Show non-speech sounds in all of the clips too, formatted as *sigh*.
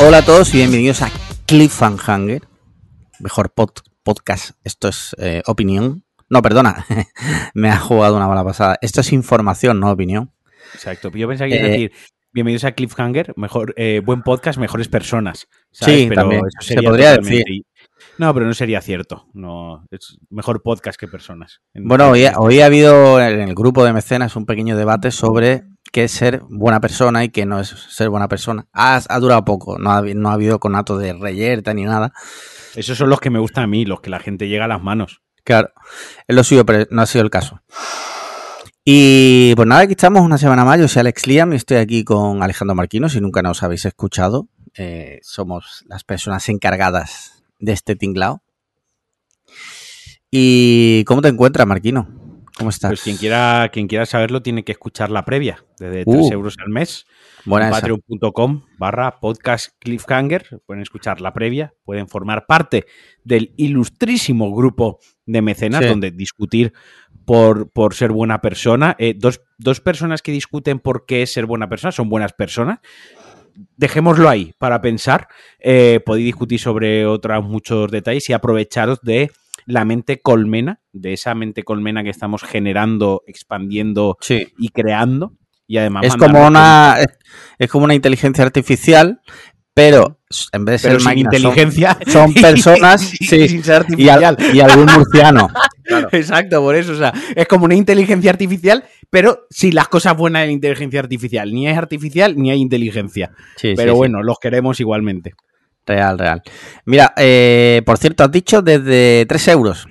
Hola a todos y bienvenidos a Cliffhanger, mejor podcast. Esto es eh, opinión. No, perdona, *laughs* me ha jugado una mala pasada. Esto es información, no opinión. Exacto. Yo pensaba que iba a Eh, decir, bienvenidos a Cliffhanger, mejor, eh, buen podcast, mejores personas. Sí, también, eso se podría totalmente- No, pero no sería cierto. No, es mejor podcast que personas. En- Bueno, hoy, hoy ha habido en el grupo de mecenas un pequeño debate sobre qué es ser buena persona y qué no es ser buena persona. Ha, ha durado poco, no ha, habi- no ha habido conato de reyerta ni nada. Esos son los que me gustan a mí, los que la gente llega a las manos. Claro, es lo suyo, pero no ha sido el caso. Y pues nada, aquí estamos una semana más. Yo soy Alex Liam y estoy aquí con Alejandro Marquino. Si nunca nos habéis escuchado, eh, somos las personas encargadas de este tinglao. ¿Y cómo te encuentras, Marquino? ¿Cómo estás? Pues quien quiera, quien quiera saberlo tiene que escuchar la previa, desde Uh. 3 euros al mes. Patreon.com barra podcast cliffhanger. Pueden escuchar la previa, pueden formar parte del ilustrísimo grupo de mecenas Sí. donde discutir por, por ser buena persona. Eh, dos, dos personas que discuten por qué es ser buena persona son buenas personas. Dejémoslo ahí para pensar. Eh, podéis discutir sobre otros muchos detalles y aprovecharos de la mente colmena, de esa mente colmena que estamos generando, expandiendo Sí. y creando. Y además Es como una es, es como una inteligencia artificial, pero en vez de pero ser sin máquinas, son- inteligencia. *laughs* son *laughs* personas, y sí, sin ser y, al- y algún murciano. *laughs* Exacto, por eso. O sea, es como una inteligencia artificial, pero sin las cosas buenas de la inteligencia artificial. Ni es artificial ni hay inteligencia. Sí, pero sí, bueno, los queremos igualmente. Real, real. Mira, eh, por cierto, has dicho desde 3 euros.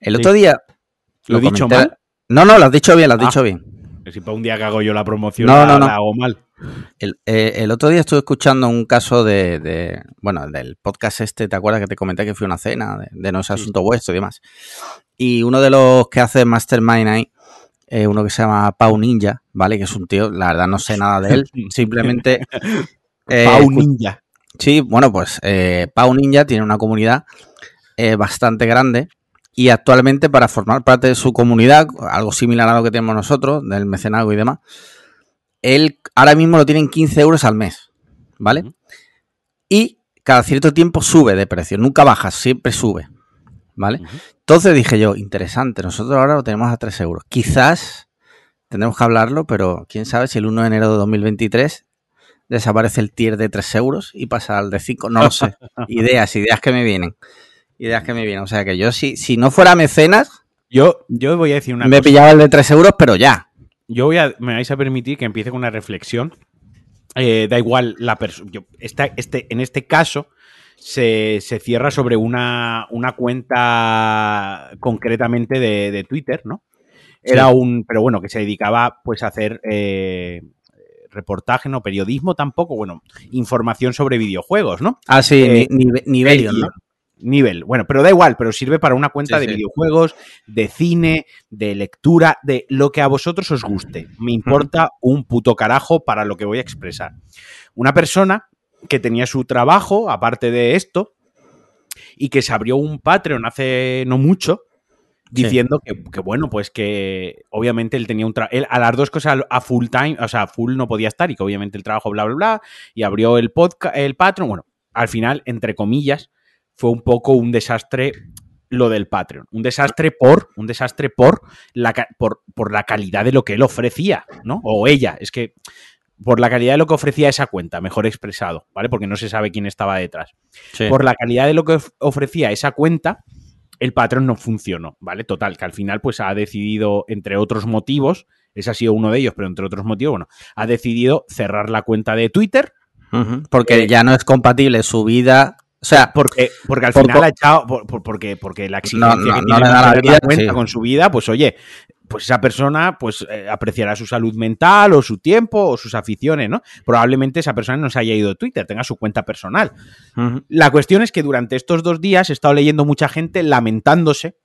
El otro día. ¿Lo he dicho mal? No, no, lo has dicho bien, lo has Ah. dicho bien. Si para un día que hago yo la promoción No, la, no, no. la hago mal. El, eh, el otro día estuve escuchando un caso de, de- Bueno, del podcast este, ¿te acuerdas que te comenté que fui a una cena de, de No es Sí. asunto vuestro y demás? Y uno de los que hace Mastermind ahí, eh, uno que se llama Pau Ninja, ¿vale? Que es un tío, la verdad no sé nada de él, *laughs* simplemente. *laughs* eh, Pau Ninja. Sí, bueno, pues Pau Ninja tiene una comunidad bastante grande y actualmente para formar parte de su comunidad, algo similar a lo que tenemos nosotros, del mecenazgo y demás, él ahora mismo lo tiene en 15 euros al mes, ¿vale? Y cada cierto tiempo sube de precio, nunca baja, siempre sube, ¿vale? Entonces dije yo, interesante, nosotros ahora lo tenemos a 3 euros. Quizás tendremos que hablarlo, pero quién sabe si el 1 de enero de 2023 desaparece el tier de 3 euros y pasa al de 5, no lo sé. *laughs* ideas, ideas que me vienen. Ideas que me vienen. O sea que yo si, si no fuera mecenas, Yo, yo voy a decir una me cosa. pillaba el de 3 euros, pero ya. Yo voy a, me vais a permitir que empiece con una reflexión. Eh, da igual la persona. Este, en este caso, se, se cierra sobre una, una cuenta concretamente de, de Twitter, ¿no? Era Sí. un. Pero bueno, que se dedicaba pues a hacer eh, reportaje, no periodismo tampoco, bueno, información sobre videojuegos, ¿no? Ah, sí, Eh, Nivelion, ¿no? Nivel. Bueno, pero da igual, pero sirve para una cuenta Sí, de sí. videojuegos, de cine, de lectura, de lo que a vosotros os guste. Me importa un puto carajo para lo que voy a expresar. Una persona que tenía su trabajo, aparte de esto, y que se abrió un Patreon hace no mucho, Sí. diciendo que, que, bueno, pues que obviamente él tenía un trabajo, a las dos cosas a full time, o sea, a full no podía estar y que obviamente el trabajo, bla, bla, bla, y abrió el podcast, el Patreon, bueno, al final, entre comillas, fue un poco un desastre lo del Patreon. Un desastre por, un desastre por la, por, por la calidad de lo que él ofrecía, ¿no? O ella, es que por la calidad de lo que ofrecía esa cuenta, mejor expresado, ¿vale? Porque no se sabe quién estaba detrás. Sí. Por la calidad de lo que of- ofrecía esa cuenta, el Patreon no funcionó, ¿vale? Total, que al final pues ha decidido, entre otros motivos, ese ha sido uno de ellos, pero entre otros motivos, bueno, ha decidido cerrar la cuenta de Twitter Ujú, Porque Eh, ya no es compatible su vida. O sea, porque, porque al Por final ha echado, por- por- porque, porque la exigencia no, que no tiene le da la vida, cuenta sí. con su vida, pues oye, pues esa persona pues eh, apreciará su salud mental o su tiempo o sus aficiones, ¿no? Probablemente esa persona no se haya ido a Twitter, tenga su cuenta personal. La cuestión es que durante estos dos días he estado leyendo mucha gente lamentándose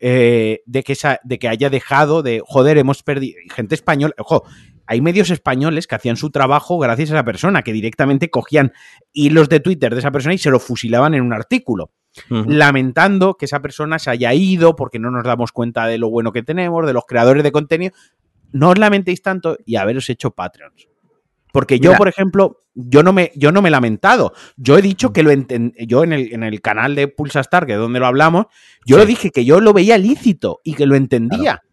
eh, de, que esa, de que haya dejado de, joder, hemos perdido, gente española, ojo, hay medios españoles que hacían su trabajo gracias a esa persona, que directamente cogían hilos de Twitter de esa persona y se lo fusilaban en un artículo. uh -huh. lamentando que esa persona se haya ido porque no nos damos cuenta de lo bueno que tenemos, de los creadores de contenido. No os lamentéis tanto y haberos hecho Patreons. Porque yo, Mira. por ejemplo, yo no, me, yo no me he lamentado. Yo he dicho que lo enten yo en el, en el canal de Pulsa Star, que es donde lo hablamos, yo sí. lo dije que yo lo veía lícito y que lo entendía. Claro.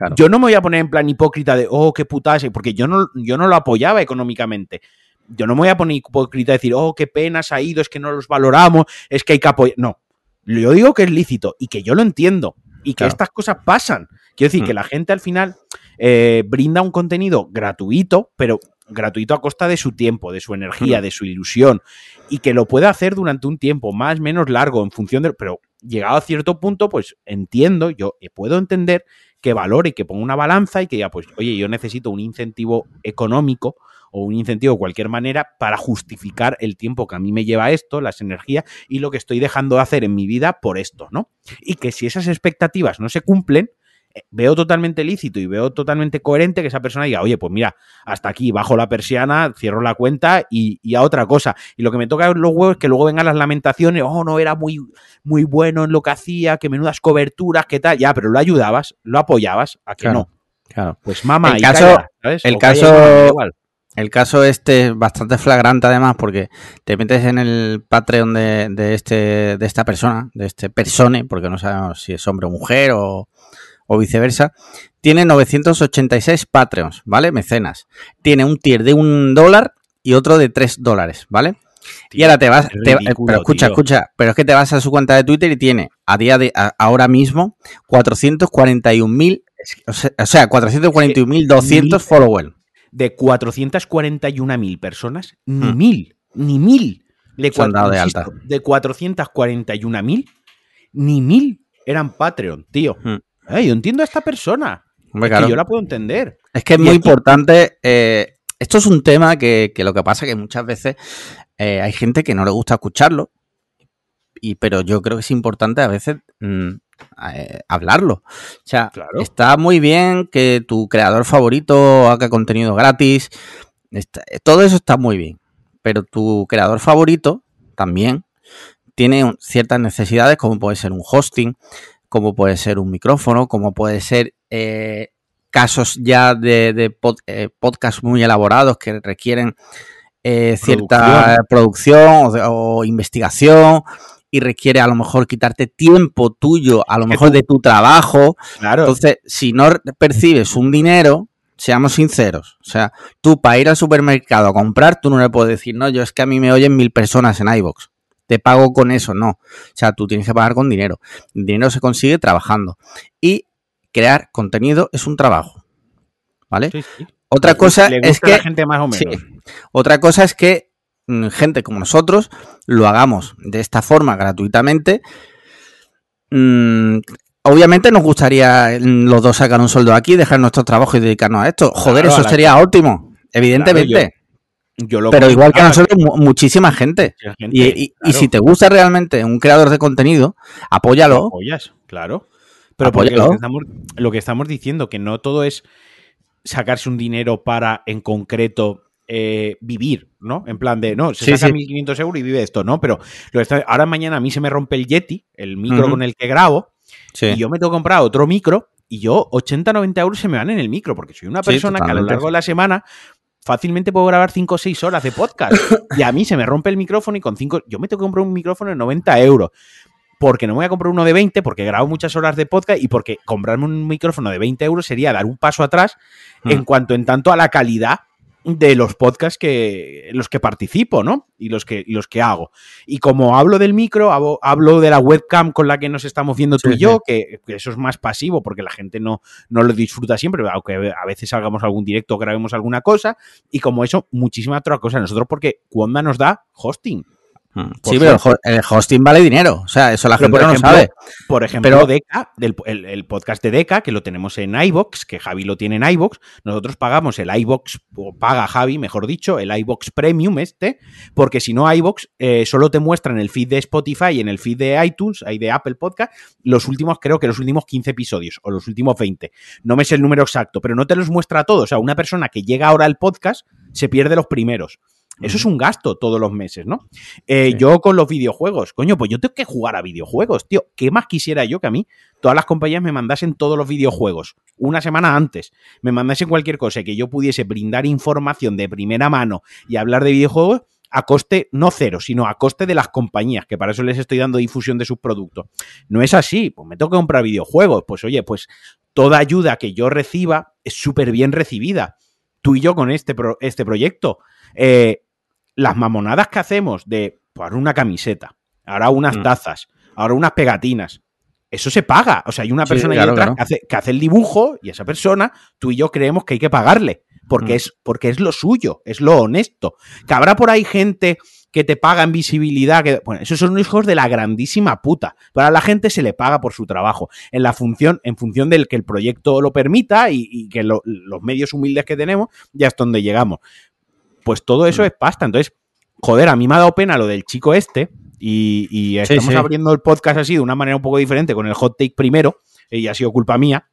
Claro. Yo no me voy a poner en plan hipócrita de, oh, qué putas, porque yo no, yo no lo apoyaba económicamente. Yo no me voy a poner hipócrita de decir, oh, qué pena se ha ido, es que no los valoramos, es que hay que apoyar. No, yo digo que es lícito y que yo lo entiendo y que claro. estas cosas pasan. Quiero decir, mm. que la gente al final eh, brinda un contenido gratuito, pero gratuito a costa de su tiempo, de su energía, mm. de su ilusión, y que lo puede hacer durante un tiempo más o menos largo en función de... Pero llegado a cierto punto, pues entiendo, yo puedo entender que valore y que ponga una balanza y que diga, pues, oye, yo necesito un incentivo económico o un incentivo de cualquier manera para justificar el tiempo que a mí me lleva esto, las energías y lo que estoy dejando de hacer en mi vida por esto, ¿no? Y que si esas expectativas no se cumplen, veo totalmente lícito y veo totalmente coherente que esa persona diga, oye, pues mira, hasta aquí, bajo la persiana, cierro la cuenta y, y, a otra cosa. Y lo que me toca los huevos es que luego vengan las lamentaciones, oh, no era muy, muy bueno en lo que hacía, que menudas coberturas, qué tal, ya, pero lo ayudabas, lo apoyabas, a que claro, no. Claro. Pues mamá, el caso, calla, ¿sabes? El o caso, igual. El caso este es bastante flagrante además porque te metes en el Patreon de, de, este, de esta persona, de este persone, porque no sabemos si es hombre o mujer o, o viceversa, tiene 986 Patreons, ¿vale? Mecenas. Tiene un tier de un dólar y otro de 3 dólares, ¿vale? Tío, y ahora te vas, te, ridículo, pero escucha, tío. escucha, pero es que te vas a su cuenta de Twitter y tiene a día de a, ahora mismo 441.000, o sea, 441.200 followers. De 441.000 personas, ni hmm. mil, ni mil. De, cuatro, de, de 441.000, ni mil eran Patreon, tío. Hmm. Hey, yo entiendo a esta persona. Hombre, es claro. que yo la puedo entender. Es que es y muy importante. Eh, esto es un tema que, que, lo que pasa es que muchas veces eh, hay gente que no le gusta escucharlo. Y, pero yo creo que es importante a veces mmm, eh, hablarlo. O sea, claro. está muy bien que tu creador favorito haga contenido gratis. Está, todo eso está muy bien. Pero tu creador favorito también tiene ciertas necesidades, como puede ser un hosting, como puede ser un micrófono, como puede ser eh, casos ya de, de pod, eh, podcast muy elaborados que requieren eh, cierta producción, producción o, o, investigación y requiere a lo mejor quitarte tiempo tuyo, a lo mejor tú, de tu trabajo. Claro. Entonces, si no percibes un dinero, seamos sinceros, o sea, tú para ir al supermercado a comprar, tú no le puedes decir, no, yo es que a mí me oyen mil personas en iVoox te pago con eso, no. O sea, tú tienes que pagar con dinero. El dinero se consigue trabajando. Y crear contenido es un trabajo. ¿Vale? Sí, sí. Otra cosa es que. gente más o menos. Sí, otra cosa es que mm, gente como nosotros lo hagamos de esta forma gratuitamente. Mm, obviamente nos gustaría mm, los dos sacar un sueldo aquí, dejar nuestro trabajo y dedicarnos a esto. Joder, claro, eso sería óptimo, evidentemente. Claro, pero igual que nosotros, muchísima gente. gente y, y, claro. y, si te gusta realmente un creador de contenido, apóyalo. Lo apoyas, claro. Pero porque lo que, estamos, lo que estamos diciendo, que no todo es sacarse un dinero para, en concreto, eh, vivir, ¿no? En plan de, no, se sí, saca sí. 1.500 euros y vive esto, ¿no? Pero está, ahora mañana a mí se me rompe el Yeti, el micro uh -huh. con el que grabo, sí. y yo me tengo que comprar otro micro y yo 80, 90 euros se me van en el micro, porque soy una persona sí, que a lo largo de la semana fácilmente puedo grabar 5 o 6 horas de podcast. *coughs* Y a mí se me rompe el micrófono y con 5. Yo me tengo que comprar un micrófono de 90 euros. Porque no me voy a comprar uno de 20, porque grabo muchas horas de podcast y porque comprarme un micrófono de 20 euros sería dar un paso atrás mm. en cuanto en tanto a la calidad de los podcasts que los que participo, ¿no? Y los que, los que hago. Y como hablo del micro, hablo, hablo de la webcam con la que nos estamos viendo tú sí, y yo, sí. que, que, eso es más pasivo porque la gente no, no lo disfruta siempre, aunque a veces hagamos algún directo, grabemos alguna cosa, y como eso, muchísima otra cosa. Nosotros porque Cuonda nos da hosting. Mm. Sí, pero el hosting vale dinero. O sea, eso la gente no ejemplo, sabe. Por ejemplo, pero... Deca, del, el, el, podcast de Deca, que lo tenemos en iBox, que Javi lo tiene en iBox. Nosotros pagamos el iBox, o paga Javi, mejor dicho, el iBox Premium este, porque si no, iBox eh, solo te muestra en el feed de Spotify y en el feed de iTunes, ahí de Apple Podcast, los últimos, creo que los últimos 15 episodios, o los últimos 20. No me sé el número exacto, pero no te los muestra a todos. O sea, una persona que llega ahora al podcast se pierde los primeros Eso es un gasto todos los meses, ¿no? Eh, yo con los videojuegos, coño, pues yo tengo que jugar a videojuegos, tío. ¿Qué más quisiera yo que a mí todas las compañías me mandasen todos los videojuegos una semana antes? Me mandasen cualquier cosa que yo pudiese brindar información de primera mano y hablar de videojuegos a coste no cero, sino a coste de las compañías, que para eso les estoy dando difusión de sus productos. No es así, pues me tengo que comprar videojuegos. Pues oye, pues toda ayuda que yo reciba es súper bien recibida. Tú y yo con este, este proyecto. Eh, las mamonadas que hacemos de pues, una camiseta, ahora unas mm. tazas, ahora unas pegatinas, eso se paga. O sea, hay una persona ahí detrás que, hace, que, hace, el dibujo y esa persona, tú y yo creemos que hay que pagarle porque, mm. es, porque es lo suyo, es lo honesto. Que habrá por ahí gente que te paga en visibilidad, que, bueno, esos son hijos de la grandísima puta. Para la gente se le paga por su trabajo, en la función, en función del que el proyecto lo permita y, que los medios humildes que tenemos, ya es donde llegamos. Pues todo eso mm. es pasta. Entonces, joder, a mí me ha dado pena lo del chico este, y, estamos abriendo el podcast así de una manera un poco diferente con el hot take primero, y ha sido culpa mía.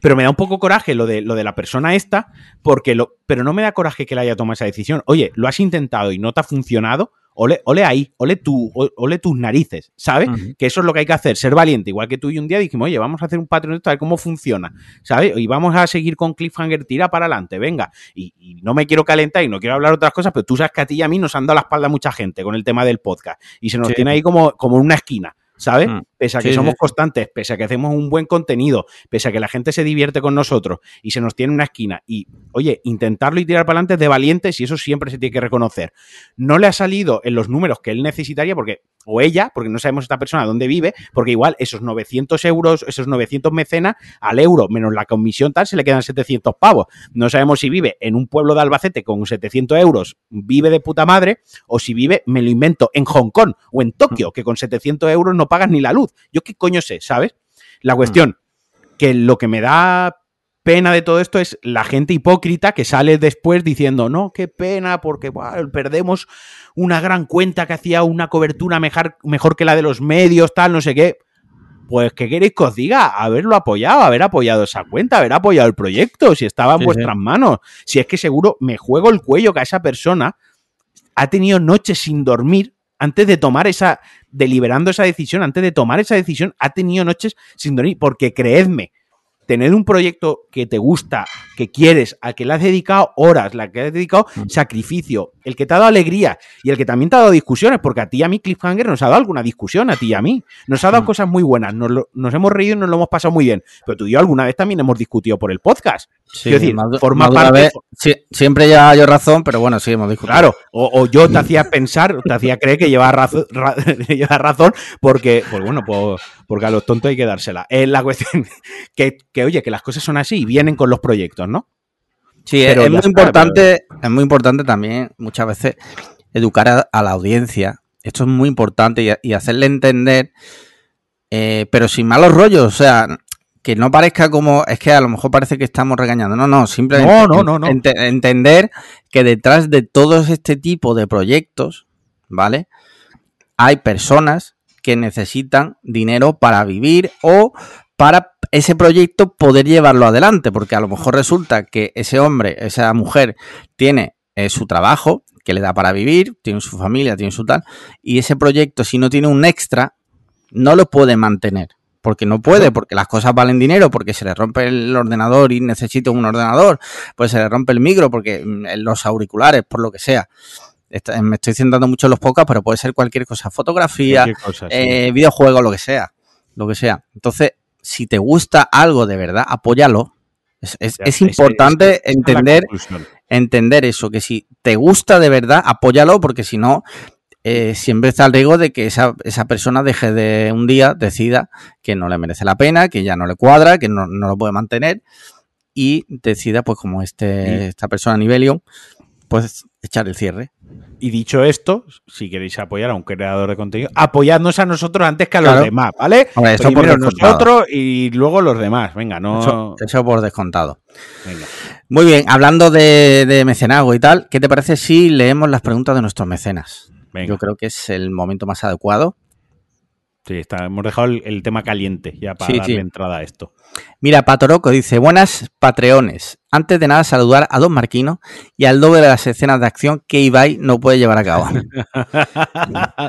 Pero me da un poco coraje lo de, lo de la persona esta, porque lo, pero no me da coraje que le haya tomado esa decisión. Oye, lo has intentado y no te ha funcionado, ole, ole ahí, ole, tú, ole tus narices, ¿sabes? Que eso es lo que hay que hacer, ser valiente. Igual que tú y un día dijimos, oye, vamos a hacer un patrón de esto, a ver cómo funciona, ¿sabes? Y vamos a seguir con Cliffhanger, tira para adelante, venga. Y, no me quiero calentar y no quiero hablar otras cosas, pero tú sabes que a ti y a mí nos han dado la espalda mucha gente con el tema del podcast. Y se nos tiene ahí como, como una esquina. ¿Sabes? Mm. Pese a que somos constantes, pese a que hacemos un buen contenido, pese a que la gente se divierte con nosotros y se nos tiene una esquina. Y, oye, intentarlo y tirar para adelante es de valientes y eso siempre se tiene que reconocer. No le ha salido en los números que él necesitaría, porque, o ella, porque no sabemos esta persona dónde vive, porque igual esos 900 euros, esos 900 mecenas al euro menos la comisión tal, se le quedan 700 pavos. No sabemos si vive en un pueblo de Albacete con 700 euros, vive de puta madre, o si vive, me lo invento, en Hong Kong o en Tokio, que con 700 euros no pagas ni la luz. Yo qué coño sé, ¿sabes? La cuestión, que lo que me da pena de todo esto es la gente hipócrita que sale después diciendo, no, qué pena, porque perdemos una gran cuenta que hacía una cobertura mejor, mejor que la de los medios, tal, no sé qué. Pues, ¿qué queréis que os diga? Haberlo apoyado, haber apoyado esa cuenta, haber apoyado el proyecto, si estaba en vuestras manos. Si es que seguro me juego el cuello que a esa persona ha tenido noches sin dormir antes de tomar esa, deliberando esa decisión, antes de tomar esa decisión, ha tenido noches sin dormir, porque creedme, tener un proyecto que te gusta, que quieres, al que le has dedicado horas, la que has dedicado mm. sacrificio, el que te ha dado alegría y el que también te ha dado discusiones, porque a ti y a mí Cliffhanger nos ha dado alguna discusión, a ti y a mí. Nos ha dado mm. cosas muy buenas, nos, nos, hemos reído y nos lo hemos pasado muy bien. Pero tú y yo alguna vez también hemos discutido por el podcast. Sí, decir, forma parte. siempre lleva yo razón, pero bueno, sí hemos discutido. Claro, o, yo te hacía pensar, te hacía creer que llevas razón, *laughs* razón, porque, pues bueno, pues, porque a los tontos hay que dársela. Es la cuestión *laughs* que, que, oye, que las cosas son así y vienen con los proyectos, ¿no? Sí, es muy importante, es muy importante también muchas veces educar a, la audiencia. Esto es muy importante y, hacerle entender, eh, pero sin malos rollos. O sea, que no parezca como, es que a lo mejor parece que estamos regañando. No, no, simplemente no, no, entender que detrás de todo este tipo de proyectos, ¿vale? Hay personas que necesitan dinero para vivir o para ese proyecto poder llevarlo adelante, porque a lo mejor resulta que ese hombre, esa mujer tiene eh, su trabajo que le da para vivir, tiene su familia, tiene su tal, y ese proyecto si no tiene un extra, no lo puede mantener porque no puede, porque las cosas valen dinero, porque se le rompe el ordenador y necesita un ordenador, pues se le rompe el micro, porque mm, los auriculares, por lo que sea. Me estoy centrando mucho en los pocas, pero puede ser cualquier cosa, fotografía, eh, videojuegos, lo que sea, lo que sea. Entonces, si te gusta algo de verdad, apóyalo. Es, importante entender, entender eso, que si te gusta de verdad, apóyalo, porque si no, eh, siempre está el riesgo de que esa, esa, persona deje de un día, decida que no le merece la pena, que ya no le cuadra, que no, lo puede mantener y decida, pues como este, esta persona Nivelion, pues echar el cierre. Y dicho esto, si queréis apoyar a un creador de contenido, apoyadnos a nosotros antes que a los demás, ¿vale? eso Primero nosotros y luego los demás. Venga, no. Eso, por descontado. Muy bien, hablando de, de mecenazgo y tal, ¿qué te parece si leemos las preguntas de nuestros mecenas? Yo creo que es el momento más adecuado. Sí, está, hemos dejado el, el tema caliente ya para Sí, darle sí. entrada a esto. Mira, Patoroco dice, buenas Patreones. Antes de nada, saludar a Don Marquino y al doble de las escenas de acción que Ibai no puede llevar a cabo. *laughs*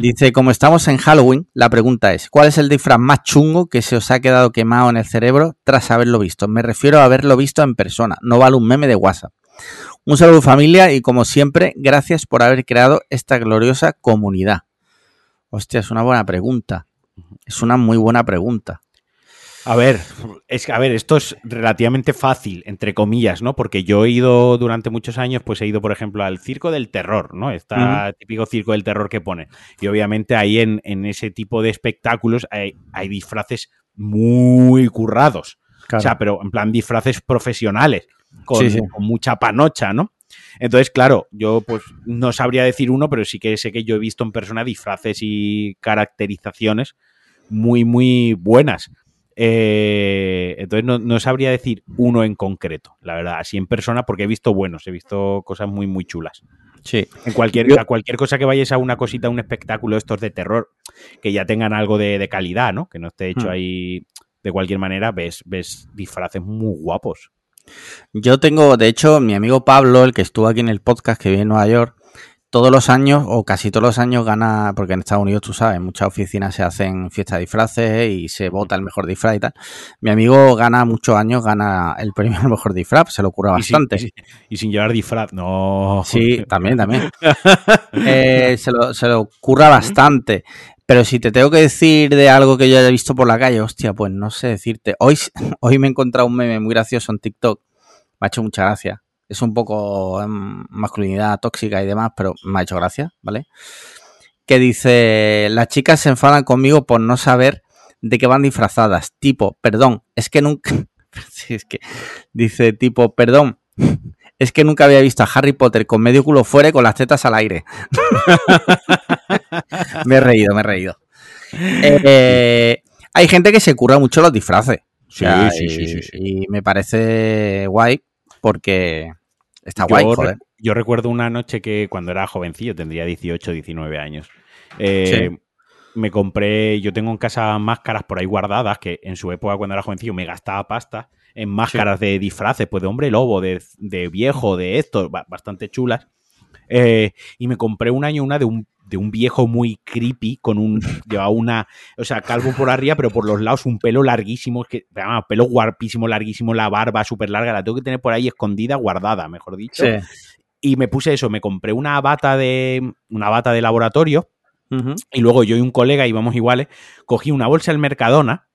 Dice, como estamos en Halloween, la pregunta es, ¿cuál es el disfraz más chungo que se os ha quedado quemado en el cerebro tras haberlo visto? Me refiero a haberlo visto en persona, no vale un meme de WhatsApp. Un saludo familia y como siempre, gracias por haber creado esta gloriosa comunidad. Hostia, es una buena pregunta. Es una muy buena pregunta. A ver, es que, a ver, esto es relativamente fácil, entre comillas, ¿no? Porque yo he ido durante muchos años, pues he ido, por ejemplo, al circo del terror, ¿no? Está típico circo del terror que pone. Y obviamente ahí en, en ese tipo de espectáculos hay, hay disfraces muy currados. O sea, pero en plan disfraces profesionales, con, Sí, sí. con mucha panocha, ¿no? Entonces, claro, yo pues no sabría decir uno, pero sí que sé que yo he visto en persona disfraces y caracterizaciones muy, muy buenas. Eh, entonces no, no sabría decir uno en concreto, la verdad, así en persona, porque he visto buenos, he visto cosas muy, muy chulas. Sí. En cualquier, Yo- a cualquier cosa que vayas a una cosita, a un espectáculo estos de terror, que ya tengan algo de, de calidad, ¿no? Que no esté hecho Hmm. ahí de cualquier manera, ves, ves disfraces muy guapos. Yo tengo, de hecho, mi amigo Pablo, el que estuvo aquí en el podcast que vive en Nueva York, todos los años, o casi todos los años, gana, porque en Estados Unidos, tú sabes, muchas oficinas se hacen fiestas de disfraces y se vota el mejor disfraz y tal. Mi amigo gana muchos años, gana el premio al mejor disfraz, se lo ocurre sin, bastante. y sin- y sin llevar disfraz, no. Sí, también, también. *laughs* Eh, se, lo, se lo curra bastante. Pero si te tengo que decir de algo que yo haya visto por la calle, hostia, pues no sé decirte. Hoy, *laughs* hoy me he encontrado un meme muy gracioso en TikTok. Me ha hecho mucha gracia. Es un poco em, masculinidad tóxica y demás, pero me ha hecho gracia, ¿vale? Que dice, las chicas se enfadan conmigo por no saber de qué van disfrazadas. Tipo, perdón, es que nunca... *laughs* Sí, es que dice tipo, perdón, es que nunca había visto a Harry Potter con medio culo fuera y con las tetas al aire. *laughs* me he reído, me he reído. Eh, hay gente que se curra mucho los disfraces. Sí, sí, sí, y, sí, sí. y me parece guay porque está Yo guay, joder. Yo recuerdo una noche que cuando era jovencillo, tendría 18, 19 años. eh, Me compré, yo tengo en casa máscaras por ahí guardadas que en su época cuando era jovencillo me gastaba pasta en máscaras de disfraces, pues de hombre lobo, de, de viejo, de esto, ba- bastante chulas. Eh, y me compré un año una de un, de un viejo muy creepy, con un, *laughs* llevaba una, o sea, calvo por arriba, pero por los lados un pelo larguísimo, que, pelo guapísimo, larguísimo, la barba súper larga, la tengo que tener por ahí escondida, guardada, mejor dicho. Sí. Y me puse eso, me compré una bata de, una bata de laboratorio, y luego yo y un colega íbamos iguales, cogí una bolsa del Mercadona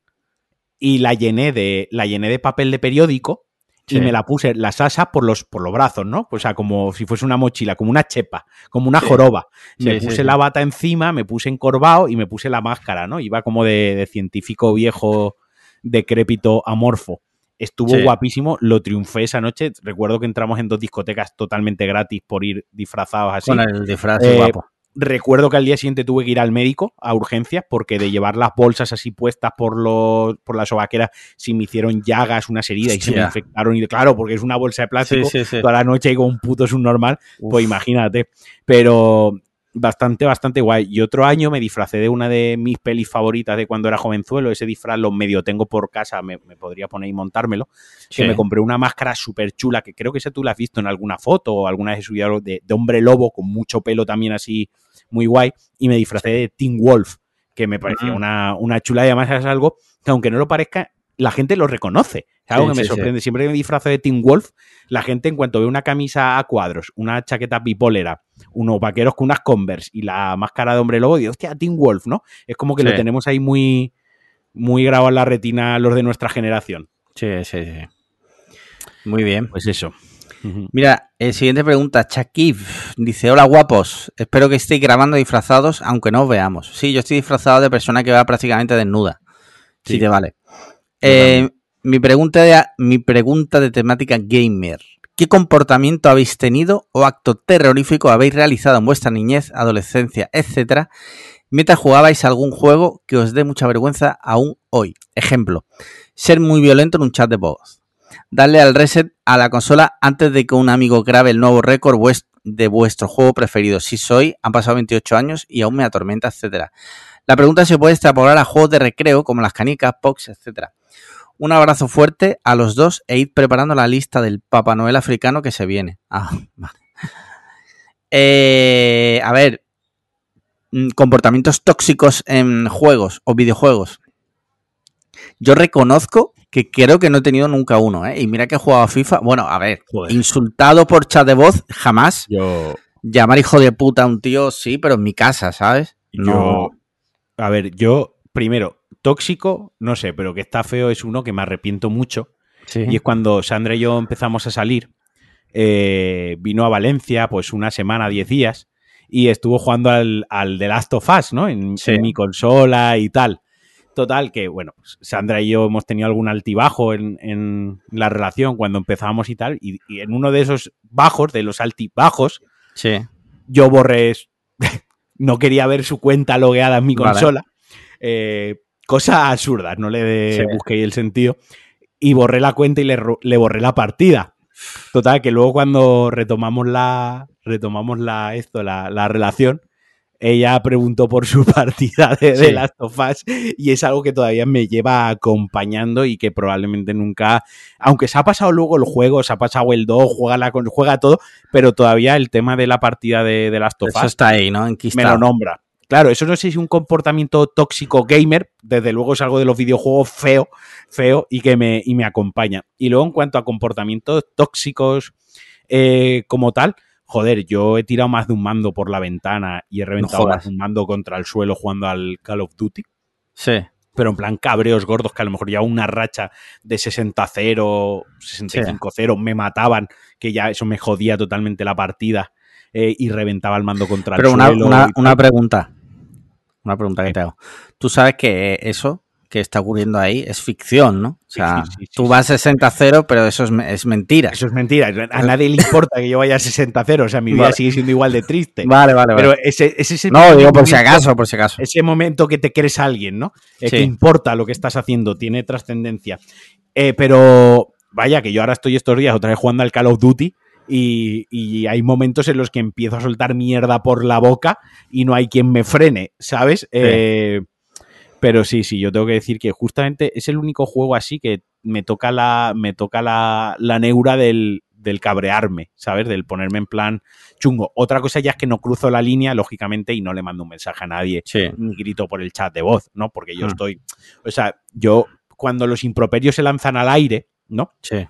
y la llené de, la llené de papel de periódico Sí. y me la puse las asas por los, por los brazos, ¿no? O sea, como si fuese una mochila, como una chepa, como una Sí. joroba. Sí, me puse la bata encima, me puse encorvado y me puse la máscara, ¿no? Iba como de, de científico viejo, decrépito, amorfo. Estuvo guapísimo, lo triunfé esa noche. Recuerdo que entramos en dos discotecas totalmente gratis por ir disfrazados así. Con el disfraz Eh, guapo. Recuerdo que al día siguiente tuve que ir al médico a urgencias porque de llevar las bolsas así puestas por los por la sobaquera se me hicieron llagas, unas heridas y se me infectaron. Y claro, porque es una bolsa de plástico, sí, sí. toda la noche ahí con un puto subnormal, Uf. pues imagínate. Pero bastante, bastante guay. Y otro año me disfracé de una de mis pelis favoritas de cuando era jovenzuelo. Ese disfraz lo medio tengo por casa, me, me podría poner y montármelo. Que me compré una máscara súper chula, que creo que esa tú la has visto en alguna foto o alguna vez he subido algo de, de hombre lobo con mucho pelo también así muy guay. Y me disfracé de Teen Wolf, que me parecía Ujú. una, una chula y además es algo que aunque no lo parezca, la gente lo reconoce. Es algo Sí, que me sí, sí. sorprende. Siempre que me disfrazo de Teen Wolf, la gente en cuanto ve una camisa a cuadros, una chaqueta bipolera, unos vaqueros con unas Converse y la máscara de hombre lobo, digo, hostia, Teen Wolf, ¿no? Es como que lo tenemos ahí muy, muy grabado en la retina los de nuestra generación. Sí, sí, sí. Muy bien. Pues eso. Mira, eh, siguiente pregunta. Chakib dice: Hola guapos, espero que estéis grabando disfrazados, aunque no os veamos. Sí, yo estoy disfrazado de persona que va prácticamente desnuda. Si Sí. te vale. Eh, mi, pregunta de, mi pregunta de temática gamer. ¿Qué comportamiento habéis tenido o acto terrorífico habéis realizado en vuestra niñez, adolescencia, etcétera, mientras jugabais algún juego que os dé mucha vergüenza aún hoy? Ejemplo, ser muy violento en un chat de voz. Darle al reset a la consola antes de que un amigo grabe el nuevo récord de vuestro juego preferido. Si soy, han pasado 28 años y aún me atormenta, etcétera. La pregunta se puede extrapolar a juegos de recreo como las canicas, Pox, etcétera. Un abrazo fuerte a los dos e id preparando la lista del Papá Noel africano que se viene. Ah, *laughs* vale. Eh, a ver, mm, comportamientos tóxicos en juegos o videojuegos. Yo reconozco que creo que no he tenido nunca uno, ¿eh? Y mira que he jugado a FIFA. Bueno, a ver, Joder. insultado por chat de voz, jamás. Yo, Llamar hijo de puta a un tío, sí, pero en mi casa, ¿sabes? yo, a ver, yo, primero, tóxico, no sé, pero que está feo es uno que me arrepiento mucho. Sí. Y es cuando Sandra y yo empezamos a salir, eh, vino a Valencia, pues una semana, diez días, y estuvo jugando al, al The Last of Us, ¿no? En, Sí. en mi consola y tal. Total, que bueno, Sandra y yo hemos tenido algún altibajo en, en la relación cuando empezamos y tal, y, y en uno de esos bajos, de los altibajos, Sí. yo borré, *laughs* no quería ver su cuenta logueada en mi Vale. consola. Eh, cosas absurdas, no le de- Sí. busqué el sentido. Y borré la cuenta y le, le borré la partida. Total, que luego cuando retomamos la. Retomamos la. esto, la, la relación. Ella preguntó por su *laughs* partida de, de Sí. Of Us y es algo que todavía me lleva acompañando y que probablemente nunca, aunque se ha pasado luego el juego, se ha pasado el 2, juega, la, juega todo, pero todavía el tema de la partida de, de Last of Eso Us está ahí, ¿no? me lo nombra. Claro, eso no sé si es un comportamiento tóxico gamer, desde luego es algo de los videojuegos feo, feo y que me, y me acompaña. Y luego en cuanto a comportamientos tóxicos eh, como tal, joder, yo he tirado más de un mando por la ventana y he reventado más de un mando contra el suelo jugando al Call of Duty. Sí. Pero en plan cabreos gordos que a lo mejor ya una racha de 60-0, 65-0 me mataban, que ya eso me jodía totalmente la partida eh, y reventaba el mando contra Pero el una, suelo. una, y tal. una pregunta. Una pregunta que te hago. Tú sabes que eso que está ocurriendo ahí es ficción, ¿no? O sea, sí, sí, sí, tú vas 60-0, pero eso es, es mentira. Eso es mentira. A nadie le importa que yo vaya a 60-0. O sea, mi vida Vale. sigue siendo igual de triste. Vale, vale, vale. Pero ese, ese no, digo por si acaso, por si acaso. Ese momento que te crees alguien, ¿no? Eh. Que importa lo que estás haciendo, tiene trascendencia. Eh, pero vaya, que yo ahora estoy estos días otra vez jugando al Call of Duty. Y, y hay momentos en los que empiezo a soltar mierda por la boca y no hay quien me frene, ¿sabes? Eh, pero sí, sí, yo tengo que decir que justamente es el único juego así que me toca la, me toca la, la neura del, del cabrearme, ¿sabes? Del ponerme en plan chungo. Otra cosa ya es que no cruzo la línea, lógicamente, y no le mando un mensaje a nadie, Sí. ni grito por el chat de voz, ¿no? Porque yo Mm. estoy. O sea, yo, cuando los improperios se lanzan al aire, ¿no? Sí.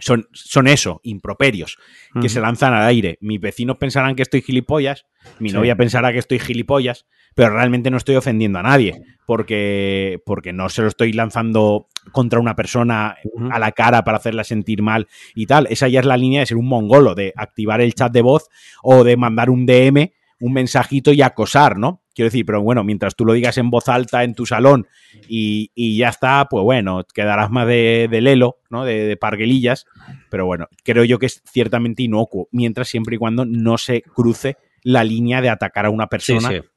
Son, son eso, improperios, que se lanzan al aire. Mis vecinos pensarán que estoy gilipollas, mi Sí. novia pensará que estoy gilipollas, pero realmente no estoy ofendiendo a nadie, porque, porque no se lo estoy lanzando contra una persona a la cara para hacerla sentir mal y tal. Esa ya es la línea de ser un mongolo, de activar el chat de voz o de mandar un DM, un mensajito y acosar, ¿no? Quiero decir, pero bueno, mientras tú lo digas en voz alta en tu salón y, y ya está, pues bueno, quedarás más de, de lelo, ¿no? De, de parguelillas, pero bueno, creo yo que es ciertamente inocuo, mientras siempre y cuando no se cruce la línea de atacar a una Sí, persona sí. Estoy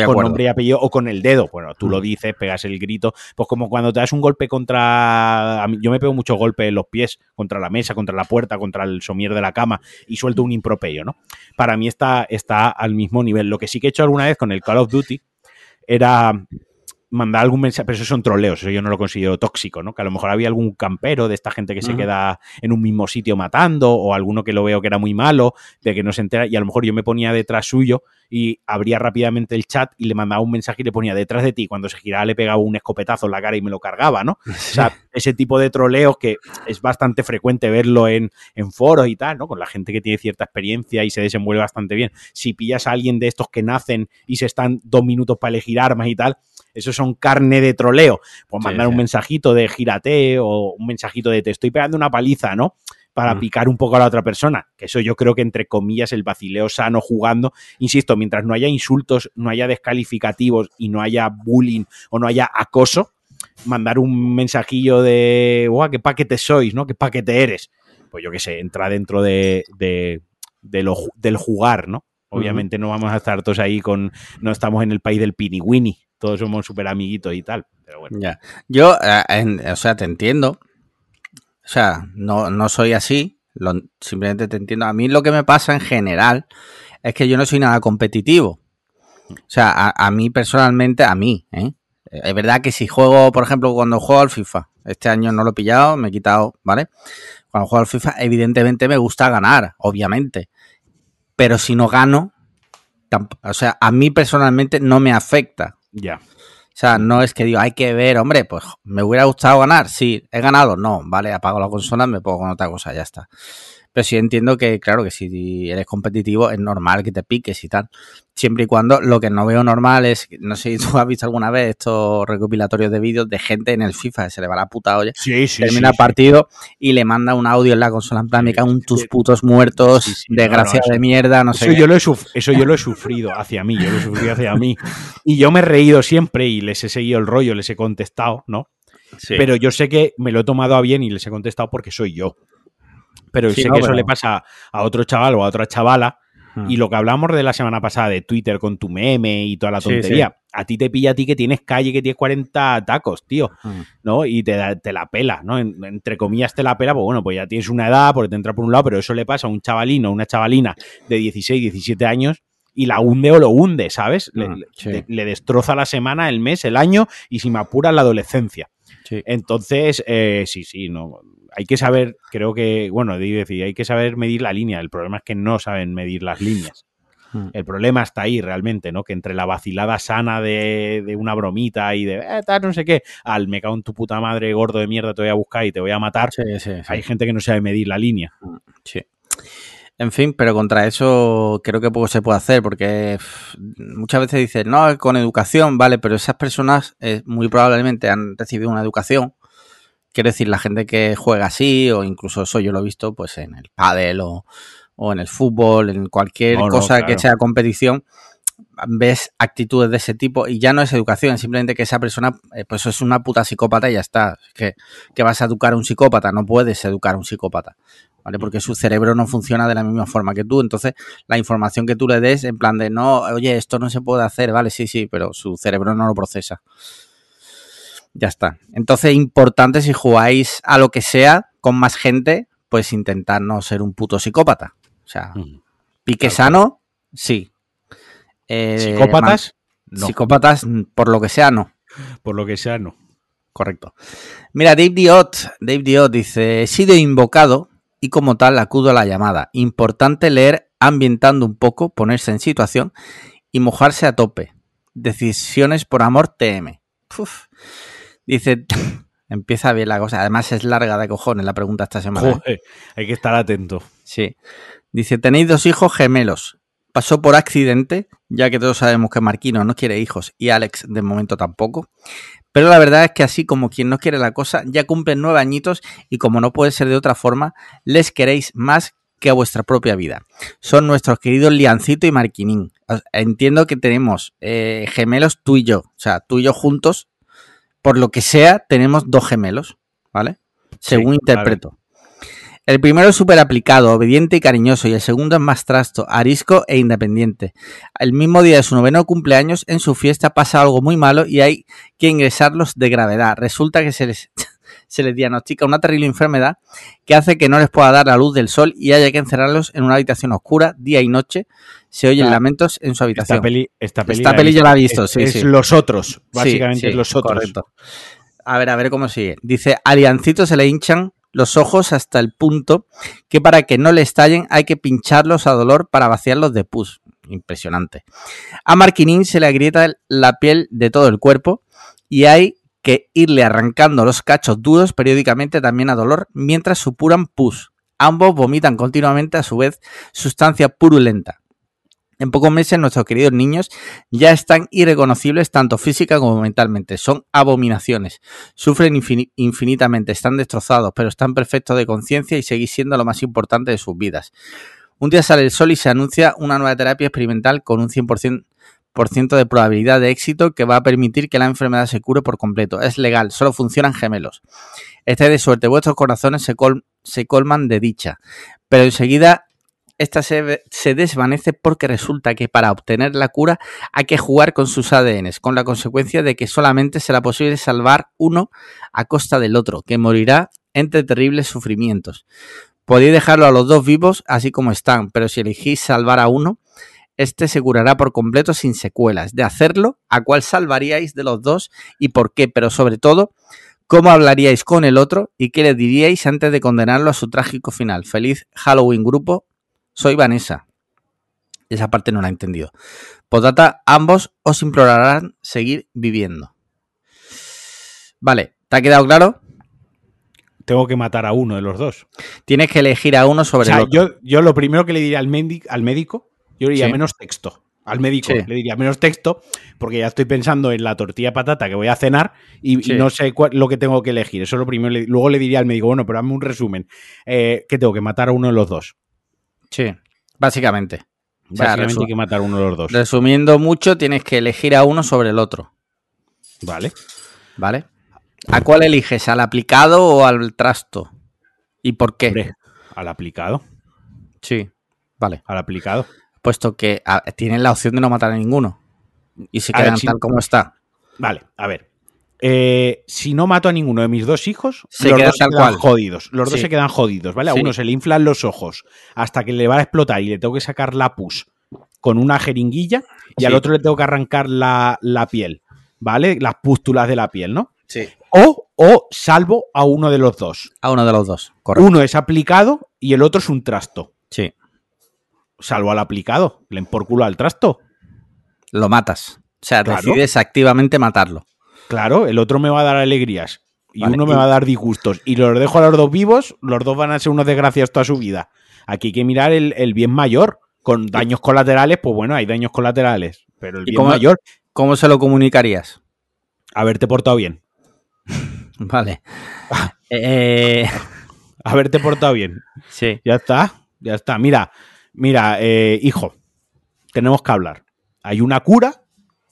con acuerdo. nombre y apellido o con el dedo. Bueno, tú lo Mm. dices, pegas el grito. Pues como cuando te das un golpe contra. Yo me pego muchos golpes en los pies, contra la mesa, contra la puerta, contra el somier de la cama y suelto un improperio, ¿no? Para mí está, está al mismo nivel. Lo que sí que he hecho alguna vez con el Call of Duty era mandar algún mensaje, pero eso son troleos, eso yo no lo considero tóxico, ¿no? Que a lo mejor había algún campero de esta gente que se queda en un mismo sitio matando, o alguno que lo veo que era muy malo, de que no se entera, y a lo mejor yo me ponía detrás suyo y abría rápidamente el chat y le mandaba un mensaje y le ponía detrás de ti, cuando se giraba le pegaba un escopetazo en la cara y me lo cargaba, ¿no? O sea, *laughs* ese tipo de troleos que es bastante frecuente verlo en, en foros y tal, ¿no? Con la gente que tiene cierta experiencia y se desenvuelve bastante bien. Si pillas a alguien de estos que nacen y se están dos minutos para elegir armas y tal, eso son carne de troleo. Pues Sí, mandar sí. un mensajito de gírate o un mensajito de te estoy pegando una paliza, ¿no? Para Mm. picar un poco a la otra persona. Que eso yo creo que entre comillas el vacileo sano jugando. Insisto, mientras no haya insultos, no haya descalificativos y no haya bullying o no haya acoso, mandar un mensajillo de, guau, qué paquete sois, ¿no? ¿Qué paquete eres? Pues yo qué sé, entra dentro de, de- de lo del jugar, ¿no? Obviamente no vamos a estar todos ahí con, no estamos en el país del pini todos somos súper amiguitos y tal, pero bueno. Ya. Yo, eh, en- o sea, te entiendo. O sea, no, no soy así. lo- simplemente te entiendo. A mí lo que me pasa en general es que yo no soy nada competitivo. O sea, a, a mí personalmente, a mí, ¿eh? Es verdad que si juego, por ejemplo, cuando juego al FIFA, este año no lo he pillado, me he quitado, ¿vale? Cuando juego al FIFA, evidentemente me gusta ganar, obviamente. Pero si no gano, o sea, a mí personalmente no me afecta. Ya. O sea, no es que digo, hay que ver, hombre, pues me hubiera gustado ganar. Sí, he ganado. No, vale, apago la consola, me pongo con otra cosa, ya está. Pero sí entiendo que, claro, que si eres competitivo es normal que te piques y tal. Siempre y cuando lo que no veo normal es, no sé si tú has visto alguna vez estos recopilatorios de vídeos de gente en el FIFA que se le va la puta olla. Sí, sí, termina el sí, partido y le manda un audio en la consola en plan, me cago en tus putos muertos, no, no, eso- de mierda, no sé. Eso qué. yo, lo he eso yo lo he sufrido hacia mí, yo lo he sufrido hacia mí. Y yo me he reído siempre y les he seguido el rollo, les he contestado, ¿no? Sí. Pero yo sé que me lo he tomado a bien y les he contestado porque soy yo. Pero Sí, sé no, que eso le pasa a otro chaval o a otra chavala. Y lo que hablamos de la semana pasada de Twitter con tu meme y toda la Sí, tontería, a ti te pilla a ti que tienes calle, que tienes 40 tacos, tío. ¿no? Y te, te la pela, ¿no? En- entre comillas te la pela, pues bueno, pues ya tienes una edad, porque te entra por un lado, pero eso le pasa a un chavalino o una chavalina de 16, 17 años y la hunde o lo hunde, ¿sabes? Le, le- sí. le- le destroza la semana, el mes, el año y si me apura la adolescencia. Sí. Entonces, eh, sí, sí, no. Hay que saber, creo que, bueno, digo decir, hay que saber medir la línea. El problema es que no saben medir las líneas. Mm. El problema está ahí realmente, ¿no? Que entre la vacilada sana de, de una bromita y de eh, tal, no sé qué, al me cago en tu puta madre, gordo de mierda, te voy a buscar y te voy a matar. Sí, sí, sí. Hay gente que no sabe medir la línea. Sí. En fin, pero contra eso creo que poco se puede hacer porque muchas veces dicen, no, con educación, vale, pero esas personas eh, muy probablemente han recibido una educación. Quiero decir, la gente que juega así, o incluso eso yo lo he visto pues en el pádel o, o en el fútbol, en cualquier No, no, cosa claro. que sea competición, ves actitudes de ese tipo y ya no es educación, simplemente que esa persona eh, pues es una puta psicópata y ya está. Es que, que vas a educar a un psicópata, no puedes educar a un psicópata. ¿Vale? Porque su cerebro no funciona de la misma forma que tú. Entonces, la información que tú le des, en plan de no, oye, esto no se puede hacer, vale, sí, sí, pero su cerebro no lo procesa. Ya está. Entonces, importante si jugáis a lo que sea con más gente, pues intentar no ser un puto psicópata. O sea, pique Claro. sano, sí. Eh, ¿Psicópatas? man- No. Psicópatas, por lo que sea, no. Por lo que sea, no. Correcto. Mira, Dave Diot, Dave Diot dice, he sido invocado y como tal acudo a la llamada. Importante leer ambientando un poco, ponerse en situación y mojarse a tope. Decisiones por amor TM. Uf. Dice, *laughs* empieza bien la cosa. Además es larga de cojones la pregunta esta semana. ¿eh? Joder, hay que estar atento. Sí. Dice, tenéis dos hijos gemelos. Pasó por accidente, ya que todos sabemos que Marquino no quiere hijos y Alex de momento tampoco. Pero la verdad es que así como quien no quiere la cosa, ya cumplen nueve añitos y como no puede ser de otra forma, les queréis más que a vuestra propia vida. Son nuestros queridos Liancito y Marquinín. Entiendo que tenemos eh, gemelos tú y yo, o sea, tú y yo juntos. Por lo que sea, tenemos dos gemelos, ¿vale? Según Sí, interpreto. El primero es súper aplicado, obediente y cariñoso, y el segundo es más trasto, arisco e independiente. El mismo día de su noveno cumpleaños, en su fiesta pasa algo muy malo y hay que ingresarlos de gravedad. Resulta que se les, *laughs* se les diagnostica una terrible enfermedad que hace que no les pueda dar la luz del sol y haya que encerrarlos en una habitación oscura día y noche. Se oyen lamentos en su habitación. Esta peli, esta peli, Esta peli visto. la he visto, Es- sí, es sí. los otros, básicamente Sí, es los otros. Correcto. A ver, a ver cómo sigue. Dice, a Liancito se le hinchan los ojos hasta el punto que para que no le estallen hay que pincharlos a dolor para vaciarlos de pus. Impresionante. A Marquinín se le agrieta la piel de todo el cuerpo y hay que irle arrancando los cachos duros periódicamente también a dolor mientras supuran pus. Ambos vomitan continuamente a su vez sustancia purulenta. En pocos meses nuestros queridos niños ya están irreconocibles tanto física como mentalmente. Son abominaciones. Sufren infini- infinitamente, están destrozados, pero están perfectos de conciencia y seguís siendo lo más importante de sus vidas. Un día sale el sol y se anuncia una nueva terapia experimental con un 100% por ciento de probabilidad de éxito que va a permitir que la enfermedad se cure por completo. Es legal, solo funcionan gemelos. Estáis de suerte, vuestros corazones se, se colman de dicha. Pero enseguida esta se, desvanece porque resulta que para obtener la cura hay que jugar con sus ADNs, con la consecuencia de que solamente será posible salvar uno a costa del otro, que morirá entre terribles sufrimientos. Podéis dejarlo a los dos vivos así como están, pero si elegís salvar a uno, este se curará por completo sin secuelas. De hacerlo, ¿a cuál salvaríais de los dos y por qué? Pero sobre todo, ¿cómo hablaríais con el otro y qué le diríais antes de condenarlo a su trágico final? Feliz Halloween grupo. Soy Vanessa. Esa parte no la he entendido. Potata, ambos os implorarán seguir viviendo. Vale, ¿te ha quedado claro? Tengo que matar a uno de los dos. Tienes que elegir a uno sobre O sea, el otro. yo, yo lo primero que le diría al, al médico, yo le diría Sí. menos texto. Al médico Sí. le diría menos texto, porque ya estoy pensando en la tortilla de patata que voy a cenar y, no sé cuál- lo que tengo que elegir. Eso es lo primero. Le- Luego le diría al médico, bueno, pero dame un resumen. Eh, que tengo que matar a uno de los dos. Sí, básicamente. O sea, Básicamente resu- hay que matar uno de los dos. Resumiendo mucho, tienes que elegir a uno sobre el otro, Vale. ¿vale? ¿A cuál eliges? ¿Al aplicado o al trasto? ¿Y por qué? Hombre, al aplicado. Sí, vale. Al aplicado. Puesto que a- tienen la opción de no matar a ninguno. Y se ver, quedan si- tal como está. Vale, a ver. Eh, si no mato a ninguno de mis dos hijos, Se los dos se quedan cual. jodidos. Los dos se quedan jodidos, ¿vale? A Sí. uno se le inflan los ojos hasta que le va a explotar y le tengo que sacar la pus con una jeringuilla y al otro le tengo que arrancar la, la piel, ¿vale? Las pústulas de la piel, ¿no? Sí. O, o salvo a uno de los dos. A uno de los dos, correcto. Uno es aplicado y el otro es un trasto. Sí. Salvo al aplicado. Le por culo al trasto. Lo matas. O sea, Claro. decides activamente matarlo. Claro, el otro me va a dar alegrías y Vale, uno me y- va a dar disgustos. Y los dejo a los dos vivos, los dos van a ser unos desgraciados toda su vida. Aquí hay que mirar el, el bien mayor. Con daños colaterales, pues bueno, hay daños colaterales. Pero el ¿Y bien cómo- mayor, ¿Cómo se lo comunicarías? haberte portado bien. *laughs* Vale. *laughs* Eh, *laughs* Haberte portado bien. sí. Ya está, ya está. Mira, mira, eh, hijo, tenemos que hablar. Hay una cura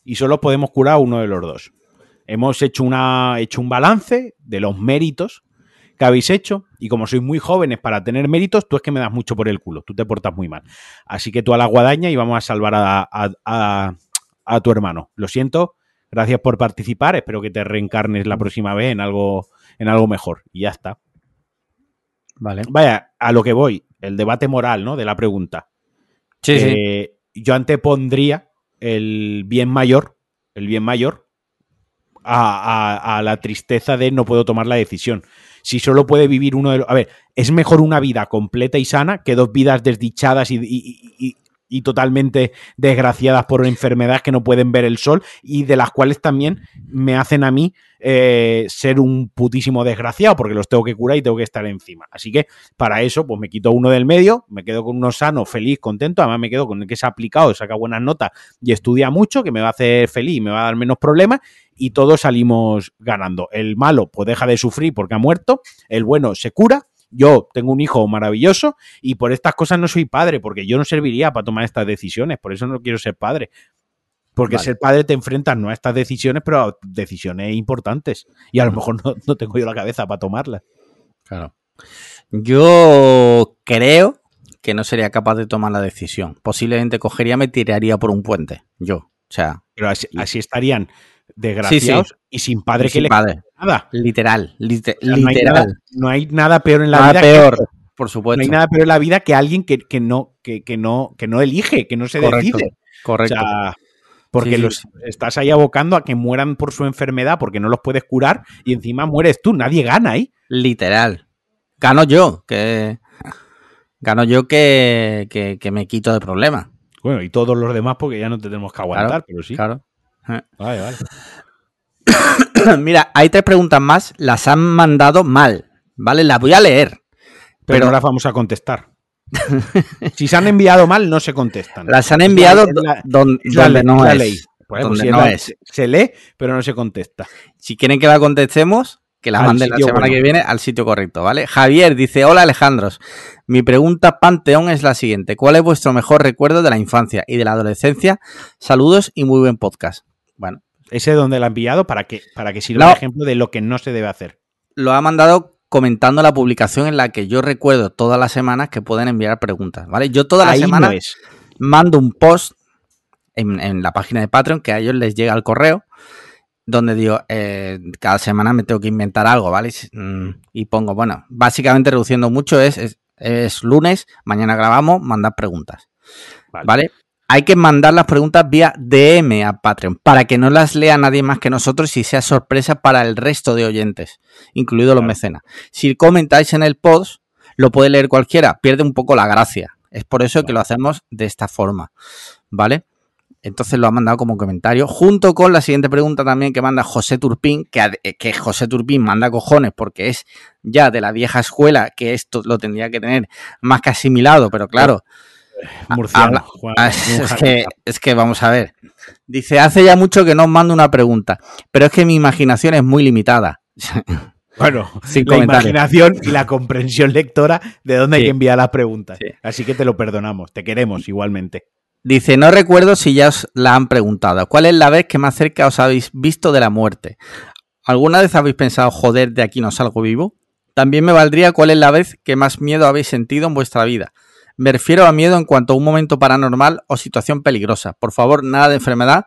y solo podemos curar a uno de los dos. Hemos hecho, una, hecho un balance de los méritos que habéis hecho y como sois muy jóvenes para tener méritos, tú es que me das mucho por el culo, tú te portas muy mal. Así que tú a la guadaña y vamos a salvar a, a- a- a tu hermano. Lo siento, gracias por participar, espero que te reencarnes la próxima vez en algo, en algo mejor. Y ya está. Vale. Vaya, a lo que voy, el debate moral, ¿no? De la pregunta. Sí, sí. Eh, Yo antepondría el bien mayor, el bien mayor, a, la tristeza de no puedo tomar la decisión. Si solo puede vivir uno de los... A ver, es mejor una vida completa y sana que dos vidas desdichadas y, totalmente desgraciadas por enfermedades que no pueden ver el sol y de las cuales también me hacen a mí eh, ser un putísimo desgraciado porque los tengo que curar y tengo que estar encima. Así que para eso, pues me quito uno del medio, me quedo con uno sano, feliz, contento. Además, me quedo con el que se ha aplicado, saca buenas notas y estudia mucho, que me va a hacer feliz y me va a dar menos problemas. Y todos salimos ganando. El malo, pues deja de sufrir porque ha muerto. El bueno se cura. Yo tengo un hijo maravilloso y por estas cosas no soy padre, porque yo no serviría para tomar estas decisiones. Por eso no quiero ser padre. Porque Vale. ser padre te enfrentas no a estas decisiones, pero a decisiones importantes. Y a lo mejor no, no tengo yo la cabeza para tomarlas. Claro. Yo creo que no sería capaz de tomar la decisión. Posiblemente cogería, me tiraría por un puente. Yo. O sea, Pero así, así estarían desgraciados y sin padre y que sin le padre. nada. Literal. lite- O sea, no, hay literal. nada, no hay nada peor en la Nada vida. peor, que- por no supuesto. hay nada peor en la vida que alguien que, que no, que, que no, que no elige, que no se Correcto, decide. Correcto. O sea, porque Sí, sí. los estás ahí abocando a que mueran por su enfermedad porque no los puedes curar y encima mueres tú. Nadie gana ahí. Literal. Gano yo, que. Gano yo que, que, que me quito de problemas. Bueno, y todos los demás porque ya no te tenemos que aguantar, Claro, pero sí. Claro. Vale, vale. *coughs* Mira, hay tres preguntas más. Las han mandado mal. ¿Vale? Las voy a leer. Pero, Pero- no las vamos a contestar. *laughs* si se han enviado mal, no se contestan. Las han enviado la- don- la donde no es ley. Pues, pues, Donde no es. se- lee, pero no se contesta. Si quieren que la contestemos, que la manden la semana bueno. que viene al sitio correcto, ¿vale? Javier dice, hola Alejandros, mi pregunta Panteón es la siguiente, ¿cuál es vuestro mejor recuerdo de la infancia y de la adolescencia? Saludos y muy buen podcast. Bueno, Ese donde la han enviado para que, para que sirva de ejemplo de lo que no se debe hacer. lo ha mandado comentando la publicación en la que yo recuerdo todas las semanas que pueden enviar preguntas, ¿vale? Yo todas las semanas no es. mando un post en, en la página de Patreon que a ellos les llega al correo donde digo, eh, cada semana me tengo que inventar algo, ¿vale? Mm, Y pongo, bueno, básicamente reduciendo mucho es, es, es lunes, mañana grabamos, mandad preguntas, Vale. ¿vale? Hay que mandar las preguntas vía DM a Patreon para que no las lea nadie más que nosotros y sea sorpresa para el resto de oyentes, incluidos los mecenas. Si comentáis en el post, lo puede leer cualquiera, pierde un poco la gracia. Es por eso que lo hacemos de esta forma, ¿vale? Entonces lo ha mandado como comentario, junto con la siguiente pregunta también que manda José Turpín, que, eh, que José Turpín manda cojones porque es ya de la vieja escuela, que esto lo tendría que tener más que asimilado, pero claro, Murciano. habla- Juan- Ah, *laughs* es, que, es que vamos a ver. Dice, hace ya mucho que no os mando una pregunta, pero es que mi imaginación es muy limitada. *laughs* Bueno, Sin la imaginación y la comprensión lectora de dónde hay que enviar las preguntas. Sí. Así que te lo perdonamos, te queremos igualmente. Dice, no recuerdo si ya os la han preguntado. ¿Cuál es la vez que más cerca os habéis visto de la muerte? ¿Alguna vez habéis pensado, joder, de aquí no salgo vivo? También me valdría cuál es la vez que más miedo habéis sentido en vuestra vida. Me refiero a miedo en cuanto a un momento paranormal o situación peligrosa. Por favor, nada de enfermedad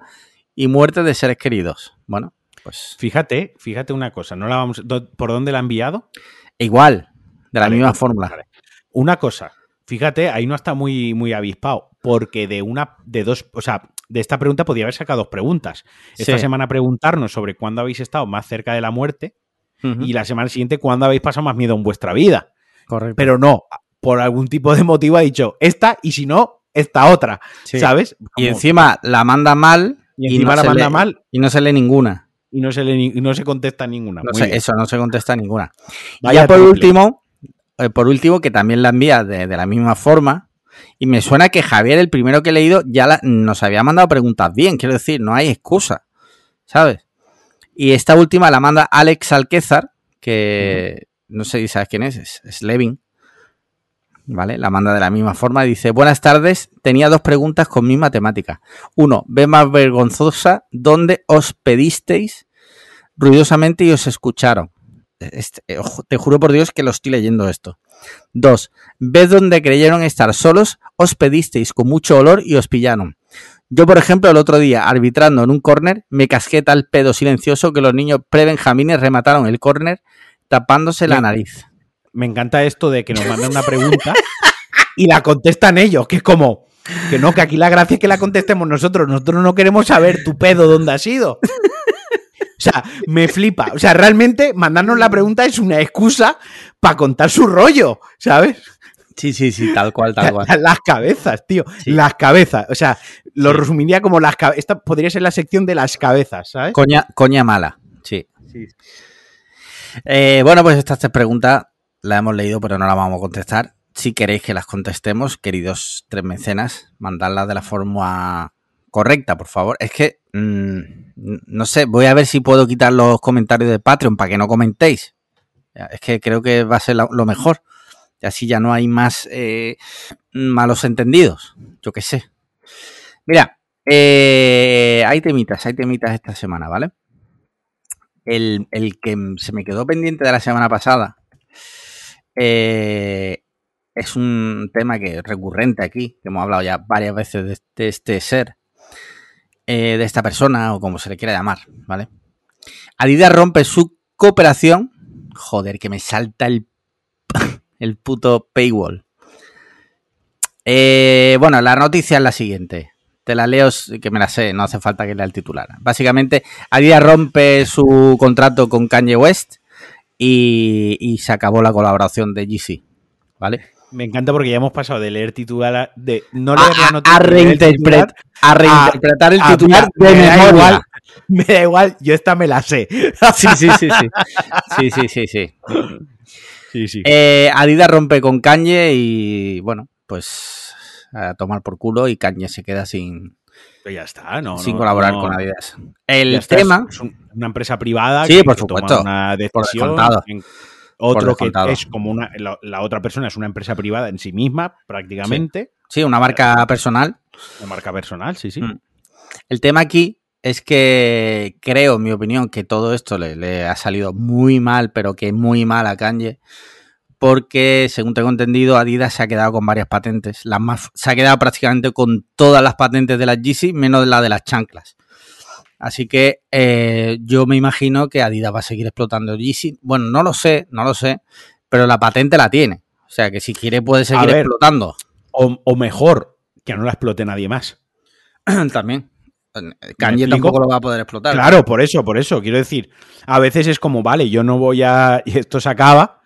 y muerte de seres queridos. Bueno, pues Fíjate, fíjate una cosa, ¿no la vamos, do- ¿por dónde la ha enviado? igual, de la Vale, misma vale, fórmula. vale. Una cosa, fíjate, ahí no está muy, muy avispado, porque de una, de dos, o sea, de esta pregunta podía haber sacado dos preguntas. Esta Sí. semana preguntarnos sobre cuándo habéis estado más cerca de la muerte y la semana siguiente cuándo habéis pasado más miedo en vuestra vida. correcto. Pero no, por algún tipo de motivo ha dicho esta y si no, esta otra, Sí. ¿sabes? Y encima la manda mal y y, encima no la manda lee- mal y no se lee ninguna. y no se, le, y no se contesta ninguna. No eso no se contesta ninguna. Y ya por triple. último, eh, por último, que también la envía de, de la misma forma. Y me suena que Javier, el primero que he leído, ya la- nos había mandado preguntas bien. Quiero decir, no hay excusa. ¿Sabes? Y esta última la manda Alex Alquezar, que no sé si sabes quién es, es, es Levin. ¿Vale? La manda de la misma forma. Dice: Buenas tardes. Tenía dos preguntas con misma temática. Uno, ve más vergonzosa, ¿dónde os pedisteis ruidosamente y os escucharon? Este, eh, te juro por Dios que lo estoy leyendo esto. Dos, vez donde creyeron estar solos, os pedisteis con mucho olor y os pillaron. Yo, por ejemplo, el otro día, arbitrando en un córner, me casqué tal pedo silencioso que los niños pre-benjamines remataron el córner tapándose la nariz. Me encanta esto de que nos mandan una pregunta y la contestan ellos, que es como que no, que aquí la gracia es que la contestemos nosotros. Nosotros no queremos saber tu pedo dónde ha sido. O sea, me flipa. O sea, realmente mandarnos la pregunta es una excusa para contar su rollo, ¿sabes? Sí, sí, sí, tal cual, tal cual. *laughs* Las cabezas, tío. Sí. Las cabezas. O sea, lo Sí. resumiría como las cabezas. Esta podría ser la sección de las cabezas, ¿sabes? Coña, coña mala, sí. Sí. Eh, bueno, pues estas tres preguntas las hemos leído, pero no las vamos a contestar. Si queréis que las contestemos, queridos tres mecenas, mandadlas de la forma correcta, por favor. Es que, mm, no sé, voy a ver si puedo quitar los comentarios de Patreon para que no comentéis. Es que creo que va a ser la- lo mejor. Y así ya no hay más eh, malos entendidos. Yo qué sé. Mira, eh, hay temitas, hay temitas esta semana, ¿vale? El, el que se me quedó pendiente de la semana pasada eh, es un tema que recurrente aquí, que hemos hablado ya varias veces de, de este ser, eh, de esta persona o como se le quiera llamar, ¿vale? Adidas rompe su cooperación. Joder, que me salta el, *laughs* el puto paywall. Eh, bueno, la noticia es la siguiente. Te la leo, que me la sé, no hace falta que lea el titular. Básicamente, Adidas rompe su contrato con Kanye West y, y se acabó la colaboración de GC. ¿Vale? Me encanta porque ya hemos pasado de leer titular a, de no A, leer la a- noticia, a leer el reinterpre- titular. a reinterpretar el titular de me da igual. Me da igual, yo esta me la sé. Sí, sí, sí, sí. Sí, sí, sí, sí. Sí, sí. Eh, Adidas rompe con Kanye y bueno, pues a tomar por culo y Kanye se queda sin, ya está, no. sin no, colaborar no. con Adidas. El está, tema, es un- una empresa privada Sí, que, por que toma supuesto. una Por decisión. en- otro que es como una. La, la otra persona es una empresa privada en sí misma, prácticamente. sí, una marca personal. Una marca personal, sí, sí. Mm. El tema aquí es que creo, en mi opinión, que todo esto le, le ha salido muy mal, pero que muy mal a Kanye, porque según tengo entendido, Adidas se ha quedado con varias patentes. Las más, se ha quedado prácticamente con todas las patentes de las Yeezy, menos la de las chanclas. Así que eh, yo me imagino que Adidas va a seguir explotando Yeezy. Bueno, no lo sé, no lo sé, pero la patente la tiene. O sea que si quiere puede seguir ver. explotando. O, o mejor, que no la explote nadie más. *clears throat* También. Kanye tampoco lo va a poder explotar. Claro, por eso, por eso. Quiero decir, a veces es como, vale, yo no voy a. *laughs* y Esto se acaba,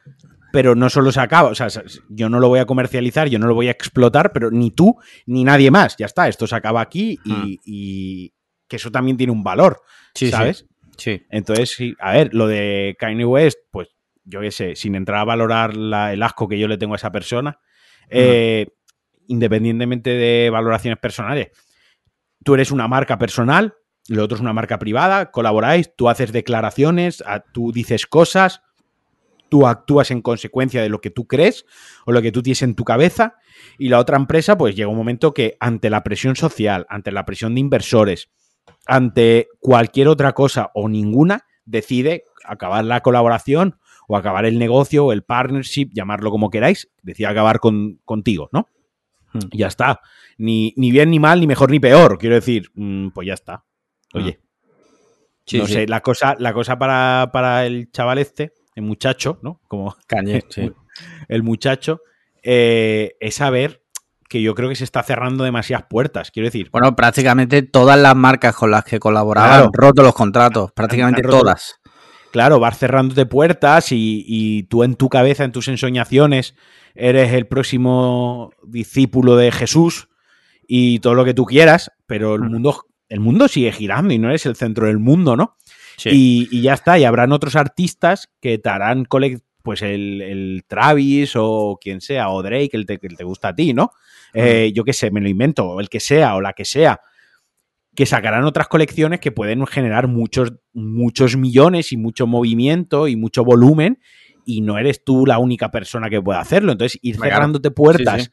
pero no solo se acaba. O sea, yo no lo voy a comercializar, yo no lo voy a explotar, pero ni tú ni nadie más. Ya está, esto se acaba aquí y, Hmm. y que eso también tiene un valor, Sí. ¿sabes? Sí. Entonces, sí, a ver, lo de Kanye West, pues yo qué sé, sin entrar a valorar la- el asco que yo le tengo a esa persona, eh, independientemente de valoraciones personales, tú eres una marca personal, lo otro es una marca privada, colaboráis, tú haces declaraciones, a- tú dices cosas, tú actúas en consecuencia de lo que tú crees o lo que tú tienes en tu cabeza y la otra empresa pues llega un momento que ante la presión social, ante la presión de inversores, ante cualquier otra cosa o ninguna, decide acabar la colaboración o acabar el negocio o el partnership, llamarlo como queráis, decide acabar con, contigo, ¿no? Hmm. Y ya está. Ni, ni bien ni mal, ni mejor ni peor. Quiero decir, mm, pues ya está. Oye, Sí, no sí. sé, la cosa, la cosa para, para el chaval este, el muchacho, ¿no? Como *laughs* sí. el muchacho, eh, es saber que yo creo que se está cerrando demasiadas puertas. Quiero decir, Bueno, prácticamente todas las marcas con las que colaboraban Claro. han roto los contratos. Prácticamente todas. claro, vas cerrándote puertas y, y tú en tu cabeza, en tus ensoñaciones, eres el próximo discípulo de Jesús y todo lo que tú quieras, pero el mundo, el mundo sigue girando y no eres el centro del mundo, ¿no? Sí. Y, y ya está, y habrán otros artistas que te harán pues el, el Travis o quien sea, o Drake, el, te- el te gusta a ti, ¿no? Eh, yo qué sé, me lo invento, o el que sea, o la que sea, que sacarán otras colecciones que pueden generar muchos, muchos millones y mucho movimiento y mucho volumen, y no eres tú la única persona que pueda hacerlo. Entonces, ir cerrándote puertas Sí,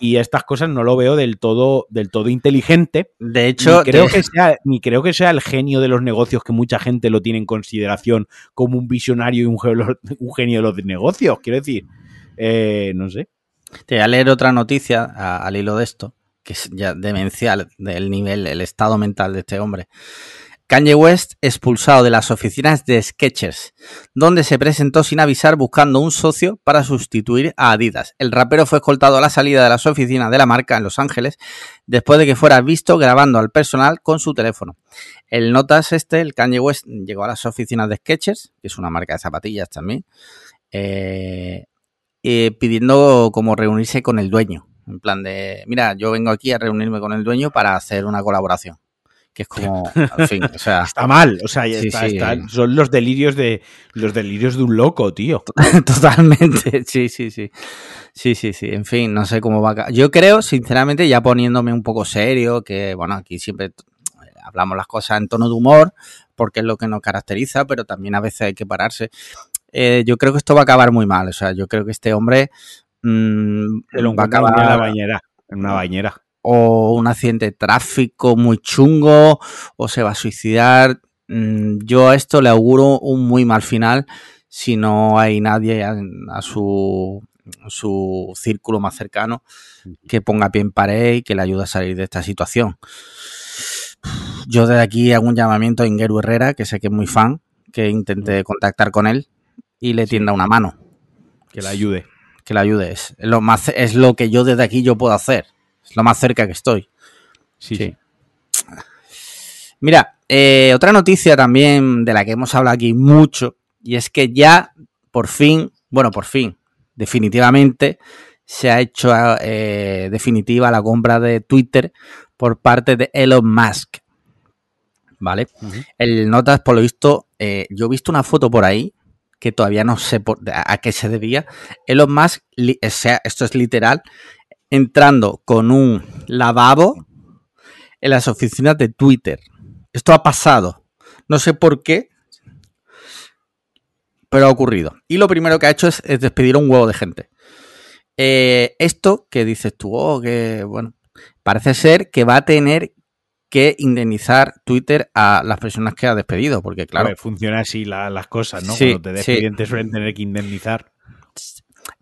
y estas cosas no lo veo del todo, del todo inteligente. De hecho, Ni creo, de- que sea, ni creo que sea el genio de los negocios que mucha gente lo tiene en consideración como un visionario y un, ge- un genio de los negocios. Quiero decir, eh, no sé. te voy a leer otra noticia a- al hilo de esto, que es ya demencial del nivel, el estado mental de este hombre. Kanye West expulsado de las oficinas de Skechers, donde se presentó sin avisar buscando un socio para sustituir a Adidas. El rapero fue escoltado a la salida de las oficinas de la marca en Los Ángeles después de que fuera visto grabando al personal con su teléfono. El notas este, el Kanye West, llegó a las oficinas de Skechers, que es una marca de zapatillas también, eh, eh, pidiendo como reunirse con el dueño. En plan de, mira, yo vengo aquí a reunirme con el dueño para hacer una colaboración. Que es como, en fin, o sea, *laughs* Está mal. O sea, ya Sí, está- sí. está- son los delirios de los delirios de un loco, tío. *laughs* totalmente, *laughs* sí, sí, sí. Sí, sí, sí, en fin, no sé cómo va a... Yo creo, sinceramente, ya poniéndome un poco serio, que, bueno, aquí siempre hablamos las cosas en tono de humor, porque es lo que nos caracteriza, pero también a veces hay que pararse. Eh, yo creo que esto va a acabar muy mal, o sea, yo creo que este hombre mm, lo va a encuentran en la acabar bañera. En una bañera. O un accidente de tráfico muy chungo o se va a suicidar. Mm, Yo a esto le auguro un muy mal final si no hay nadie a, a su, su círculo más cercano que ponga pie en pared y que le ayude a salir de esta situación. Yo desde aquí hago un llamamiento a Ingeru Herrera, que sé que es muy fan, que intente contactar con él y le tienda una mano, Que la ayude. que le ayude. Es lo, más, es lo que yo desde aquí yo puedo hacer. Es lo más cerca que estoy. Sí. Mira, eh, otra noticia también de la que hemos hablado aquí mucho, y es que ya por fin, bueno, por fin, definitivamente se ha hecho eh, definitiva la compra de Twitter por parte de Elon Musk. ¿Vale? El Notas, por lo visto, eh, yo he visto una foto por ahí que todavía no sé por- a, a qué se debía. Elon Musk, li- o sea, esto es literal, entrando con un lavabo en las oficinas de Twitter. Esto ha pasado. No sé por qué, pero ha ocurrido. Y lo primero que ha hecho es, es despedir a un huevo de gente. Eh, esto que dices tú, oh, que bueno, parece ser que va a tener que indemnizar Twitter a las personas que ha despedido, porque claro, ver, funciona así la- las cosas, ¿no? Sí, Cuando te sí. despiden te suelen tener que indemnizar.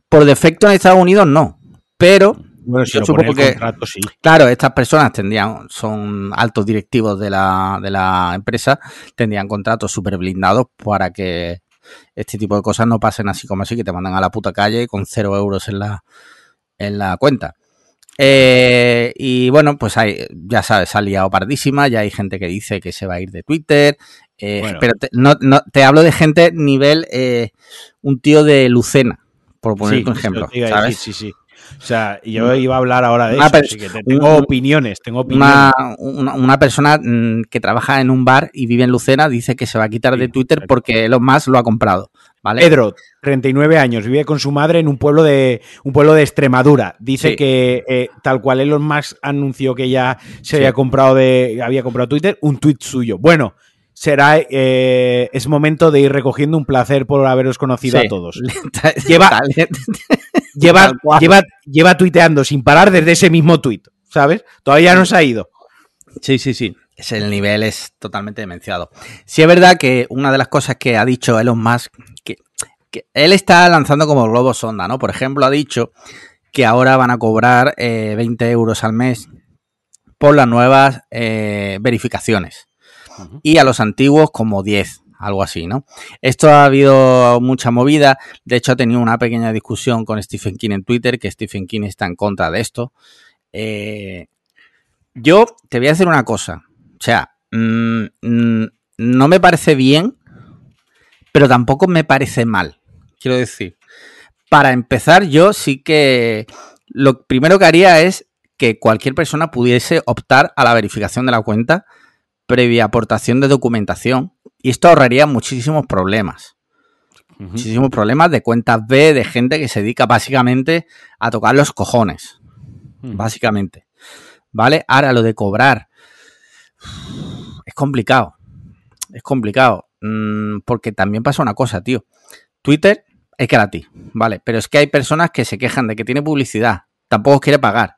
por defecto en Estados Unidos no, pero Bueno, si Yo supongo el que- contrato, sí. Claro, estas personas tendrían, son altos directivos de la, de la empresa, tendrían contratos súper blindados para que este tipo de cosas no pasen así como así, que te mandan a la puta calle con cero euros en la, en la cuenta. Eh, y bueno, pues hay, ya sabes, ha liado pardísima, ya hay gente que dice que se va a ir de Twitter. eh, Bueno. Pero te, no, no- te hablo de gente nivel eh, un tío de Lucena, por poner Sí, un ejemplo, ¿sabes? decir, sí, sí. O sea, yo iba a hablar ahora de Una eso, así que te- tengo un- opiniones, tengo opiniones. Una, una, persona mm, que trabaja en un bar y vive en Lucena dice que se va a quitar de Twitter perfecto. porque Elon Musk lo ha comprado. ¿Vale? Pedro, 39 años, vive con su madre en un pueblo de un pueblo de Extremadura. Dice Sí. que eh, tal cual Elon Musk anunció que ya se Sí. había comprado de había comprado Twitter, un tuit suyo. Bueno, será eh, es momento de ir recogiendo un placer por haberos conocido Sí. a todos. *laughs* Lleva- *laughs* Lleva, lleva, lleva tuiteando sin parar desde ese mismo tuit, ¿sabes? Todavía no se ha ido. Sí, sí, sí. Es el nivel es totalmente demenciado. Sí es verdad que una de las cosas que ha dicho Elon Musk, que, que él está lanzando como globo sonda, ¿no? Por ejemplo, ha dicho que ahora van a cobrar eh, 20 euros al mes por las nuevas eh, verificaciones. Y a los antiguos como 10, algo así, ¿no? Esto ha habido mucha movida. De hecho, ha tenido una pequeña discusión con Stephen King en Twitter, que Stephen King está en contra de esto. Eh, yo te voy a decir una cosa. O sea, mm, mm, no me parece bien, pero tampoco me parece mal. Quiero decir, para empezar, yo sí que lo primero que haría es que cualquier persona pudiese optar a la verificación de la cuenta previa aportación de documentación. Y esto ahorraría muchísimos problemas. Muchísimos problemas de cuentas B, de gente que se dedica básicamente a tocar los cojones básicamente. ¿Vale? Ahora lo de cobrar es complicado. Es complicado. Mm, porque también pasa una cosa, tío. Twitter es gratis, ¿vale? Pero es que hay personas que se quejan de que tiene publicidad. Tampoco quiere pagar.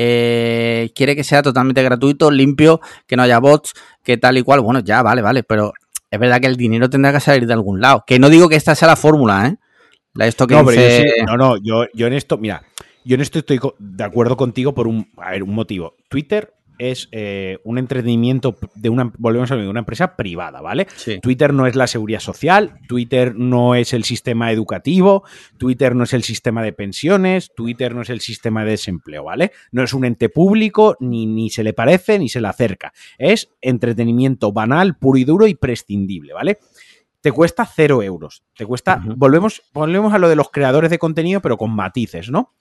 Eh, quiere que sea totalmente gratuito, limpio, que no haya bots, que tal y cual. Bueno, ya, vale, vale. Pero es verdad que el dinero tendrá que salir de algún lado. Que no digo que esta sea la fórmula, ¿eh? La- Esto que No, pero yo sí- no, no, yo, yo en esto, mira, yo en esto estoy de acuerdo contigo por un, a ver, un motivo. Twitter es eh, un entretenimiento de una, volvemos a ver, de una empresa privada, ¿vale? Sí. Twitter no es la seguridad social, Twitter no es el sistema educativo, Twitter no es el sistema de pensiones, Twitter no es el sistema de desempleo, ¿vale? No es un ente público, ni, ni se le parece, ni se le acerca. Es entretenimiento banal, puro y duro y prescindible, ¿vale? Te cuesta cero euros. Te cuesta. Volvemos, volvemos a lo de los creadores de contenido, pero con matices, ¿no?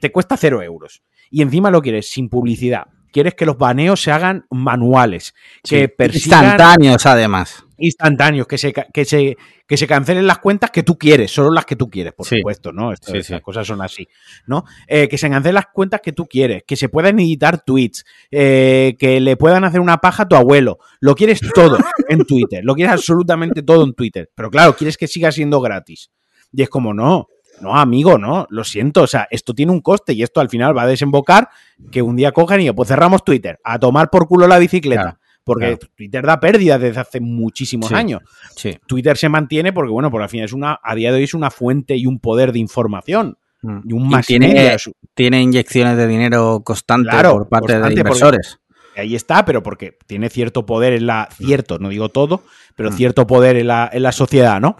Te cuesta cero euros. Y encima lo quieres sin publicidad. Quieres que los baneos se hagan manuales, que persigan Instantáneos, además. instantáneos, que se, que, se, que se cancelen las cuentas que tú quieres, solo las que tú quieres, por Sí. supuesto, ¿no? Esto- Sí, estas cosas son así, ¿no? Eh, que se cancelen las cuentas que tú quieres, que se puedan editar tweets, eh, que le puedan hacer una paja a tu abuelo. Lo quieres todo en Twitter, lo quieres absolutamente todo en Twitter, pero claro, quieres que siga siendo gratis. Y es como, no, no, amigo, no, lo siento, o sea, esto tiene un coste y esto al final va a desembocar que un día cojan y pues cerramos Twitter, a tomar por culo la bicicleta. Claro, porque claro. Twitter da pérdida desde hace muchísimos Sí. años. Sí. Twitter se mantiene porque, bueno, por al final es una, a día de hoy es una fuente y un poder de información. Y un Y más tiene, tiene inyecciones de dinero constante Claro, por parte constante, de inversores. Ahí está, pero porque tiene cierto poder en la. Cierto, no digo todo, pero Mm. cierto poder en la, en la sociedad, ¿no?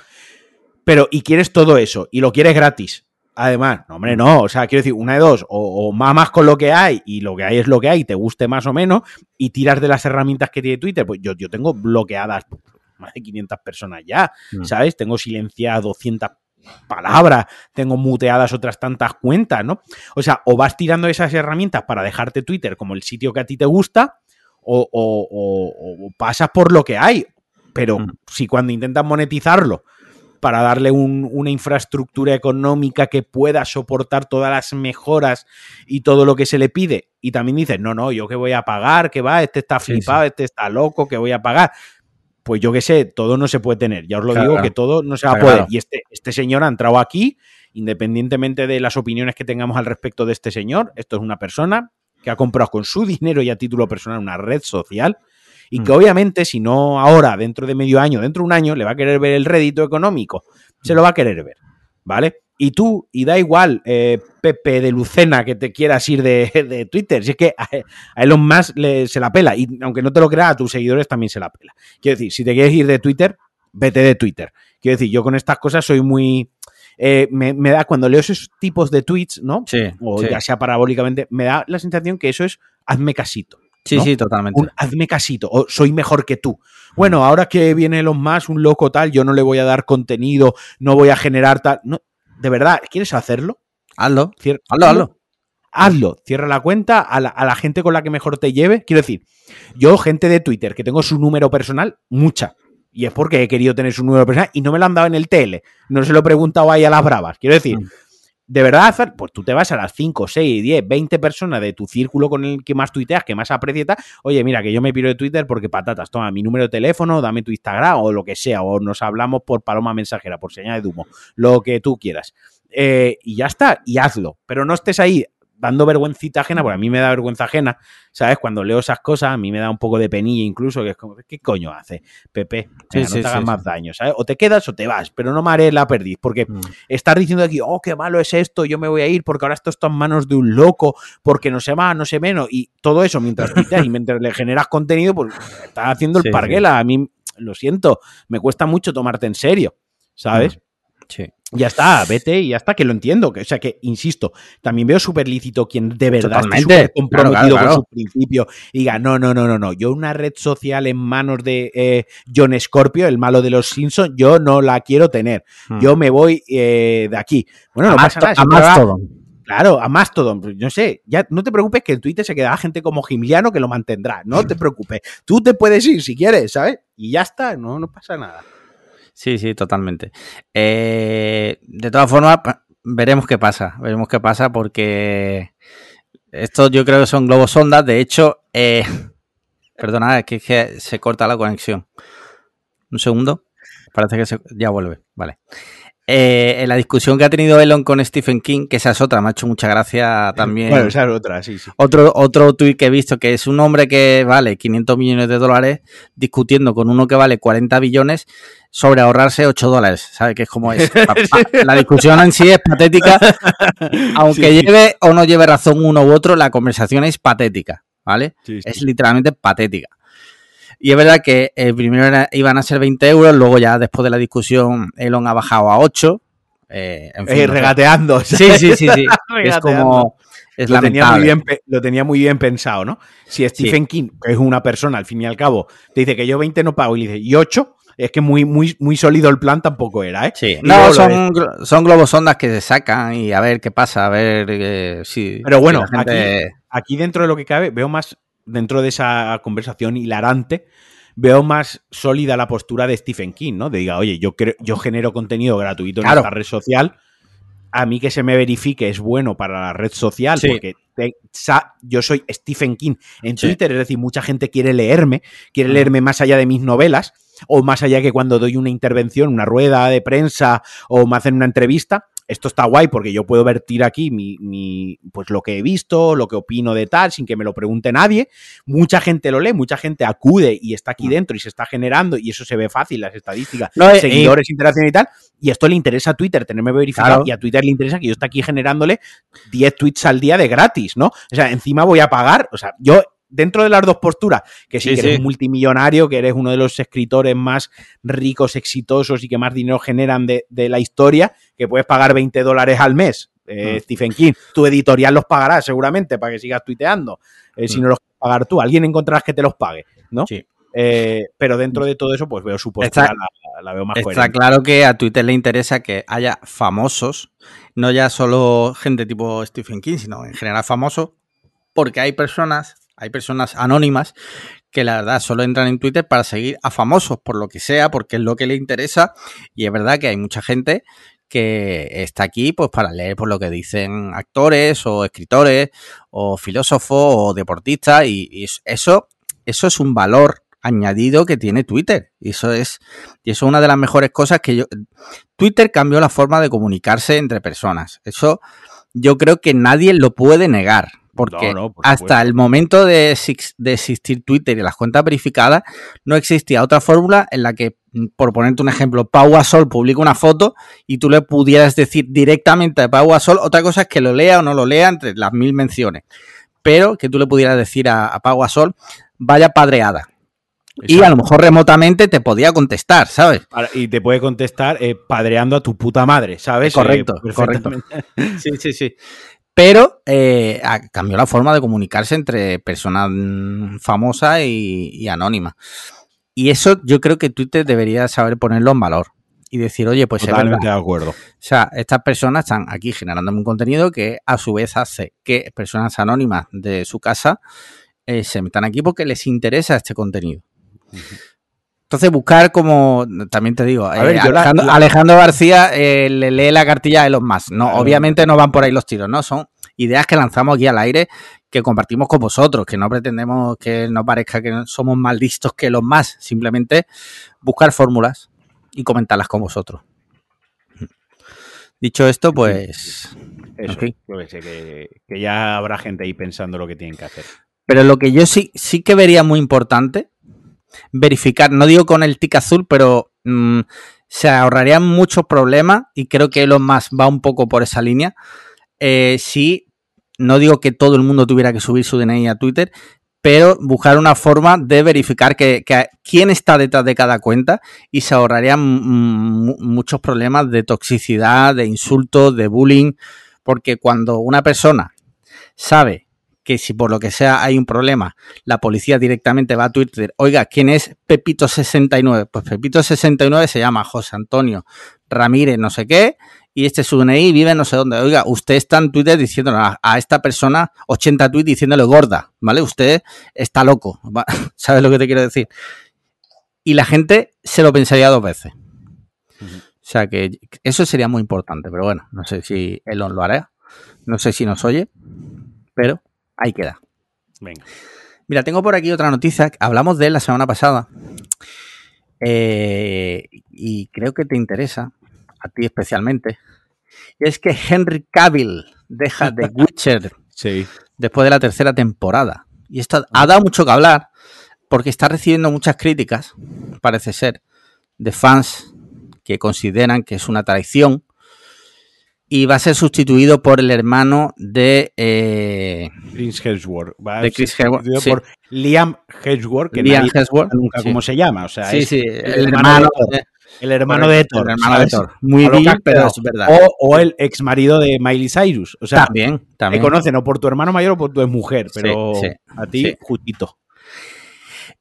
Pero, y quieres todo eso, y lo quieres gratis. Además, no, hombre, no. O sea, quiero decir, una de dos, o, o mamas con lo que hay, y lo que hay es lo que hay, te guste más o menos, y tiras de las herramientas que tiene Twitter. Pues yo, yo tengo bloqueadas más de 500 personas ya, Mm. ¿sabes? Tengo silenciadas 200 palabras, tengo muteadas otras tantas cuentas, ¿no? O sea, o vas tirando esas herramientas para dejarte Twitter como el sitio que a ti te gusta, o, o- o- o pasas por lo que hay. Pero Mm. si cuando intentas monetizarlo para darle un- una infraestructura económica que pueda soportar todas las mejoras y todo lo que se le pide, y también dices, no, no, yo que voy a pagar, que va, este está Sí, flipado, este está loco, que voy a pagar. Pues yo qué sé, todo no se puede tener. Ya os lo Claro, digo claro. que todo no se va a poder. claro. Y este, este señor ha entrado aquí, independientemente de las opiniones que tengamos al respecto de este señor, esto es una persona que ha comprado con su dinero y a título personal una red social y que Mm. obviamente si no ahora, dentro de medio año, dentro de un año, le va a querer ver el rédito económico, se lo va a querer ver, ¿vale? Y tú, y da igual, eh, Pepe de Lucena, que te quieras ir de, *laughs* de Twitter, si es que a, a Elon Musk le- se la pela, y aunque no te lo creas, a tus seguidores también se la pela. Quiero decir, si te quieres ir de Twitter, vete de Twitter. Quiero decir, yo con estas cosas soy muy... eh, me, me da, cuando leo esos tipos de tweets, ¿no? Sí. O sí. ya sea parabólicamente, me da la sensación que eso es hazme casito. Sí, ¿no? sí, totalmente. Un hazme casito, o soy mejor que tú. Bueno, ahora que viene Elon Musk, un loco tal, yo no le voy a dar contenido, no voy a generar tal. No, de verdad, ¿quieres hacerlo? Hazlo. Cier- Hazlo, hazlo. Hazlo, cierra la cuenta a la, a la gente con la que mejor te lleve. Quiero decir, yo, gente de Twitter, que tengo su número personal, mucha. Y es porque he querido tener su número personal y no me lo han dado en el TL. No se lo he preguntado ahí a las bravas. Quiero decir, Mm. De verdad, pues tú te vas a las 5, 6, 10, 20 personas de tu círculo con el que más tuiteas, que más aprecia y tal. Oye, mira, que yo me piro de Twitter porque patatas, toma mi número de teléfono, dame tu Instagram o lo que sea, o nos hablamos por paloma mensajera, por señal de humo, lo que tú quieras. Eh, y ya está, y hazlo. Pero no estés ahí dando vergüencita ajena, porque a mí me da vergüenza ajena, ¿sabes? Cuando leo esas cosas, a mí me da un poco de penilla incluso, que es como, ¿qué coño hace, Pepe? Venga, sí, no te hagas sí, más daño, ¿sabes? O te quedas o te vas, pero no me haré la perdiz, porque Mm. estar diciendo aquí, oh, qué malo es esto, yo me voy a ir porque ahora esto está en manos de un loco, porque no sé más, no sé menos, y todo eso mientras *laughs* tuiteas y mientras le generas contenido, pues estás haciendo el parguela. A mí, lo siento, me cuesta mucho tomarte en serio, ¿sabes? Sí. Ya está, vete y ya está, que lo entiendo. Que, o sea, que, insisto, también veo súper lícito quien de verdad esté comprometido Claro, claro, con su principio y diga, no, no, no, no, no, yo una red social en manos de eh, John Scorpio, el malo de los Simpsons, yo no la quiero tener. Mm. Yo me voy eh, de aquí. Bueno, no a pasa nada. A habrá- Mastodon. Claro, a Mastodon, no sé, ya no te preocupes que en Twitter se quedará gente como Gimliano que lo mantendrá, no te *laughs* preocupes. Tú te puedes ir si quieres, ¿sabes? Y ya está, no, no pasa nada. Sí, sí, totalmente. Eh, de todas formas, veremos qué pasa. Veremos qué pasa porque estos yo creo que son globos sondas. De hecho, eh, *laughs* perdona, es que, es que se corta la conexión. Un segundo. Parece que se- ya vuelve. Vale. Eh, en la discusión que ha tenido Elon con Stephen King, que esa es otra, me ha hecho mucha gracia también. Bueno, esa es otra, sí, sí. Otro, otro tuit que he visto que es un hombre que vale 500 millones de dólares discutiendo con uno que vale 40 billones sobre ahorrarse 8 dólares. ¿Sabes? Que es como es. *laughs* La discusión en sí es patética. *laughs* Aunque Sí, sí. lleve o no lleve razón uno u otro, la conversación es patética. ¿Vale? Sí. Es literalmente patética. Y es verdad que eh, primero era- iban a ser 20 euros, luego ya después de la discusión Elon ha bajado a 8. Eh, en fin, Eh, regateando. Sí, sí, sí, sí. *laughs* es como. Es lo tenía, muy bien, lo tenía muy bien pensado, ¿no? Si Stephen King, que es una persona, al fin y al cabo, te dice que yo 20 no pago y le dice, ¿y 8? Es que muy, muy, muy sólido el plan tampoco era, ¿eh? Sí, no, son, son globos ondas que se sacan y a ver qué pasa, a ver eh, si. Pero bueno, si gente- Aquí dentro de lo que cabe, veo más, dentro de esa conversación hilarante, veo más sólida la postura de Stephen King, ¿no? De diga, oye, yo, creo, yo genero contenido gratuito en Claro. esta red social, a mí que se me verifique es bueno para la red social, Sí. porque te- sa- yo soy Stephen King en Sí. Twitter, es decir, mucha gente quiere leerme, quiere leerme más allá de mis novelas, o más allá que cuando doy una intervención, una rueda de prensa, o me hacen una entrevista. Esto está guay porque yo puedo vertir aquí mi, mi- pues lo que he visto, lo que opino de tal, sin que me lo pregunte nadie. Mucha gente lo lee, mucha gente acude y está aquí dentro y se está generando, y eso se ve fácil, las estadísticas, No, eh, seguidores, interacción y tal. Y esto le interesa a Twitter, tenerme verificado, Claro. y a Twitter le interesa que yo esté aquí generándole 10 tweets al día de gratis, ¿no? O sea, encima voy a pagar, o sea, yo dentro de las dos posturas, que sí, Sí, que eres sí. un multimillonario, que eres uno de los escritores más ricos, exitosos y que más dinero generan de, de la historia, que puedes pagar 20 dólares al mes. eh, Mm. Stephen King, tu editorial los pagará seguramente para que sigas tuiteando. eh, Si Mm. no los quieres pagar tú, alguien encontrarás que te los pague, ¿no? Sí. Eh, pero dentro de todo eso, pues veo su postura, Está- la, la veo más Está coherente. claro que a Twitter le interesa que haya famosos, no ya solo gente tipo Stephen King, sino en general famosos, porque hay personas, hay personas anónimas que la verdad solo entran en Twitter para seguir a famosos, por lo que sea, porque es lo que le interesa, y es verdad que hay mucha gente que está aquí pues para leer por lo que dicen actores o escritores o filósofos o deportistas. Y, y eso eso es un valor añadido que tiene Twitter. Y eso es y eso es una de las mejores cosas que yo Twitter cambió la forma de comunicarse entre personas. Eso yo creo que nadie lo puede negar porque No, no, por hasta el momento de, de existir Twitter y las cuentas verificadas no existía otra fórmula en la que mm, por ponerte un ejemplo Pau Gasol publica una foto y tú le pudieras decir directamente a Pau Gasol otra cosa es que lo lea o no lo lea entre las mil menciones pero que tú le pudieras decir a, a Pau Gasol vaya padreada Y a lo mejor remotamente te podía contestar, ¿sabes? Y te puede contestar eh, padreando a tu puta madre, ¿sabes? Correcto, Eh, correcto. Sí, sí, sí. Pero eh, cambió la forma de comunicarse entre personas mm, famosas y, y anónimas. Y eso yo creo que Twitter debería saber ponerlo en valor. Y decir, oye, pues es verdad. Totalmente de acuerdo. O sea, estas personas están aquí generándome un contenido que a su vez hace que personas anónimas de su casa eh, se metan aquí porque les interesa este contenido. Entonces, buscar como, también te digo, eh, ver, yo la- Alejandro, la- Alejandro García eh, le lee la cartilla de los más. No, Claro. obviamente no van por ahí los tiros, ¿no? Son ideas que lanzamos aquí al aire que compartimos con vosotros, que no pretendemos que no parezca que somos más listos que los más, simplemente buscar fórmulas y comentarlas con vosotros. Dicho esto, pues Eso, Ok. yo que sé, que, que ya habrá gente ahí pensando lo que tienen que hacer. Pero lo que yo sí, sí que vería muy importante, verificar, no digo con el tic azul, pero mm, se ahorrarían muchos problemas y creo que Elon Musk va un poco por esa línea. eh, si, no digo que todo el mundo tuviera que subir su DNI a Twitter, pero buscar una forma de verificar que, quién está detrás de cada cuenta y se ahorrarían mm, mu- muchos problemas de toxicidad, de insultos, de bullying, porque cuando una persona sabe que si por lo que sea hay un problema, la policía directamente va a Twitter, oiga, ¿quién es Pepito69? Pues Pepito69 se llama José Antonio Ramírez no sé qué, y este es su DNI, vive no sé dónde. Oiga, usted está en Twitter diciéndole a, a esta persona 80 tweets diciéndole gorda, ¿vale? Usted está loco. *laughs* ¿sabes lo que te quiero decir? Y la gente se lo pensaría dos veces. O sea que eso sería muy importante, pero bueno, no sé si Elon lo hará, no sé si nos oye, pero ahí queda. Venga. Mira, tengo por aquí otra noticia. Hablamos de él la semana pasada. Eh, y creo que te interesa, a ti especialmente. Y es que Henry Cavill deja The *laughs* Witcher Sí. después de la tercera temporada. Y esto ha dado mucho que hablar porque está recibiendo muchas críticas, parece ser, de fans que consideran que es una traición. Y va a ser sustituido por el hermano de eh, Chris Hemsworth. Va De Chris Hemsworth, sustituido sí. por Liam Hemsworth, que Liam nadie Hemsworth. nunca Sí. cómo se llama. O sea, Sí, sí, el hermano de el hermano de Thor. el hermano de. Thor. Muy has pero es verdad. O, o el ex marido de Miley Cyrus. O sea, también, te también. conocen o por tu hermano mayor o por tu mujer, pero a ti, justito.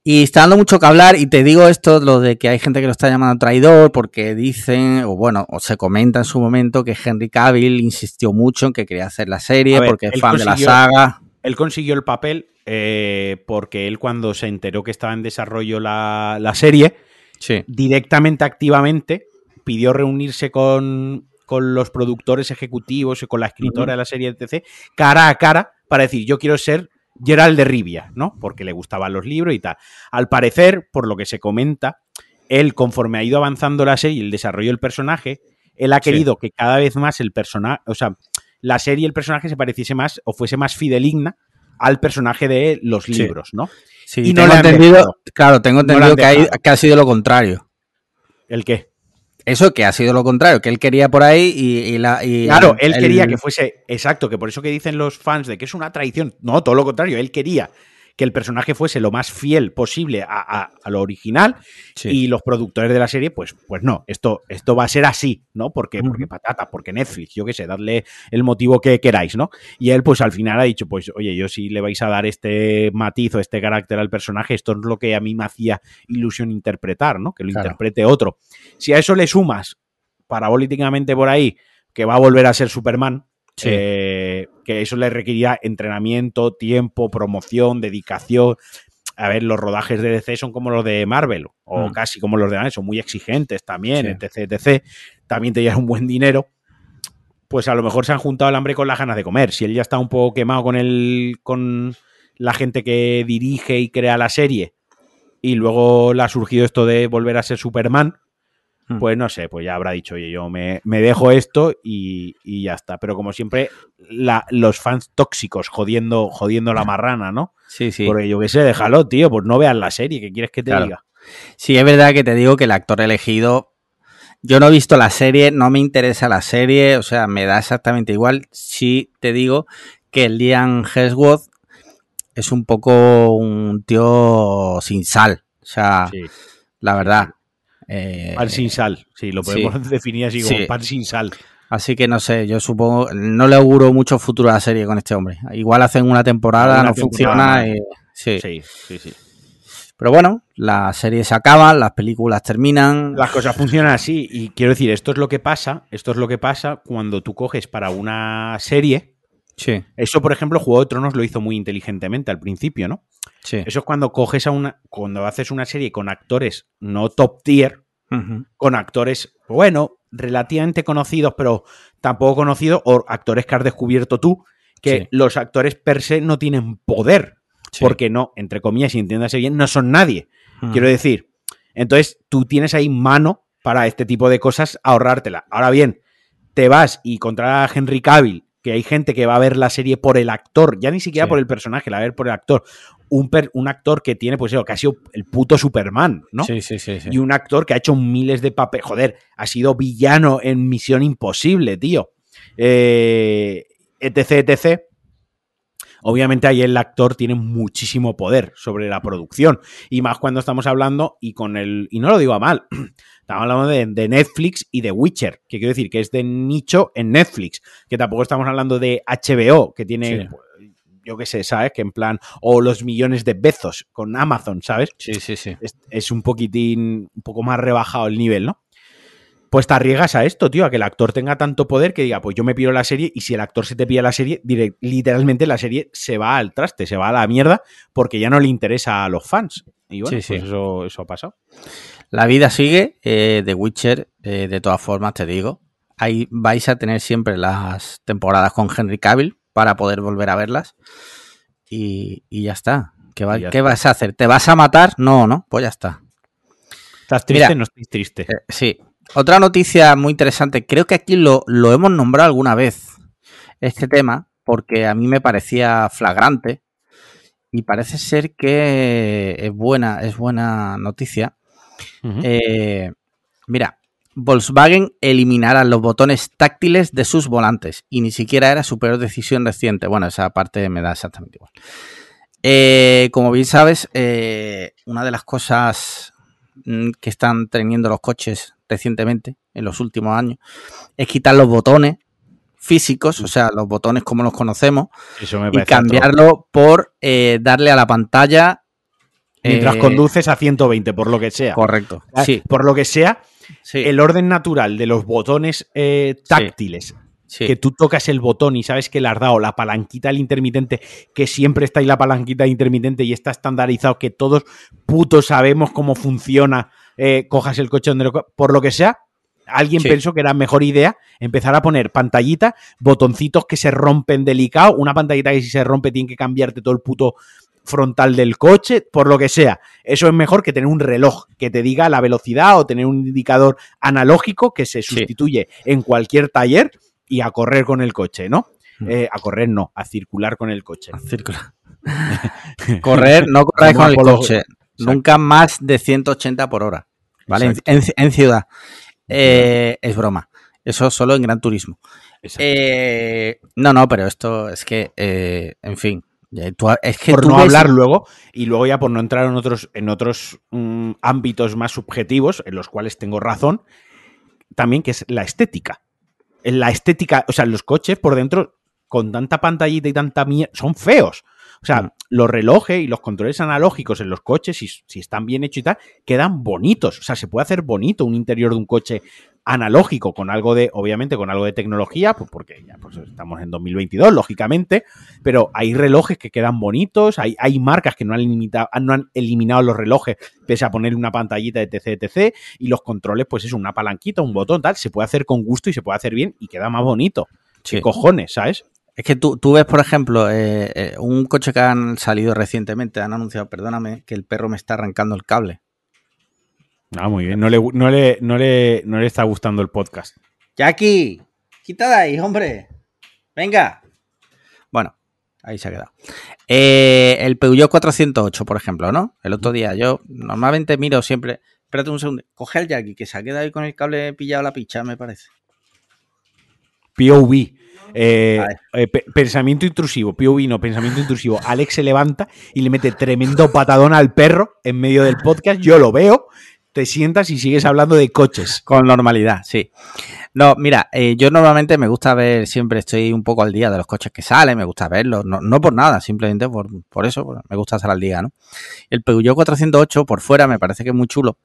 Y está dando mucho que hablar, y te digo esto, lo de que hay gente que lo está llamando traidor, porque dicen, o bueno, o se comenta en su momento que Henry Cavill insistió mucho en que quería hacer la serie, ver, porque es fan de la saga. Él consiguió el papel eh, porque él cuando se enteró que estaba en desarrollo la, la serie, Sí. directamente, activamente, pidió reunirse con, con los productores ejecutivos y con la escritora de la serie, etc., cara a cara, para decir, yo quiero ser Gerald de Rivia, ¿no? Porque le gustaban los libros y tal. Al parecer, por lo que se comenta, él, conforme ha ido avanzando la serie y el desarrollo del personaje, él ha Sí. querido que cada vez más el personaje, o sea, la serie y el personaje se pareciese más o fuese más fideligna al personaje de los Sí. libros, ¿no? Sí, Y no tengo entendido, claro, tengo entendido que, hay- que ha sido lo contrario. ¿El qué? Eso que ha sido lo contrario, que él quería por ahí y, y la. y Claro, él el- quería que fuese exacto, que por eso que dicen los fans de que es una traición. No, todo lo contrario, él quería que el personaje fuese lo más fiel posible a, a- a lo original Sí. y los productores de la serie, pues, pues no, esto, esto va a ser así, ¿no? Porque, porque patata, porque Netflix, yo qué sé, dadle el motivo que queráis, ¿no? Y él, pues al final ha dicho, pues, oye, yo si le vais a dar este matiz o este carácter al personaje, esto es lo que a mí me hacía ilusión interpretar, ¿no? Que lo Claro. interprete otro. Si a eso le sumas parabólicamente por ahí que va a volver a ser Superman, Sí. eh, que eso le requería entrenamiento, tiempo, promoción, dedicación. A ver, los rodajes de DC son como los de Marvel, o Mm. casi como los de Marvel, son muy exigentes también, Sí. etc, etc. También te llevan un buen dinero. Pues a lo mejor se han juntado el hambre con las ganas de comer. Si él ya está un poco quemado con el, con la gente que dirige y crea la serie, y luego le ha surgido esto de volver a ser Superman. Pues no sé, pues ya habrá dicho, oye, yo me, me dejo esto y, y ya está. Pero como siempre, la- los fans tóxicos jodiendo, jodiendo la marrana, ¿no? Sí, sí. Porque yo qué sé, déjalo, tío, pues no veas la serie, ¿qué quieres que te Claro. diga? Sí, es verdad que te digo que el actor elegido. Yo no he visto la serie, no me interesa la serie, o sea, me da exactamente igual. Sí te digo que Liam Hemsworth es un poco un tío sin sal. O sea, Sí. la verdad. Eh, Pan sin sal. Sí, lo podemos sí. *laughs* definir así como Sí. pan sin sal. así que no sé, yo supongo, no le auguro mucho futuro a la serie con este hombre. Igual hacen una temporada, Una no temporada funciona. y- sí. Sí, sí, sí. Pero bueno, las series se acaban, las películas terminan. Las cosas funcionan así y quiero decir, esto es lo que pasa, esto es lo que pasa cuando tú coges para una serie. Sí, Eso, por ejemplo, Juego de Tronos lo hizo muy inteligentemente al principio, ¿no? sí. Eso es cuando coges a una, cuando haces una serie con actores no top tier, con actores, bueno, relativamente conocidos, pero tampoco conocidos, o actores que has descubierto tú, que Sí. los actores per se no tienen poder, Sí. porque no, entre comillas, y entiéndase bien, no son nadie. Quiero decir, entonces tú tienes ahí mano para este tipo de cosas ahorrártela. Ahora bien, te vas y contra Henry Cavill, que hay gente que va a ver la serie por el actor, ya ni siquiera Sí. por el personaje, la va a ver por el actor. Un, per- un actor que tiene, pues que ha sido el puto Superman, ¿no? Sí, sí, sí. sí. Y un actor que ha hecho miles de papeles. Joder, ha sido villano en Misión Imposible, tío. Eh, etc, etc. Obviamente ahí el actor tiene muchísimo poder sobre la producción. Y más cuando estamos hablando, y con el. Y no lo digo a mal. *clears throat* Estamos hablando de, de Netflix y de Witcher, que quiero decir que es de nicho en Netflix, que tampoco estamos hablando de HBO, que tiene, Sí. pues, yo qué sé, ¿sabes? Que en plan, o los millones de Bezos con Amazon, ¿sabes? Sí, sí, sí. es, es un poquitín, un poco más rebajado el nivel, ¿no? Pues te arriesgas a esto, tío, a que el actor tenga tanto poder que diga, pues yo me pido la serie y si el actor se te pilla la serie, literalmente la serie se va al traste, se va a la mierda porque ya no le interesa a los fans. Y bueno, Sí, sí. pues eso, eso ha pasado. La vida sigue. eh, The Witcher, eh, de todas formas, te digo. Ahí vais a tener siempre las temporadas con Henry Cavill para poder volver a verlas. Y, y ya está. ¿Qué, va- Y ya qué está. vas a hacer? ¿Te vas a matar? No, no. Pues ya está. ¿Estás triste? Mira. no estoy triste. Eh, sí. Otra noticia muy interesante. Creo que aquí lo, lo hemos nombrado alguna vez. Este tema. Porque a mí me parecía flagrante. Y parece ser que es buena, es buena noticia. Eh, mira, Volkswagen eliminará los botones táctiles de sus volantes y ni siquiera era su peor decisión reciente. Bueno, esa parte me da exactamente igual. Eh, como bien sabes, eh, una de las cosas mm, que están teniendo los coches recientemente, en los últimos años, es quitar los botones físicos, o sea, los botones como los conocemos, eso y cambiarlo por eh, darle a la pantalla. Mientras eh, conduces a 120, por lo que sea. Correcto. Sí, Por lo que sea, sí, el orden natural de los botones eh, táctiles sí. que tú tocas el botón y sabes que le has dado la palanquita al intermitente, que siempre está ahí la palanquita intermitente y está estandarizado, que todos putos sabemos cómo funciona, eh, cojas el coche donde lo co- por lo que sea, alguien Sí. pensó que era mejor idea empezar a poner pantallita, botoncitos que se rompen delicado, una pantallita que si se rompe tiene que cambiarte todo el puto frontal del coche, por lo que sea. Eso es mejor que tener un reloj que te diga la velocidad o tener un indicador analógico que se Sí. sustituye en cualquier taller y a correr con el coche, ¿no? Mm. Eh, a correr no, a circular con el coche. Circular. *laughs* Correr, no Como con el coche. Exacto. Nunca más de 180 por hora. ¿Vale? En, en ciudad. Eh, es broma. Eso solo en Gran Turismo. Eh, no, no, pero esto es que, eh, en fin. ya tú- es que por no ves- hablar luego y luego ya por no entrar en otros en otros mm, ámbitos más subjetivos en los cuales tengo razón también que es la estética la estética o sea los coches por dentro con tanta pantallita y tanta mierda son feos o sea Mm. los relojes y los controles analógicos en los coches si, si están bien hechos y tal quedan bonitos o sea se puede hacer bonito un interior de un coche analógico con algo de obviamente con algo de tecnología pues porque ya pues estamos en 2022 lógicamente pero hay relojes que quedan bonitos, hay, hay marcas que no han, limitado, no han eliminado los relojes pese a ponerle una pantallita de etc, etc, y los controles, pues es una palanquita, un botón, tal, se puede hacer con gusto y se puede hacer bien y queda más bonito. Sí. ¿Qué cojones, sabes? Es que tú, tú ves, por ejemplo, eh, eh, un coche que han salido recientemente, han anunciado, perdóname, que el perro me está arrancando el cable. Ah, muy bien, no le, no le, no le, no le está gustando el podcast. Jackie, quita de ahí, hombre. Venga. Bueno, ahí se ha quedado. Eh, el Peugeot 408, por ejemplo, ¿no? El otro día yo normalmente miro siempre. Espérate un segundo. Coge el Jackie, que se ha quedado ahí con el cable pillado a la picha, me parece. POV. Eh, eh, pensamiento intrusivo, Pío Vino, pensamiento intrusivo. Alex se levanta y le mete tremendo patadón al perro en medio del podcast. Yo lo veo. Te sientas y sigues hablando de coches. Con normalidad, sí. No, mira, eh, yo normalmente me gusta ver, siempre estoy un poco al día de los coches que salen, me gusta verlos, no, no por nada, simplemente por, por eso, me gusta estar al día, ¿no? El Peugeot 408 por fuera me parece que es muy chulo,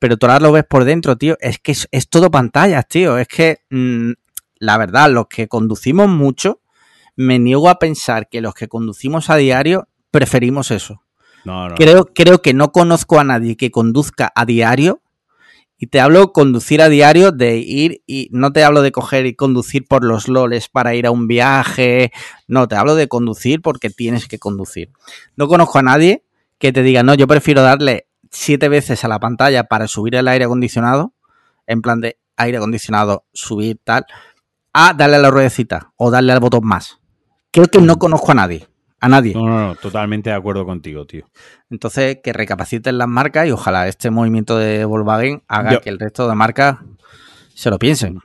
pero tú ahora lo ves por dentro, tío, es que es, todo pantallas, tío, es que mm, la verdad, los que conducimos mucho, me niego a pensar que los que conducimos a diario preferimos eso. No, no. Creo, creo que no conozco a nadie que conduzca a diario y te hablo conducir a diario de ir y no te hablo de coger y conducir por los loles para ir a un viaje. No, te hablo de conducir porque tienes que conducir. No conozco a nadie que te diga, no, yo prefiero darle siete veces a la pantalla para subir el aire acondicionado, en plan de aire acondicionado, subir tal, a darle a la ruedecita o darle al botón más. Creo que no conozco a nadie a nadie. No, no, no, totalmente de acuerdo contigo, tío. Entonces, que recapaciten las marcas y ojalá este movimiento de Volkswagen haga que el resto de marcas se lo piensen.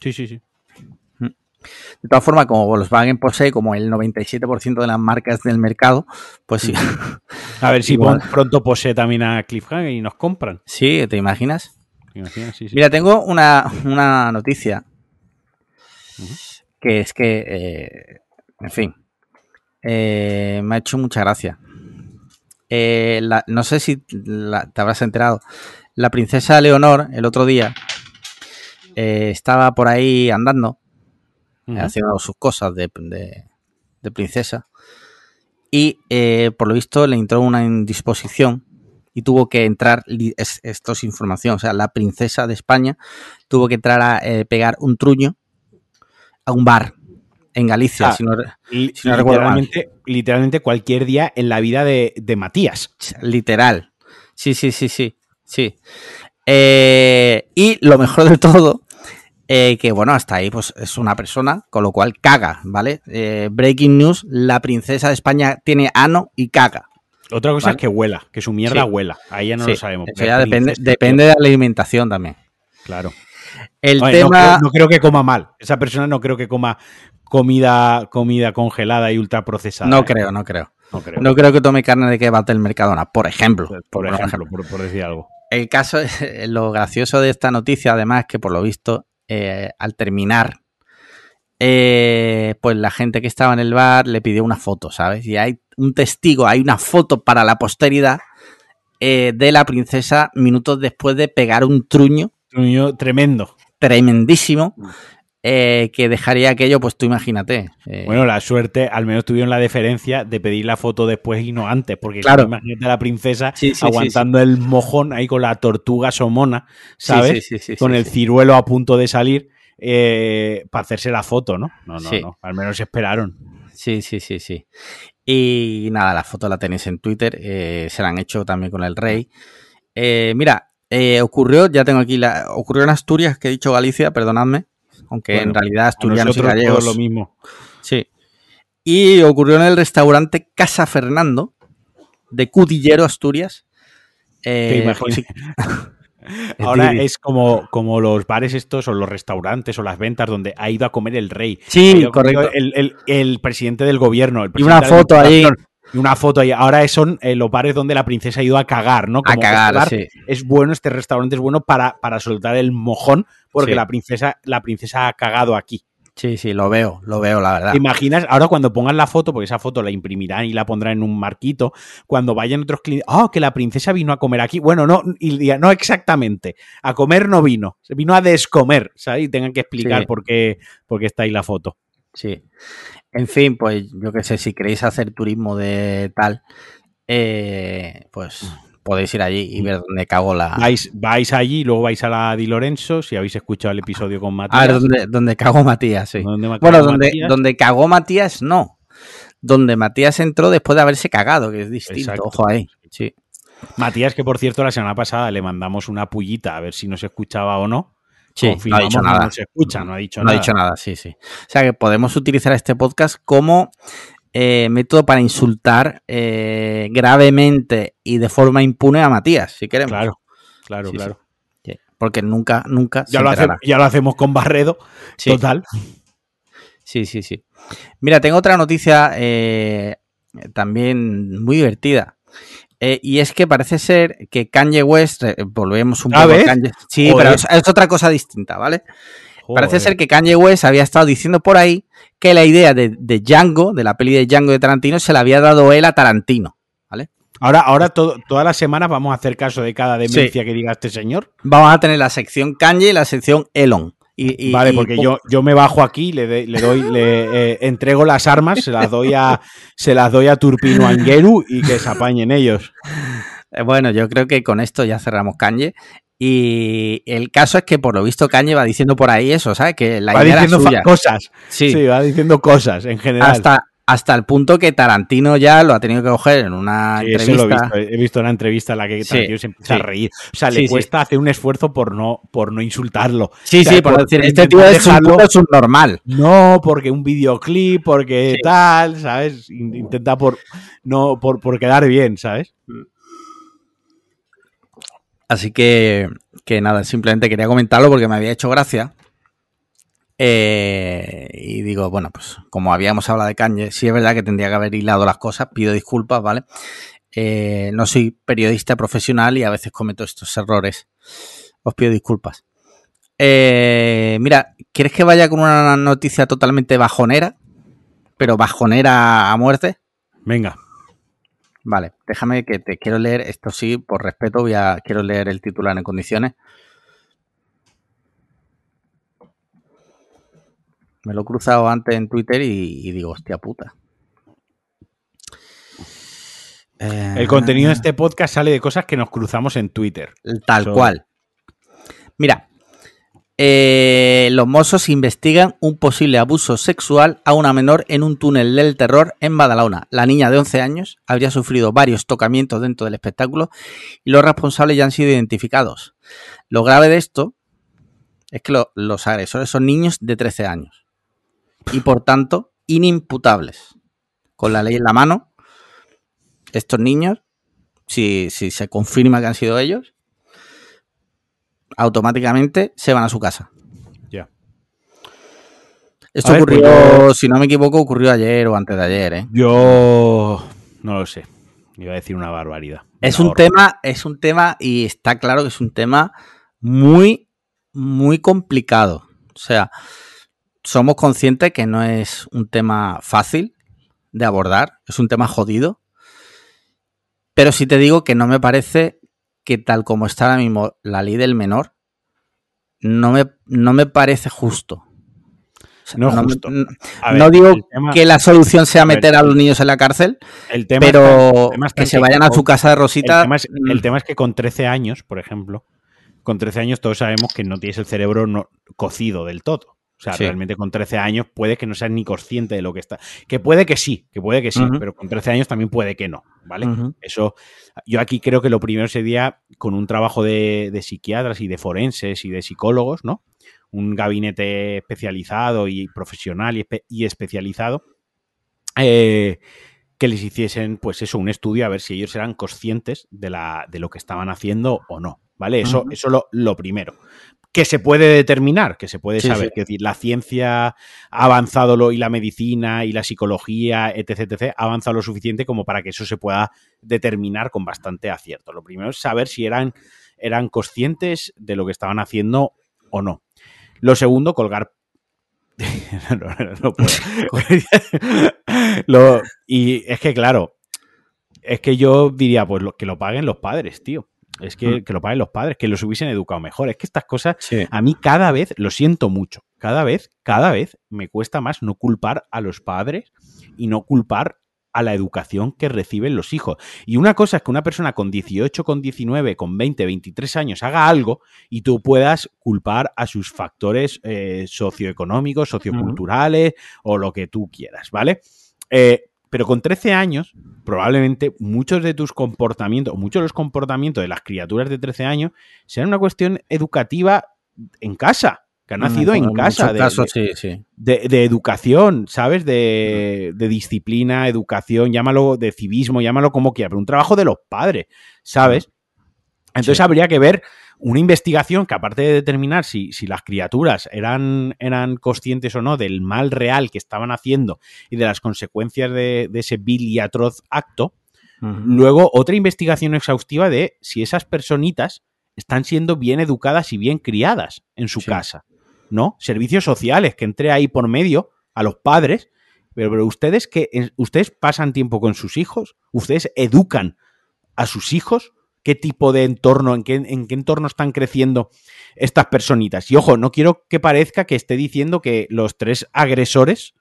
Sí, sí, sí. Mm. De todas formas, como Volkswagen posee como el 97% de las marcas del mercado, pues sí. *laughs* A ver si pronto posee también a Cliffhanger y nos compran. Sí, ¿te imaginas? Mira, tengo una, noticia que es que, eh, en fin, eh, me ha hecho mucha gracia. Eh, no sé si te habrás enterado. La princesa Leonor, el otro día, eh, estaba por ahí andando, haciendo sus cosas de, princesa. Y por lo visto le entró una indisposición y tuvo que entrar, esto es información, o sea, la princesa de España tuvo que entrar a pegar un truño a un bar en Galicia, si no, literalmente, literalmente, cualquier día en la vida de, Matías. Literal. Sí, sí, sí, sí. sí. Eh, y lo mejor de todo, eh, que bueno, hasta ahí pues es una persona, con lo cual caga, ¿vale? Eh, breaking news, la princesa de España tiene ano y caga. Otra cosa es que huela, que su mierda huela. Ahí ya no lo sabemos. Eso ya depende, depende de la alimentación también. Claro. El tema... no, creo que coma mal. Esa persona no creo que coma comida, comida congelada y ultraprocesada. No ¿eh? creo, no creo. No creo. No creo que tome carne de kebab del Mercadona, por ejemplo. Por, ejemplo, Por, decir algo. El caso, *laughs* lo gracioso de esta noticia, además, es que por lo visto, eh, al terminar, eh, pues la gente que estaba en el bar le pidió una foto, ¿sabes? Y hay un testigo, hay una foto para la posteridad de la princesa minutos después de pegar un truño. Truño tremendo. Tremendísimo. Mm. Eh, que dejaría aquello, pues tú imagínate. Eh. Bueno, la suerte, al menos tuvieron la deferencia de pedir la foto después y no antes, porque claro. imagínate a la princesa aguantando el mojón ahí con la tortuga somona, ¿sabes? con el ciruelo a punto de salir eh, para hacerse la foto, ¿no? No, no, no, al menos esperaron. Sí, sí, sí, sí. Y nada, la foto la tenéis en Twitter, se la han hecho también con el rey. mira, ocurrió, ya tengo aquí la. Ocurrió en Asturias, que he dicho Galicia, perdonadme aunque en realidad asturianos y gallegos. lo mismo. Sí. Y ocurrió en el restaurante Casa Fernando de Cudillero, Asturias. Eh, *laughs* Ahora es como, como los bares estos o los restaurantes o las ventas donde ha ido a comer el rey. Sí, correcto. El, presidente del gobierno. y una foto ahí. Y una foto ahí. Ahora son eh, los bares donde la princesa ha ido a cagar, ¿no? a cagar, sí. Es bueno, este restaurante es bueno para, para soltar el mojón porque la, princesa, la princesa ha cagado aquí. Sí, sí, lo veo, lo veo, la verdad. ¿Te imaginas? Ahora cuando pongan la foto, porque esa foto la imprimirán y la pondrán en un marquito, cuando vayan otros clientes, oh, que la princesa vino a comer aquí. Bueno, no, no exactamente. A comer no vino, vino a descomer, ¿sabes? Y tengan que explicar por, qué, por qué está ahí la foto. Sí. En fin, pues yo qué sé, si queréis hacer turismo de tal, eh, pues podéis ir allí y ver dónde cago la. Vais, vais allí, luego vais a la Di Lorenzo, si habéis escuchado el episodio con Matías. A ver, donde, donde cagó Matías, sí. bueno, donde, donde cagó Matías, no. Donde Matías entró después de haberse cagado, que es distinto. Ojo ahí. Sí. Matías, que por cierto, la semana pasada le mandamos una pullita a ver si nos escuchaba o no. Sí, no ha dicho nada. No se escucha, no ha dicho nada. No ha dicho nada, sí, sí. O sea que podemos utilizar este podcast como eh, método para insultar eh, gravemente y de forma impune a Matías, si queremos. Claro, claro, claro. Porque nunca, nunca. Ya, lo ya, lo hacemos con Barredo, total. Sí, sí, sí. Mira, tengo otra noticia eh, también muy divertida. Eh, y es que parece ser que Kanye West, eh, volvemos un ¿Ah, poco a? Kanye. Sí, Joder. pero es, es otra cosa distinta, ¿vale? Parece ser que Kanye West había estado diciendo por ahí que la idea de, de Django, de la peli de Django de Tarantino, se la había dado él a Tarantino. Ahora, ahora todo- todas las semanas vamos a hacer caso de cada demencia que diga este señor. Vamos a tener la sección Kanye y la sección Elon. Y, y- vale, y- porque yo, yo me bajo aquí, le, de- le doy, le eh, entrego las armas, se las doy a, *laughs* se las doy a Turpino Angueru y que se apañen ellos. Eh, Bueno, yo creo que con esto ya cerramos Kanye. Y el caso es que por lo visto Kanye va diciendo por ahí eso, ¿sabes? Que la va idea diciendo suya. cosas. Sí, Sí. va diciendo cosas en general. hasta, hasta el punto que Tarantino ya lo ha tenido que coger en una Sí, eso lo he entrevista. visto. He visto una entrevista en la que Sí, Tarantino se empieza sí. a reír. O sea, le cuesta hacer un esfuerzo por no, por no insultarlo. Sí, O sea, sí, por, decir, este tío es un puto subnormal. No, porque un videoclip, porque tal, ¿sabes? In- Intenta por no por, por quedar bien, ¿sabes? Así que, que nada, simplemente quería comentarlo porque me había hecho gracia. Eh, y digo, bueno, pues como habíamos hablado de Kanye, sí es verdad que tendría que haber hilado las cosas, pido disculpas, ¿vale? Eh, no soy periodista profesional y a veces cometo estos errores. Os pido disculpas. Eh, mira, ¿quieres que vaya con una noticia totalmente bajonera? Pero bajonera a muerte. Venga. Vale, déjame que te quiero leer, esto sí, por respeto, voy a, quiero leer el titular en condiciones. Me lo he cruzado antes en Twitter y, y digo, hostia puta. Eh, El contenido de este podcast sale de cosas que nos cruzamos en Twitter. Tal cual. Mira, eh, los mozos investigan un posible abuso sexual a una menor en un túnel del terror en Badalona. La niña de 11 años habría sufrido varios tocamientos dentro del espectáculo y los responsables ya han sido identificados. Lo grave de esto es que lo- los agresores son niños de 13 años y por tanto inimputables. Con la ley en la mano, estos niños, si, si se confirma que han sido ellos, automáticamente se van a su casa. Ya. Esto ver, ocurrió, pues si no me equivoco, ocurrió ayer o antes de ayer. ¿eh? Yo no lo sé. Iba a decir una barbaridad. Es un tema, es un tema, y está claro que es un tema muy, muy complicado. O sea, somos conscientes que no es un tema fácil de abordar, es un tema jodido. Pero sí te digo que no me parece que tal como está ahora mismo la ley del menor, no me, no me parece justo. O sea, No justo. ver, digo tema- que la solución sea a ver, meter a los niños en la cárcel, el tema pero está- el tema está que se vayan a su casa de Rosita. El tema, es, mm, el tema es que con 13 años, por ejemplo, con 13 años todos sabemos que no tienes el cerebro cocido del todo. O sea, Sí. realmente con 13 años puede que no seas ni consciente de lo que está. Que puede que sí, que puede que sí, pero con 13 años también puede que no, ¿vale? Eso, yo aquí creo que lo primero sería con un trabajo de, de psiquiatras y de forenses y de psicólogos, ¿no? Un gabinete especializado y profesional y, espe- y especializado, eh, que les hiciesen, pues eso, un estudio a ver si ellos eran conscientes de, la, de lo que estaban haciendo o no, ¿vale? Eso, Ujú. eso lo, lo primero. Que se puede determinar, que se puede Sí, saber. sí. Es decir, la ciencia ha avanzado lo, y la medicina y la psicología, etc, etc, ha avanzado lo suficiente como para que eso se pueda determinar con bastante acierto. Lo primero es saber si eran, eran conscientes de lo que estaban haciendo o no. Lo segundo, colgar. *laughs* no, no, no puedo. *laughs* Lo- y es que, claro, es que yo diría, pues lo- que lo paguen los padres, tío. Es que, Mm. que lo paguen los padres, que los hubiesen educado mejor. Es que estas cosas, Sí. a mí cada vez, lo siento mucho, cada vez, cada vez me cuesta más no culpar a los padres y no culpar a la educación que reciben los hijos. Y una cosa es que una persona con 18, con 19, con 20, 23 años haga algo y tú puedas culpar a sus factores eh, socioeconómicos, socioculturales o lo que tú quieras, ¿vale? Eh, pero con 13 años, probablemente muchos de tus comportamientos, o muchos de los comportamientos de las criaturas de 13 años, sean una cuestión educativa en casa, que ha nacido en casa. de- casos, de- sí, sí. de, de educación, ¿sabes? De, de disciplina, educación, llámalo de civismo, llámalo como quieras, pero un trabajo de los padres, ¿sabes? Entonces Sí. habría que ver una investigación que aparte de determinar si, si las criaturas eran, eran conscientes o no del mal real que estaban haciendo y de las consecuencias de, de ese vil y atroz acto, luego otra investigación exhaustiva de si esas personitas están siendo bien educadas y bien criadas en su Sí. casa, ¿no? Servicios sociales, que entre ahí por medio a los padres, pero, pero ustedes que eh, ustedes pasan tiempo con sus hijos, ustedes educan a sus hijos, qué tipo de entorno, en qué, en qué entorno están creciendo estas personitas. Y ojo, no quiero que parezca que esté diciendo que los tres agresores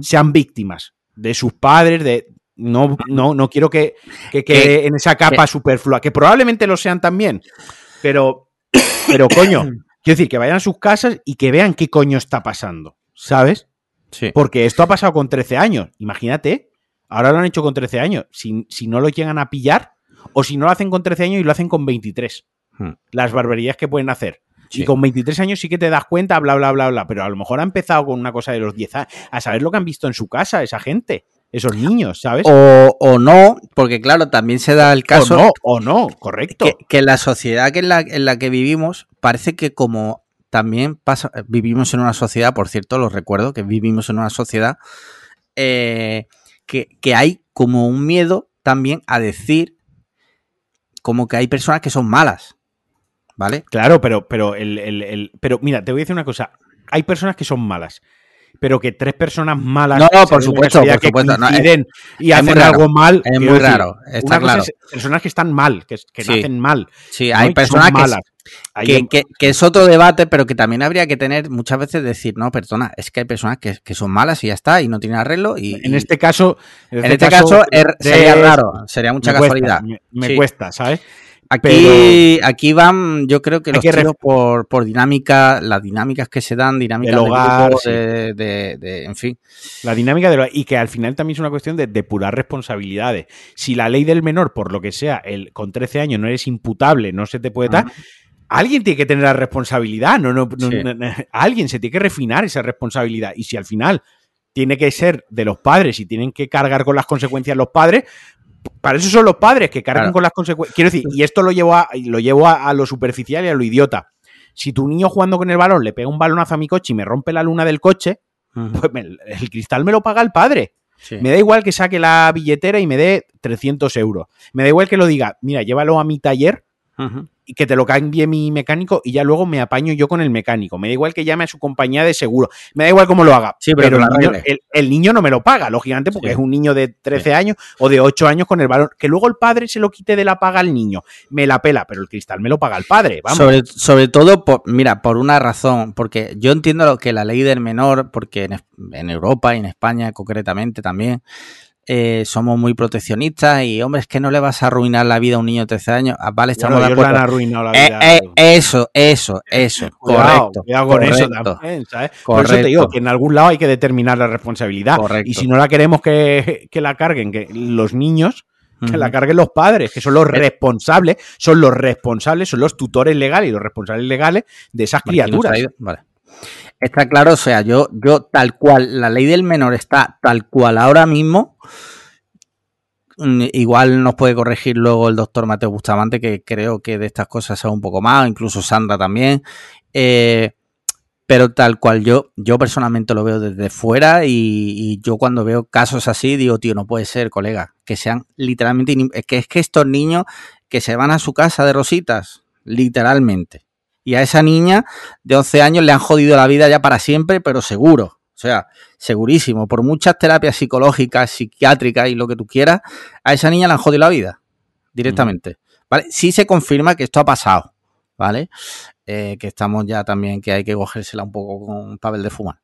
sean víctimas de sus padres, de. No, no, no quiero que, que quede en esa capa superflua, que probablemente lo sean también. Pero, pero coño, *coughs* quiero decir, que vayan a sus casas y que vean qué coño está pasando, ¿sabes? Sí. Porque esto ha pasado con 13 años. Imagínate, ahora lo han hecho con 13 años. Si, si no lo llegan a pillar, o si no lo hacen con 13 años y lo hacen con 23. Hmm. Las barbaridades que pueden hacer. Sí. Y con 23 años sí que te das cuenta, bla, bla, bla, bla. Pero a lo mejor ha empezado con una cosa de los 10 años. A saber lo que han visto en su casa, esa gente, esos niños, ¿sabes? O, o no, porque claro, también se da el caso o no, o no, correcto. que, que la sociedad que en, la, en la que vivimos parece que como también pasa, vivimos en una sociedad, por cierto, lo recuerdo, que vivimos en una sociedad eh, que, que hay como un miedo también a decir como que hay personas que son malas, ¿vale? Claro, pero, pero, el, el- el- pero mira, te voy a decir una cosa. Hay personas que son malas, pero que tres personas malas No, por supuesto, por supuesto, no, es- y hacen raro, algo mal. es muy decir, raro, está claro. es personas que están mal, que, que Sí. nacen mal. Sí, hay personas que, malas. Que, que- que es otro debate, pero que también habría que tener muchas veces decir, no, perdona, es que hay personas que, que son malas y ya está, y no tienen arreglo. Y, en este caso, en este caso, er- sería raro, sería mucha me cuesta, casualidad. me, me Sí. cuesta, ¿sabes? Aquí, aquí van, yo creo que los que tiros por, por dinámica, las dinámicas que se dan, dinámicas Del de hogar, grupo, sí. de, de- de- en fin. La dinámica de lo, y que al final también es una cuestión de depurar responsabilidades. Si la ley del menor, por lo que sea, el, con 13 años no eres imputable, no se te puede dar, alguien tiene que tener la responsabilidad, no, no, no- Sí. no- no- alguien se tiene que refinar esa responsabilidad. Y si al final tiene que ser de los padres y tienen que cargar con las consecuencias los padres, para eso son los padres que cargan Claro. con las consecuencias. Quiero decir, y esto lo llevo, a, lo llevo a, a lo superficial y a lo idiota. Si tu niño jugando con el balón le pega un balonazo a mi coche y me rompe la luna del coche, pues me- el cristal me lo paga el padre. Sí. Me da igual que saque la billetera y me dé 300 euros. Me da igual que lo diga, mira, llévalo a mi taller que te lo cambie mi mecánico y ya luego me apaño yo con el mecánico. Me da igual que llame a su compañía de seguro. Me da igual cómo lo haga. Sí, pero el, niño, arregle. el- el niño no me lo paga, lógicamente, porque Sí. es un niño de 13 años o de 8 años con el balón. Que luego el padre se lo quite de la paga al niño. Me la pela, pero el cristal me lo paga el padre. Vamos. Sobre, sobre todo, por, mira, por una razón, porque yo entiendo lo que la ley del menor, porque en, en Europa y en España concretamente también, eh, somos muy proteccionistas y, hombre, es que no le vas a arruinar la vida a un niño de 13 años. Ah, vale, estamos Bueno, de han acuerdo. arruinado la Eh, vida. eh, eso, eso, eso, *laughs* Cuidado, correcto. cuidado con eso correcto. también, ¿sabes? Por eso te Correcto. digo que en algún lado hay que determinar la responsabilidad. Correcto. Y si no la queremos que, que la carguen que los niños, que la carguen los padres, que son los responsables, son los responsables, son los tutores legales y los responsables legales de esas criaturas. Vale. Está claro, o sea, yo, yo tal cual, la ley del menor está tal cual ahora mismo. mm, Igual nos puede corregir luego el doctor Mateo Bustamante, que creo que de estas cosas sabe un poco más, incluso Sandra también. Eh, pero tal cual yo, yo personalmente lo veo desde fuera y, y yo cuando veo casos así digo, tío, no puede ser, colega, que sean literalmente, que es que estos niños que se van a su casa de rositas, literalmente. Y a esa niña de 11 años le han jodido la vida ya para siempre, pero seguro. O sea, segurísimo. Por muchas terapias psicológicas, psiquiátricas y lo que tú quieras, a esa niña le han jodido la vida directamente. ¿Vale? Sí se confirma que esto ha pasado. ¿Vale? Eh, que estamos ya también, que hay que cogérsela un poco con un papel de fumar.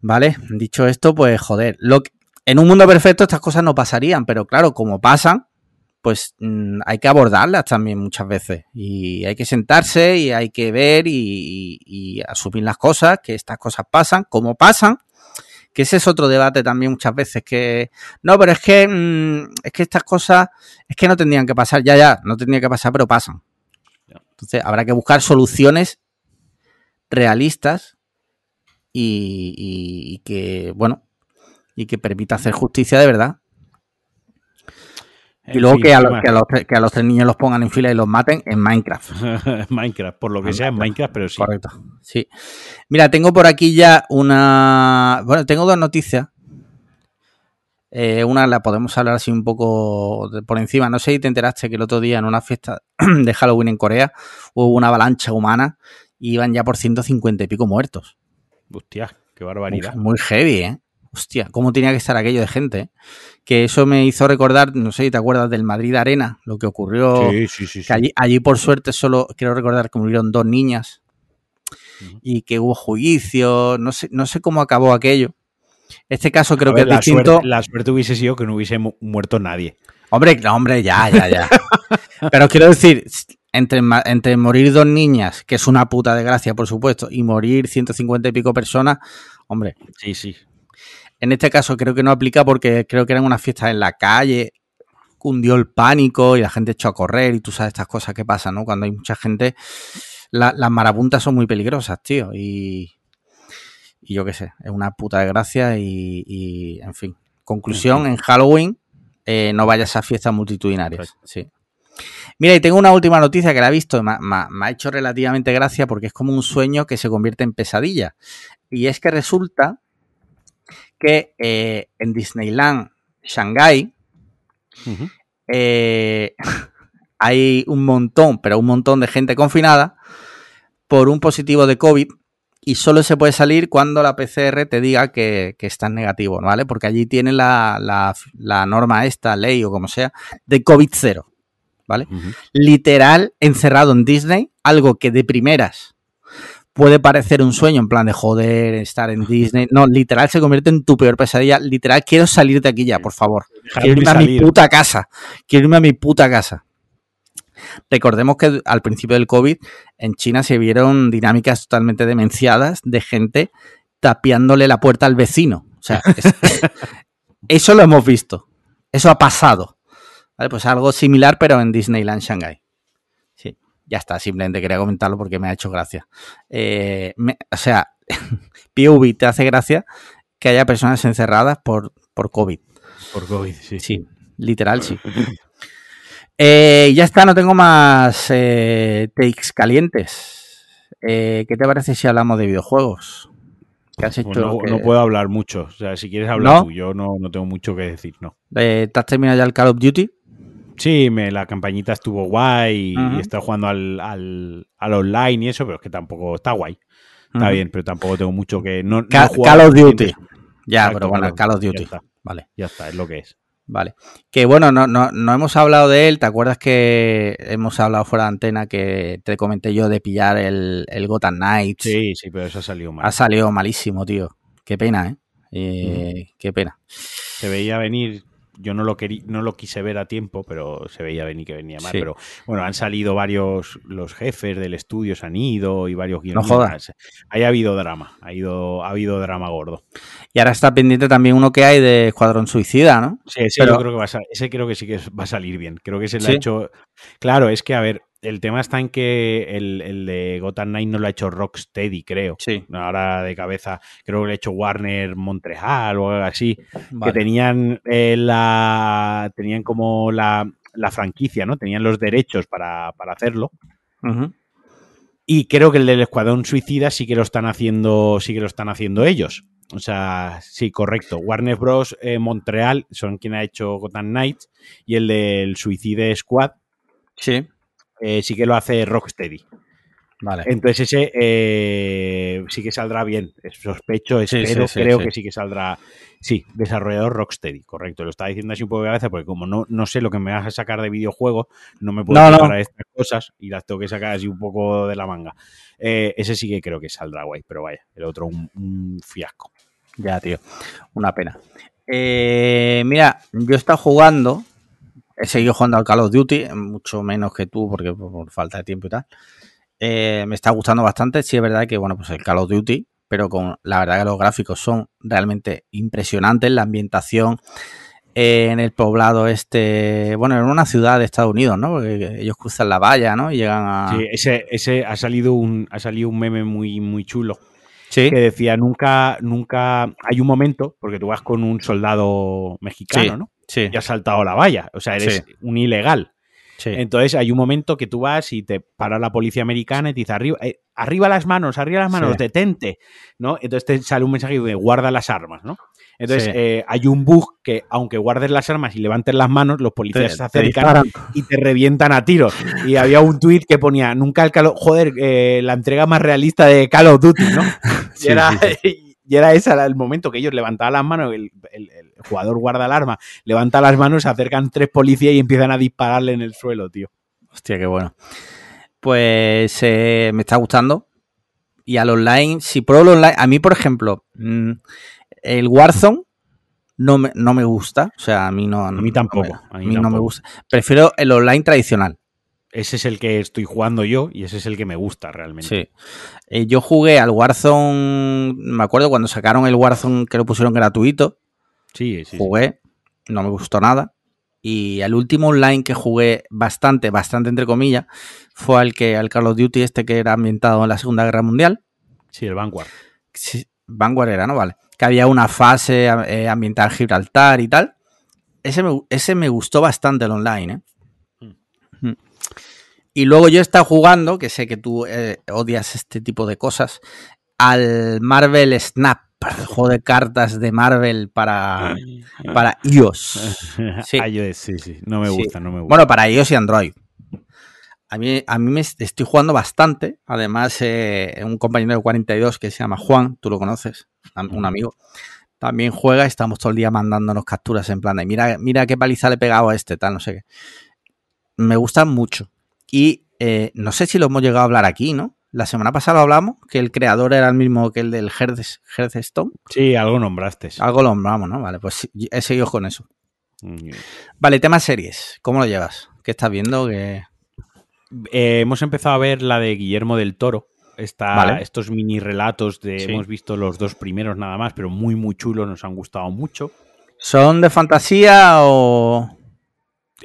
¿Vale? Dicho esto, pues joder. Lo que- en un mundo perfecto estas cosas no pasarían, pero claro, como pasan, pues mm, hay que abordarlas también muchas veces. Y hay que sentarse y hay que ver y, y- y asumir las cosas, que estas cosas pasan, como pasan. Que ese es otro debate también muchas veces, que no, pero es que mm, es que estas cosas es que no tendrían que pasar, ya, ya, no tendrían que pasar, pero pasan. Entonces habrá que buscar soluciones realistas y que, bueno, y que permita hacer justicia de verdad. Y luego que, a los, que, a los, que, a los, tres niños los pongan en fila y los maten en Minecraft. *laughs* Minecraft, por lo que sea en Minecraft, pero sí. Correcto. Sí. Mira, tengo por aquí ya una. Bueno, tengo dos noticias. Eh, una la podemos hablar así un poco por encima. No sé si te enteraste que el otro día en una fiesta *clears throat* de Halloween en Corea hubo una avalancha humana y iban ya por 150 y pico muertos. Hostia, qué barbaridad. Muy, muy heavy, ¿eh? Hostia, cómo tenía que estar aquello de gente. ¿eh? Que eso me hizo recordar, no sé si te acuerdas del Madrid Arena, lo que ocurrió. Sí, sí, sí. Que allí, allí, por suerte, solo quiero recordar que murieron dos niñas y que hubo juicio. No sé, no sé cómo acabó aquello. Este caso creo ver, que es la distinto. Suerte, la suerte hubiese sido que no hubiese muerto nadie. Hombre, no, hombre, ya, ya, ya. *laughs* Pero quiero decir, entre, entre, morir dos niñas, que es una puta desgracia, por supuesto, y morir 150 y pico personas, hombre. Sí, sí. En este caso creo que no aplica porque creo que eran unas fiestas en la calle, cundió el pánico y la gente echó a correr y tú sabes estas cosas que pasan, ¿no? Cuando hay mucha gente, la, las marabuntas son muy peligrosas, tío, y, y yo qué sé, es una puta desgracia y, y en fin. Conclusión, en Halloween eh, no vayas a fiestas multitudinarias. Sí. Mira, y tengo una última noticia que la he visto y me, me, me, ha hecho relativamente gracia porque es como un sueño que se convierte en pesadilla. Y es que resulta que eh, en Disneyland Shanghai uh -huh. eh, *laughs* hay un montón, pero un montón de gente confinada por un positivo de COVID y solo se puede salir cuando la PCR te diga que, que estás negativo, ¿vale? Porque allí tiene la, la, la, norma esta, ley o como sea, de COVID cero, ¿vale? Uh -huh. Literal, encerrado en Disney, algo que de primeras puede parecer un sueño, en plan de joder, estar en Disney. No, literal se convierte en tu peor pesadilla. Literal, quiero salir de aquí ya, por favor. Quiero irme salir. a mi puta casa. Quiero irme a mi puta casa. Recordemos que al principio del COVID en China se vieron dinámicas totalmente demenciadas de gente tapiándole la puerta al vecino. O sea, es, *laughs* eso lo hemos visto. Eso ha pasado. ¿Vale? Pues algo similar, pero en Disneyland Shanghai. Ya está. Simplemente quería comentarlo porque me ha hecho gracia. Eh, me, o sea, *laughs* PUB te hace gracia que haya personas encerradas por, por COVID. Por COVID, sí. Sí, literal, sí. *laughs* Eh, ya está, no tengo más eh, takes calientes. Eh, ¿Qué te parece si hablamos de videojuegos? ¿Qué has hecho? Pues no, que... no, puedo hablar mucho. O sea, si quieres hablar ¿No? tú, yo no, no, tengo mucho que decir, no. ¿Te has terminado ya el Call of Duty? Sí, me, la campañita estuvo guay y, uh -huh. y estoy jugando al, al, al, online y eso, pero es que tampoco está guay. Está uh -huh. bien, pero tampoco tengo mucho que. No, Ca no Call of Duty. Ya, Exacto, pero bueno, Call of Duty. Vale. Ya está, es lo que es. Vale. Que bueno, no, no, no hemos hablado de él. ¿Te acuerdas que hemos hablado fuera de antena que te comenté yo de pillar el, el Gotham Knights? Sí, sí, pero eso ha salido mal. Ha salido malísimo, tío. Qué pena, ¿eh? eh mm. Qué pena. Se veía venir yo no lo querí, no lo quise ver a tiempo, pero se veía venir que venía mal. Sí. Pero bueno, han salido varios, los jefes del estudio se han ido y varios guionistas. No jodas. Ahí ha habido drama, ha, ido, ha habido drama gordo. Y ahora está pendiente también uno que hay de Escuadrón Suicida, ¿no? Sí, ese pero... yo creo que va a ese creo que sí que va a salir bien. Creo que se le ¿Sí? ha hecho. Claro, es que a ver, el tema está en que el, el, de Gotham Knight no lo ha hecho Rocksteady, creo. Sí. Ahora de cabeza, creo que lo ha hecho Warner Montreal o algo así. Vale. Que tenían eh, la. Tenían como la, la, franquicia, ¿no? Tenían los derechos para, para hacerlo. Uh -huh. Y creo que el del Escuadrón Suicida sí que lo están haciendo. Sí que lo están haciendo ellos. O sea, sí, correcto. Warner Bros. Eh, Montreal son quien ha hecho Gotham Knights. Y el del Suicide Squad. Sí eh, sí que lo hace Rocksteady. Vale. Entonces ese eh, sí que saldrá bien. Sospecho, espero, sí, sí, creo que sí que saldrá. Sí, desarrollador Rocksteady, correcto. Lo estaba diciendo así un poco de cabeza porque como no, no sé lo que me vas a sacar de videojuegos, no me puedo no, no. a estas cosas y las tengo que sacar así un poco de la manga. Eh, ese sí que creo que saldrá guay, pero vaya, el otro un, un fiasco. Ya, tío, una pena. Eh, mira, yo he estado jugando he seguido jugando al Call of Duty, mucho menos que tú, porque por, falta de tiempo y tal. Eh, me está gustando bastante. Sí, es verdad que, bueno, pues el Call of Duty, pero con la verdad que los gráficos son realmente impresionantes. La ambientación eh, en el poblado este, bueno, en una ciudad de Estados Unidos, ¿no? Porque ellos cruzan la valla, ¿no? Y llegan a. Sí, ese, ese ha salido un, ha salido un meme muy, muy chulo Sí. que decía nunca, nunca hay un momento, porque tú vas con un soldado mexicano, Sí. ¿no? Sí. Y has saltado la valla, o sea, eres Sí. un ilegal. sí. Entonces hay un momento que tú vas y te para la policía americana y te dice arriba, eh, arriba las manos, arriba las manos, Sí. detente, ¿no? Entonces te sale un mensaje de guarda las armas, ¿no? Entonces Sí. eh, hay un bug que aunque guardes las armas y levantes las manos, los policías Te- se acercan y te revientan a tiros. Y había un tuit que ponía, nunca el Call of- joder, eh, la entrega más realista de Call of Duty, ¿no? *laughs* Y, era, sí, *laughs* y era ese el momento que ellos levantaban las manos, el, el- el jugador guarda el arma, levanta las manos, se acercan tres policías y empiezan a dispararle en el suelo, tío. Hostia, qué bueno. Pues eh, me está gustando. Y al online, si pruebo el online, a mí, por ejemplo, mm, el Warzone no me, no me gusta. O sea, a mí no. A mí tampoco, no me- a A mí mí, no me tampoco. gusta. Prefiero el online tradicional. Ese es el que estoy jugando yo y ese es el que me gusta realmente. Sí. Eh, yo jugué al Warzone. Me acuerdo cuando sacaron el Warzone que lo pusieron gratuito. Sí, sí, sí. jugué, no me gustó nada. Y el último online que jugué bastante, bastante entre comillas, fue al que al Call of Duty este que era ambientado en la Segunda Guerra Mundial. Sí, el Vanguard. Sí, Vanguard era, ¿no? Vale. Que había una fase eh, ambiental en Gibraltar y tal. Ese me, ese me gustó bastante el online, ¿eh? Y luego yo he estado jugando, que sé que tú eh, odias este tipo de cosas, al Marvel Snap, el juego de cartas de Marvel para, para iOS. *laughs* Sí. iOS, sí, sí. No me Sí. gusta, no me gusta. Bueno, para iOS y Android. A mí, a mí me est- estoy jugando bastante. Además, eh, un compañero de 42 que se llama Juan, tú lo conoces, un amigo, también juega. Estamos todo el día mandándonos capturas en plan de mira, mira qué paliza le he pegado a este, tal, no sé qué. Me gustan mucho. Y eh, no sé si lo hemos llegado a hablar aquí, ¿no? La semana pasada lo hablamos, que el creador era el mismo que el del Hearth- Hearthstone. sí, algo nombraste. Algo lo nombramos, ¿no? Vale, pues he seguido con eso. Mm. Vale, tema series. ¿Cómo lo llevas? ¿Qué estás viendo? Eh, hemos empezado a ver la de Guillermo del Toro. Vale. Estos mini relatos de. Sí. Hemos visto los dos primeros nada más, pero muy, muy chulos, nos han gustado mucho. ¿Son de fantasía o...?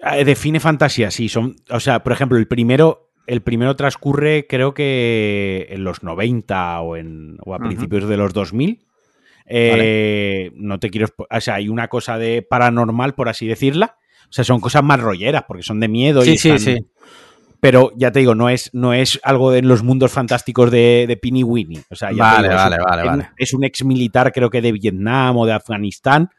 Ah, Define fantasía, sí. Son, o sea, por ejemplo, el primero, el primero transcurre, creo que en los 90 o, en, o a principios de los 2000. Eh, No te quiero. O sea, hay una cosa de paranormal, por así decirla. O sea, son cosas más rolleras, porque son de miedo y Sí, sí, están- sí. Pero ya te digo, no es, no es algo de los mundos fantásticos de, de Pinny Winnie. O sea, ya Vale, digo, vale, un- vale, es un- vale. Es un ex militar, creo que de Vietnam o de Afganistán.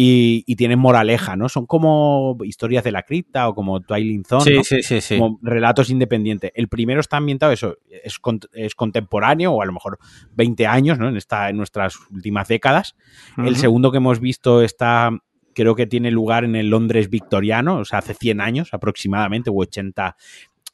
Y, y tienen moraleja, ¿no? Son como historias de la cripta o como Twilight Zone, Sí, ¿no? sí, sí, sí. como relatos independientes. El primero está ambientado, eso, es, es contemporáneo, o a lo mejor 20 años, ¿no? En, esta, en nuestras últimas décadas. El segundo que hemos visto está, creo que tiene lugar en el Londres victoriano, o sea, hace 100 años aproximadamente, o 80,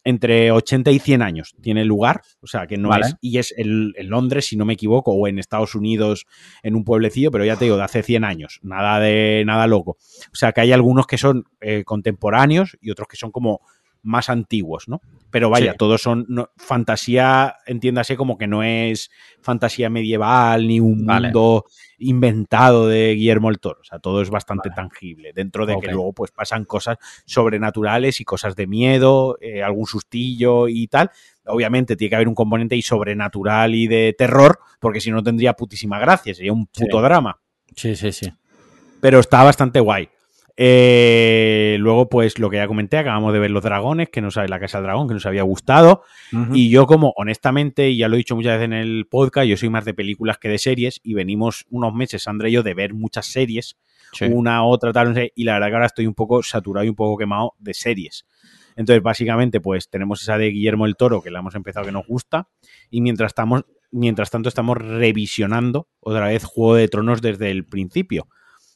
entre 80 y 100 años tiene lugar, o sea, que no Vale. es, y es en Londres, si no me equivoco, o en Estados Unidos, en un pueblecillo, pero ya te digo, de hace 100 años, nada de nada loco. O sea, que hay algunos que son eh, contemporáneos y otros que son como más antiguos, ¿no? Pero vaya, Sí. todos son no- fantasía, entiéndase como que no es fantasía medieval ni un Vale. mundo inventado de Guillermo el Toro. O sea, todo es bastante tangible. Dentro de que luego pues pasan cosas sobrenaturales y cosas de miedo, eh, algún sustillo y tal. Obviamente tiene que haber un componente ahí sobrenatural y de terror, porque si no tendría putísima gracia, sería un puto Sí. drama. Sí, sí, sí. Pero está bastante guay. Eh, luego, pues lo que ya comenté, acabamos de ver Los Dragones, que nos, la Casa del Dragón, que nos había gustado. Y yo, como honestamente, y ya lo he dicho muchas veces en el podcast, yo soy más de películas que de series. Y venimos unos meses, Sandra y yo, de ver muchas series, Sí. una, otra, tal, no sé. Y la verdad que ahora estoy un poco saturado y un poco quemado de series. Entonces, básicamente, pues tenemos esa de Guillermo el Toro, que la hemos empezado que nos gusta. Y mientras estamos, mientras tanto, estamos revisionando otra vez Juego de Tronos desde el principio.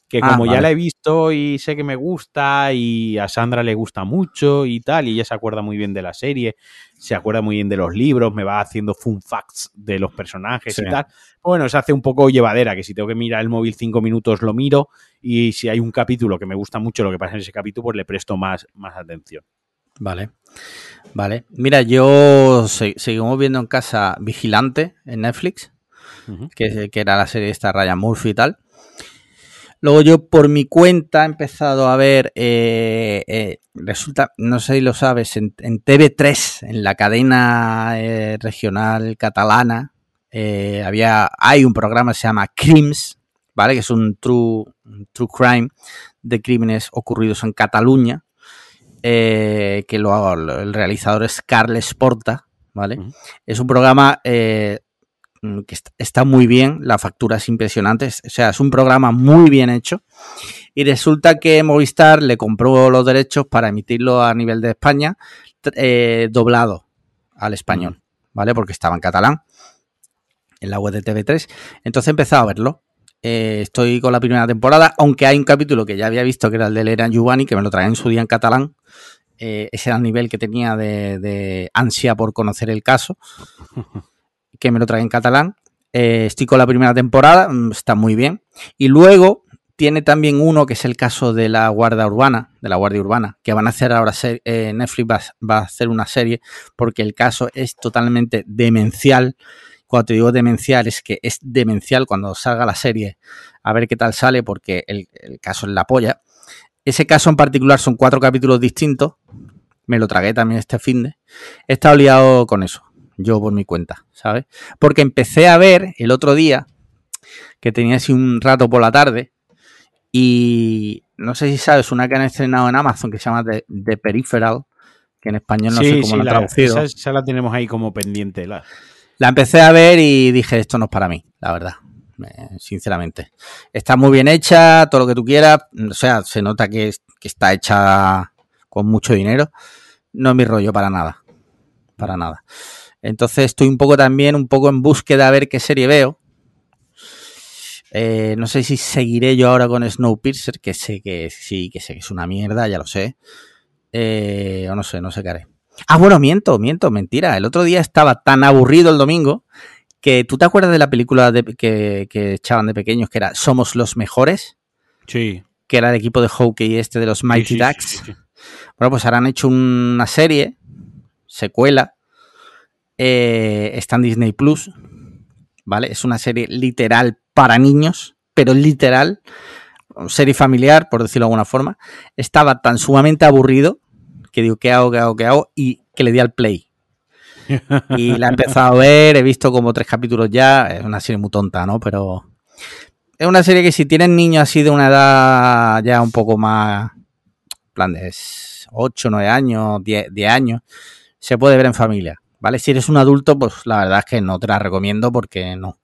Que Ah, como ya la he visto y sé que me gusta y a Sandra le gusta mucho y tal, y ella se acuerda muy bien de la serie, se acuerda muy bien de los libros, me va haciendo fun facts de los personajes Sí. y tal. Bueno, se hace un poco llevadera, que si tengo que mirar el móvil cinco minutos lo miro y si hay un capítulo que me gusta mucho lo que pasa en ese capítulo, pues le presto más, más atención. Vale. Vale. Mira, yo se- seguimos viendo en casa Vigilante en Netflix, que, que era la serie esta Ryan Murphy y tal. Luego yo por mi cuenta he empezado a ver, eh, eh, resulta, no sé si lo sabes, en, en TV3, en la cadena eh, regional catalana, había, hay un programa que se llama Crims, ¿vale? Que es un true, true crime de crímenes ocurridos en Cataluña, que lo, el realizador es Carles Porta, ¿vale? Es un programa eh, que está muy bien, la factura es impresionante, o sea, es un programa muy bien hecho y resulta que Movistar le compró los derechos para emitirlo a nivel de España doblado al español, ¿vale? Porque estaba en catalán en la web de TV3. Entonces he empezado a verlo. Eh, estoy con la primera temporada, aunque hay un capítulo que ya había visto que era el de Lera Giovanni, que me lo trae en su día en catalán. Eh, ese era el nivel que tenía de, ansia por conocer el caso, *laughs* que me lo trae en catalán. Eh, estoy con la primera temporada, mm, está muy bien. Y luego tiene también uno que es el caso de la Guardia Urbana, de la Guardia Urbana, que van a hacer ahora, Netflix va, a hacer una serie porque el caso es totalmente demencial cuando te digo demencial, es que es demencial cuando salga la serie, a ver qué tal sale, porque el, caso es la polla. Ese caso en particular son cuatro capítulos distintos. Me lo tragué también este fin de. He estado liado con eso, yo por mi cuenta, ¿sabes? Porque empecé a ver el otro día, que tenía así un rato por la tarde, y no sé si sabes, una que han estrenado en Amazon que se llama The, Peripheral, que en español no sé cómo lo han traducido. Esa, la tenemos ahí como pendiente. La... La empecé a ver y dije, esto no es para mí, la verdad, sinceramente. Está muy bien hecha, todo lo que tú quieras, o sea, se nota que, está hecha con mucho dinero. No es mi rollo para nada, para nada. Entonces estoy un poco también, un poco en búsqueda a ver qué serie veo. Eh, no sé si seguiré yo ahora con Snowpiercer, que sé que sí, que sé que es una mierda, ya lo sé. Eh, o no sé, no sé qué haré. Ah, bueno, miento, miento, mentira. El otro día estaba tan aburrido el domingo que tú te acuerdas de la película que, echaban de pequeños que era Somos los mejores. Sí. Que era el equipo de hockey este de los Mighty Ducks. bueno, pues ahora han hecho una serie, secuela. Eh, está en Disney Plus. ¿Vale? Es una serie literal para niños, pero literal. Serie familiar, por decirlo de alguna forma. Estaba tan sumamente aburrido que digo, ¿qué hago, qué hago, qué hago? Y que le di al play. Y la he empezado a ver, he visto como tres capítulos ya, es una serie muy tonta, ¿no? Pero es una serie que si tienen niños así de una edad ya un poco más, plan de 8, 9 años, 10, 10 años, se puede ver en familia, ¿vale? Si eres un adulto, pues la verdad es que no te la recomiendo porque no.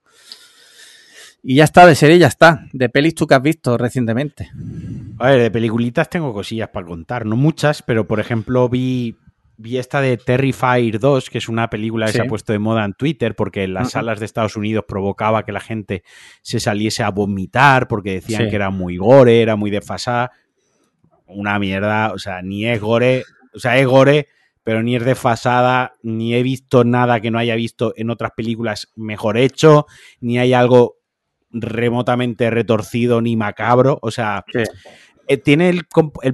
Y ya está, de serie ya está. De pelis tú que has visto recientemente. A ver, de peliculitas tengo cosillas para contar. No muchas, pero por ejemplo vi, vi esta de Terrifier 2, que es una película que se ha puesto de moda en Twitter porque en las salas de Estados Unidos provocaba que la gente se saliese a vomitar porque decían que era muy gore, era muy desfasada. Una mierda, o sea, ni es gore, o sea, es gore, pero ni es desfasada, ni he visto nada que no haya visto en otras películas mejor hecho, ni hay algo remotamente retorcido ni macabro. O sea, eh, tiene el,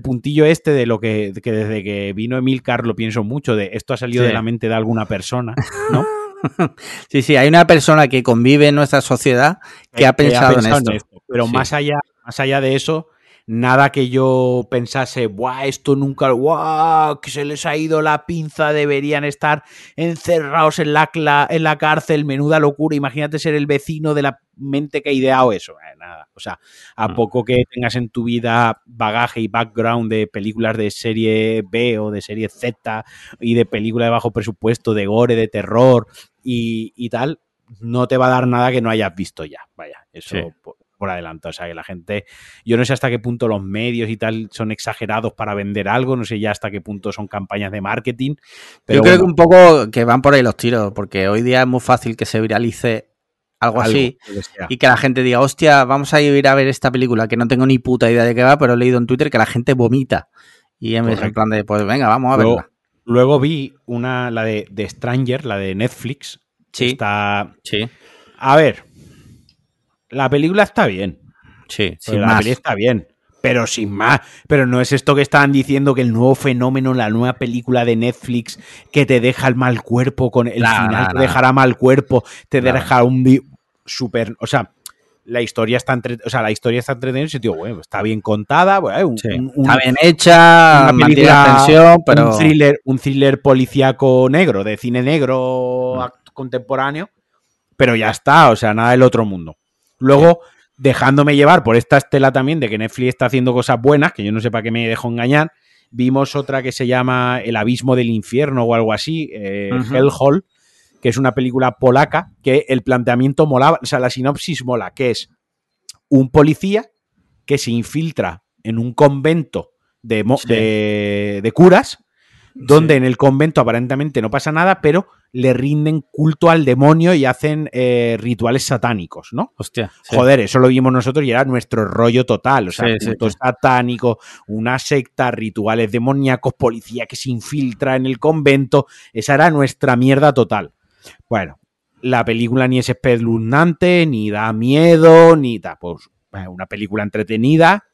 puntillo este de lo que, desde que vino Emilcar lo pienso mucho, de esto ha salido de la mente de alguna persona, ¿no? *laughs* sí, sí, hay una persona que convive en nuestra sociedad que, ha, pensado en esto. Pero más, allá, más allá de eso, nada que yo pensase, ¡buah! Esto nunca, ¡buah! Que se les ha ido la pinza, deberían estar encerrados en la, en la cárcel, menuda locura. Imagínate ser el vecino de la mente que ha ideado eso. Eh, nada. O sea, a mm. poco que tengas en tu vida bagaje y background de películas de serie B o de serie Z y de película de bajo presupuesto, de gore, de terror y, tal, no te va a dar nada que no hayas visto ya. Vaya, eso por adelante. O sea, que la gente, yo no sé hasta qué punto los medios y tal son exagerados para vender algo, no sé ya hasta qué punto son campañas de marketing. Pero yo creo que un poco que van por ahí los tiros, porque hoy día es muy fácil que se viralice algo, así y que la gente diga, hostia, vamos a ir a ver esta película que no tengo ni puta idea de qué va, pero he leído en Twitter que la gente vomita. Y en plan de, pues venga, vamos a verla. Luego vi una, la de, de Stranger, la de Netflix. Sí. Está. Sí. A ver, la película está bien. Sí, sí. la película está bien. Pero sin más. Pero no es esto que estaban diciendo que el nuevo fenómeno, la nueva película de Netflix que te deja el mal cuerpo con el final te dejará mal cuerpo, te dejará un súper, o sea, la historia está entre, o sea, la historia está entretenida tío, bueno, está bien contada, está bien hecha, una película, pero un thriller, un thriller policíaco negro de cine negro mm. contemporáneo pero ya está, o sea, nada del otro mundo. Luego, dejándome llevar por esta estela también de que Netflix está haciendo cosas buenas, que yo no sé para qué me dejo engañar, vimos otra que se llama El Abismo del Infierno o algo así, eh, Hellhole, que es una película polaca, que el planteamiento molaba, o sea, la sinopsis mola, que es un policía que se infiltra en un convento de, de, curas, donde en el convento aparentemente no pasa nada, pero le rinden culto al demonio y hacen eh, rituales satánicos, ¿no? Hostia. Joder, eso lo vimos nosotros y era nuestro rollo total. O sea, culto satánico, una secta, rituales demoníacos, policía que se infiltra en el convento. Esa era nuestra mierda total. Bueno, la película ni es espeluznante, ni da miedo, ni da, pues, una película entretenida,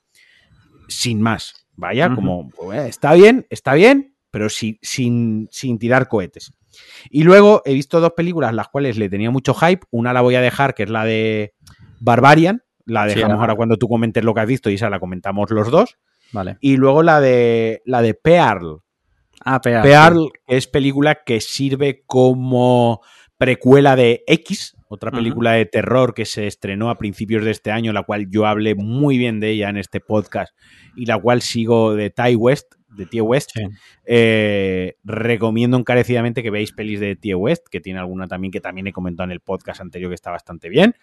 sin más. Vaya, como, pues, está bien, está bien, pero sin, sin, tirar cohetes. Y luego he visto dos películas las cuales le tenía mucho hype. Una la voy a dejar, que es la de Barbarian. La dejamos ahora cuando tú comentes lo que has visto y esa la comentamos los dos. Vale. Y luego la de la de Pearl. Ah, Pearl. Pearl es película que sirve como precuela de X, otra película de terror que se estrenó a principios de este año, la cual yo hablé muy bien de ella en este podcast y la cual sigo de Ty West, de Tie West. Eh, recomiendo encarecidamente que veáis pelis de Tie West, que tiene alguna también que también he comentado en el podcast anterior que está bastante bien.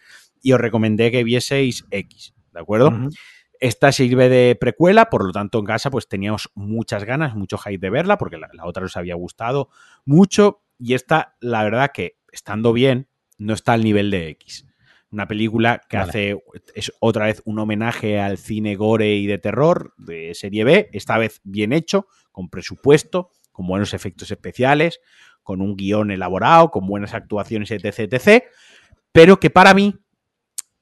Y os recomendé que vieseis X, ¿de acuerdo? Esta sirve de precuela, por lo tanto en casa pues teníamos muchas ganas, mucho hype de verla, porque la, la otra os había gustado mucho. Y esta, la verdad que estando bien, no está al nivel de X. Una película que hace, es otra vez un homenaje al cine gore y de terror de serie B, esta vez bien hecho, con presupuesto, con buenos efectos especiales, con un guion elaborado, con buenas actuaciones, etc, etc. Pero que para mí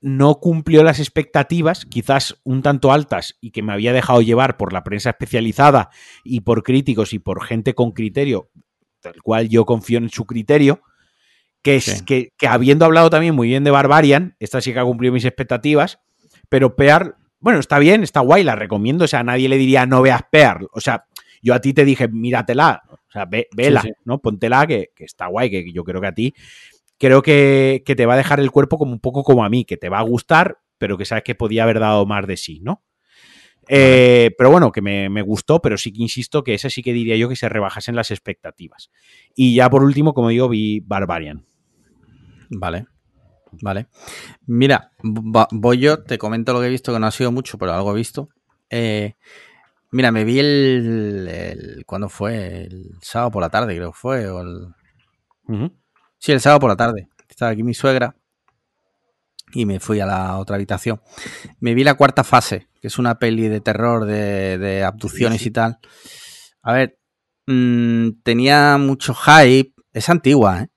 no cumplió las expectativas, quizás un tanto altas, y que me había dejado llevar por la prensa especializada y por críticos y por gente con criterio, del cual yo confío en su criterio, que, es, que, habiendo hablado también muy bien de Barbarian, esta sí que ha cumplido mis expectativas, pero Pearl, bueno, está bien, está guay, la recomiendo, o sea, nadie le diría no veas Pearl, o sea, yo a ti te dije, míratela, o sea, ve, vela, ¿no? Póntela, que, que, está guay, que yo creo que a ti, creo que, que, te va a dejar el cuerpo como un poco como a mí, que te va a gustar, pero que sabes que podía haber dado más de sí, ¿no? Eh, pero bueno, que me, me, gustó, pero sí que insisto que esa sí que diría yo que se rebajasen las expectativas. Y ya por último, como digo, vi Barbarian. Vale. Vale. Mira, voy yo, te comento lo que he visto, que no ha sido mucho, pero algo he visto. Eh, mira, me vi el, el, ¿Cuándo fue? El sábado por la tarde, creo que fue. O el... Sí, el sábado por la tarde. Estaba aquí mi suegra y me fui a la otra habitación. Me vi la cuarta fase, que es una peli de terror, de, abducciones y tal. A ver, mmm, tenía mucho hype. Es antigua, ¿eh?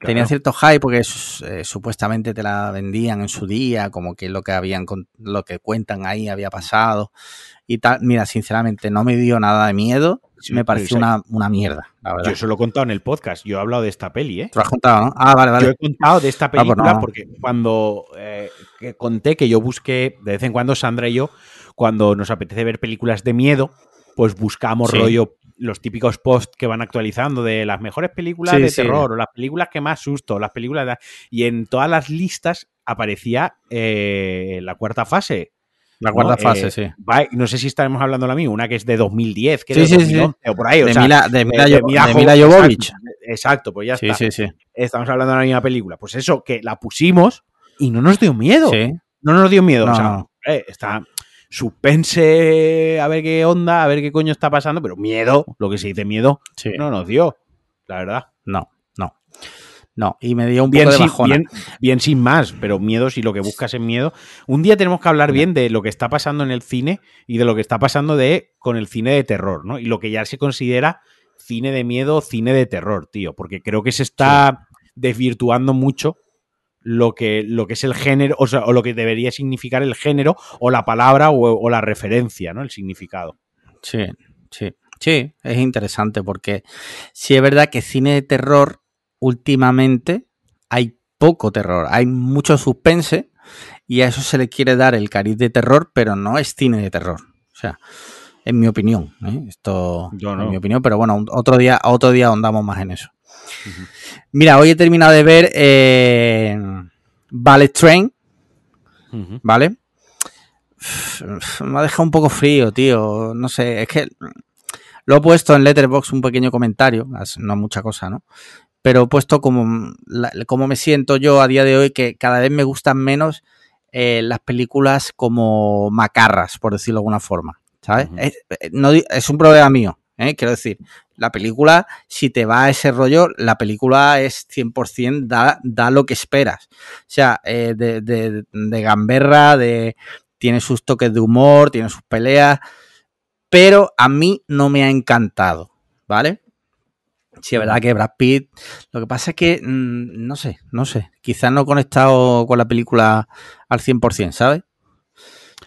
Tenía cierto hype porque eh, supuestamente te la vendían en su día, como que lo que habían lo que cuentan ahí había pasado y tal. Mira, sinceramente no me dio nada de miedo, me pareció una, mierda, Yo eso lo he contado en el podcast, yo he hablado de esta peli, ¿eh? Te lo has contado, ¿no? Ah, vale, vale. Yo he contado de esta ah, pues película porque cuando eh, conté que yo busqué, de vez en cuando Sandra y yo, cuando nos apetece ver películas de miedo, pues buscamos rollo los típicos posts que van actualizando de las mejores películas de terror o las películas que más susto, las películas de... y en todas las listas aparecía eh, la cuarta fase. La cuarta fase, eh, sí. no sé si estaremos hablando de la misma, una que es de 2010, que es de 2011, o por ahí. de, Mila, de, Mila, Jovovich. Exacto, pues ya está. Sí, sí, sí. Estamos hablando de la misma película. Pues eso, que la pusimos y no nos dio miedo. No nos dio miedo. o sea, eh, está suspense, a ver qué onda, a ver qué coño está pasando, pero miedo, lo que se dice miedo, no nos dio, la verdad. No, no. No, y me dio un bien poco de bajona. Bien, sin más, pero miedo, si lo que buscas es miedo. Un día tenemos que hablar bien de lo que está pasando en el cine y de lo que está pasando de, con el cine de terror, ¿no? Y lo que ya se considera cine de miedo, cine de terror, tío, porque creo que se está desvirtuando mucho lo que, lo que es el género, o, sea, o lo que debería significar el género, o la palabra, o, la referencia, ¿no? El significado. Sí, sí. Sí, es interesante porque sí es verdad que cine de terror últimamente hay poco terror, hay mucho suspense y a eso se le quiere dar el cariz de terror, pero no es cine de terror. O sea, en mi opinión, ¿eh? esto Yo no. mi opinión, pero bueno, otro día, otro día ahondamos más en eso. Mira, hoy he terminado de ver eh, Ballet Train. ¿vale? Me ha dejado un poco frío, tío. No sé, es que lo he puesto en Letterboxd un pequeño comentario, no mucha cosa, ¿no? Pero he puesto como, la- como me siento yo a día de hoy, que cada vez me gustan menos eh, las películas como macarras, por decirlo de alguna forma, ¿sabes? Es, eh, no es un problema mío, ¿eh? Quiero decir, la película, si te va a ese rollo, la película es 100% da, da lo que esperas. O sea, eh, de, de- de gamberra, de, tiene sus toques de humor, tiene sus peleas, pero a mí no me ha encantado, ¿vale? Sí, es verdad que Brad Pitt, lo que pasa es que, mm, no sé, no sé, quizás no he conectado con la película al 100%, ¿sabes?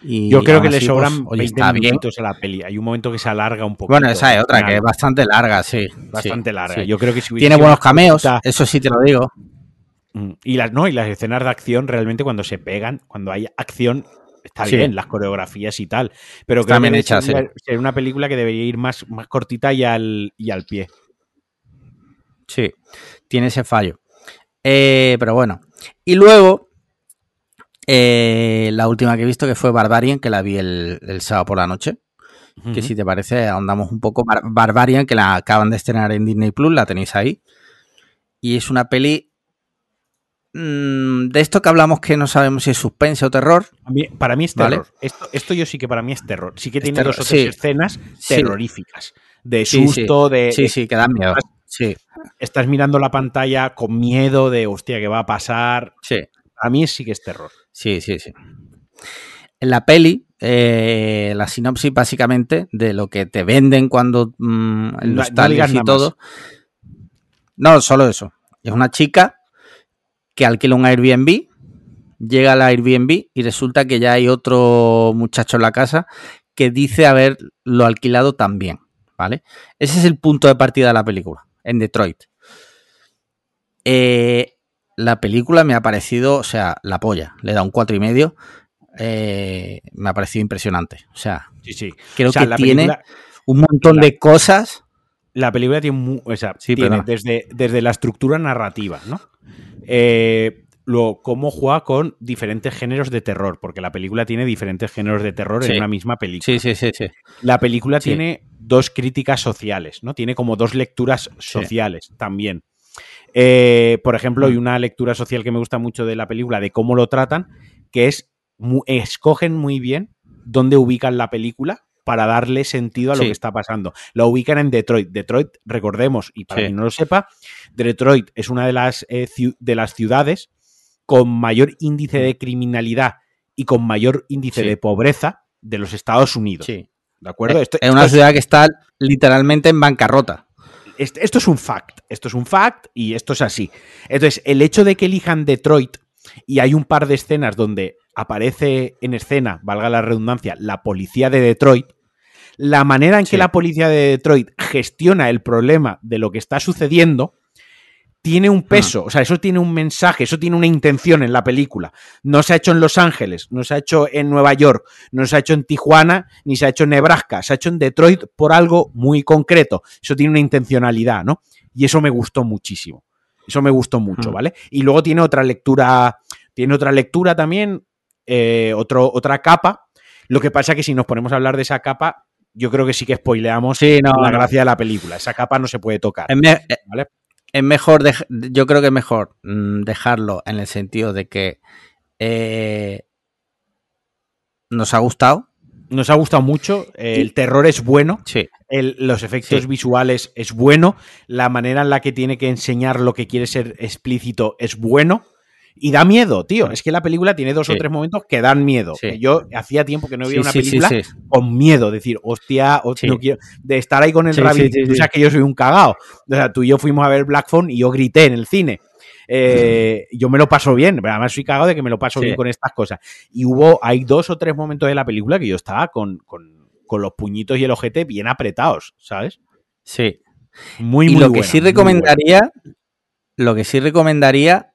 Y Yo creo que le sobran pues, oye, 20 está bien. minutos a la peli. Hay un momento que se alarga un poco. Bueno, esa es otra, que es bastante larga, sí. bastante sí, larga. sí. Yo creo que si Tiene buenos cameos, eso sí te lo digo. Mm, Y las, no, y las escenas de acción realmente cuando se pegan, cuando hay acción, está Sí. bien, las coreografías y tal. Pero Están creo bien que hechas, sería, sí. sería una película que debería ir más, más cortita y al, y al pie. Sí, tiene ese fallo. Eh, pero bueno. Y luego, eh, la última que he visto que fue Barbarian, que la vi el, el sábado por la noche. Que si te parece, ahondamos un poco. Bar- Barbarian, que la acaban de estrenar en Disney Plus, la tenéis ahí. Y es una peli. mm, de esto que hablamos que no sabemos si es suspense o terror. Mí- para mí es Vale. terror. Esto, esto yo sí que para mí es terror. Sí que tiene dos o tres sí. escenas terroríficas. De Sí, susto, de, Sí, de- sí, que da miedo. Sí, estás mirando la pantalla con miedo de hostia, ¿qué va a pasar? sí. A mí sí que es terror. Sí, sí, sí. En la peli, eh, la sinopsis básicamente de lo que te venden cuando mm, en los no y todo. No, solo eso. Es una chica que alquila un Airbnb, llega al Airbnb y resulta que ya hay otro muchacho en la casa que dice haberlo alquilado también, ¿vale? Ese es el punto de partida de la película, en Detroit. Eh, la película me ha parecido, o sea, la polla. Le da un cuatro y medio. eh, me ha parecido impresionante. O sea, Sí, sí. creo O sea, que la tiene película- un montón la- de cosas. la película tiene, o sea, Sí, tiene desde, desde la estructura narrativa, ¿no? Eh, luego, cómo juega con diferentes géneros de terror, porque la película tiene diferentes géneros de terror Sí. en una misma película. Sí, sí, sí, sí. La película tiene dos críticas sociales, ¿no? Tiene como dos lecturas sociales también. Eh, por ejemplo, Mm. hay una lectura social que me gusta mucho de la película, de cómo lo tratan, que es, mu- escogen muy bien dónde ubican la película para darle sentido a lo Sí. que está pasando. La ubican en Detroit. Detroit, recordemos, y para Sí. quien no lo sepa, Detroit es una de las, eh, de las ciudades con mayor índice de criminalidad y con mayor índice Sí. de pobreza de los Estados Unidos. sí. ¿De acuerdo? Eh, Esto, es una esto ciudad que está literalmente en bancarrota. Es, esto es un fact. Esto es un fact y esto es así. Entonces, el hecho de que elijan Detroit y hay un par de escenas donde aparece en escena, valga la redundancia, la policía de Detroit, la manera en que la policía de Detroit gestiona el problema de lo que está sucediendo tiene un peso, o sea, eso tiene un mensaje, eso tiene una intención en la película. No se ha hecho en Los Ángeles, no se ha hecho en Nueva York, no se ha hecho en Tijuana, ni se ha hecho en Nebraska, se ha hecho en Detroit por algo muy concreto. Eso tiene una intencionalidad, ¿no? Y eso me gustó muchísimo. Eso me gustó mucho, Mm. ¿vale? Y luego tiene otra lectura, tiene otra lectura también, eh, otro, otra capa. Lo que pasa que si nos ponemos a hablar de esa capa, yo creo que sí que spoileamos Sí, no, la no. gracia de la película. Esa capa no se puede tocar. Es, me- ¿Vale? Es mejor, yo creo que es mejor mm, dejarlo en el sentido de que eh, nos ha gustado. Nos ha gustado mucho. el terror es bueno. Sí, el- los efectos Sí. visuales es bueno. La manera en la que tiene que enseñar lo que quiere ser explícito es bueno. Y da miedo, tío. Es que la película tiene dos o tres momentos que dan miedo. Sí. Que Yo hacía tiempo que no veía sí, una película con miedo. Decir, hostia, hostia, no quiero. De estar ahí con el rabbit. Tú sabes que yo soy un cagao. O sea, tú y yo fuimos a ver Black Phone y yo grité en el cine. Eh, yo me lo paso bien, pero además soy cagado de que me lo paso bien con estas cosas. Y hubo, hay dos o tres momentos de la película que yo estaba con, con, con los puñitos y el ojete bien apretados, ¿sabes? sí. Muy, y muy lo que sí recomendaría, lo que sí recomendaría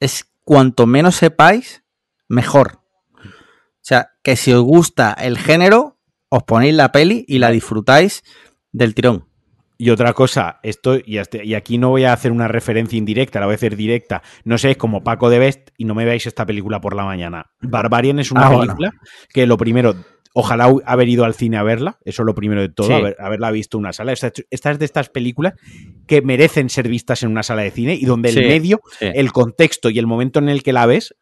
es cuanto menos sepáis, mejor. O sea, que si os gusta el género, os ponéis la peli y la disfrutáis del tirón. Y otra cosa, esto, y, este- y aquí no voy a hacer una referencia indirecta, la voy a hacer directa. No sé, es como Paco de Best y no me veáis esta película por la mañana. Barbarian es una Ah, bueno. película que lo primero, ojalá haber ido al cine a verla, eso es lo primero de todo, Sí. haber- haberla visto en una sala. Esta, esta es de estas películas que merecen ser vistas en una sala de cine y donde Sí, el medio, sí. el contexto y el momento en el que la ves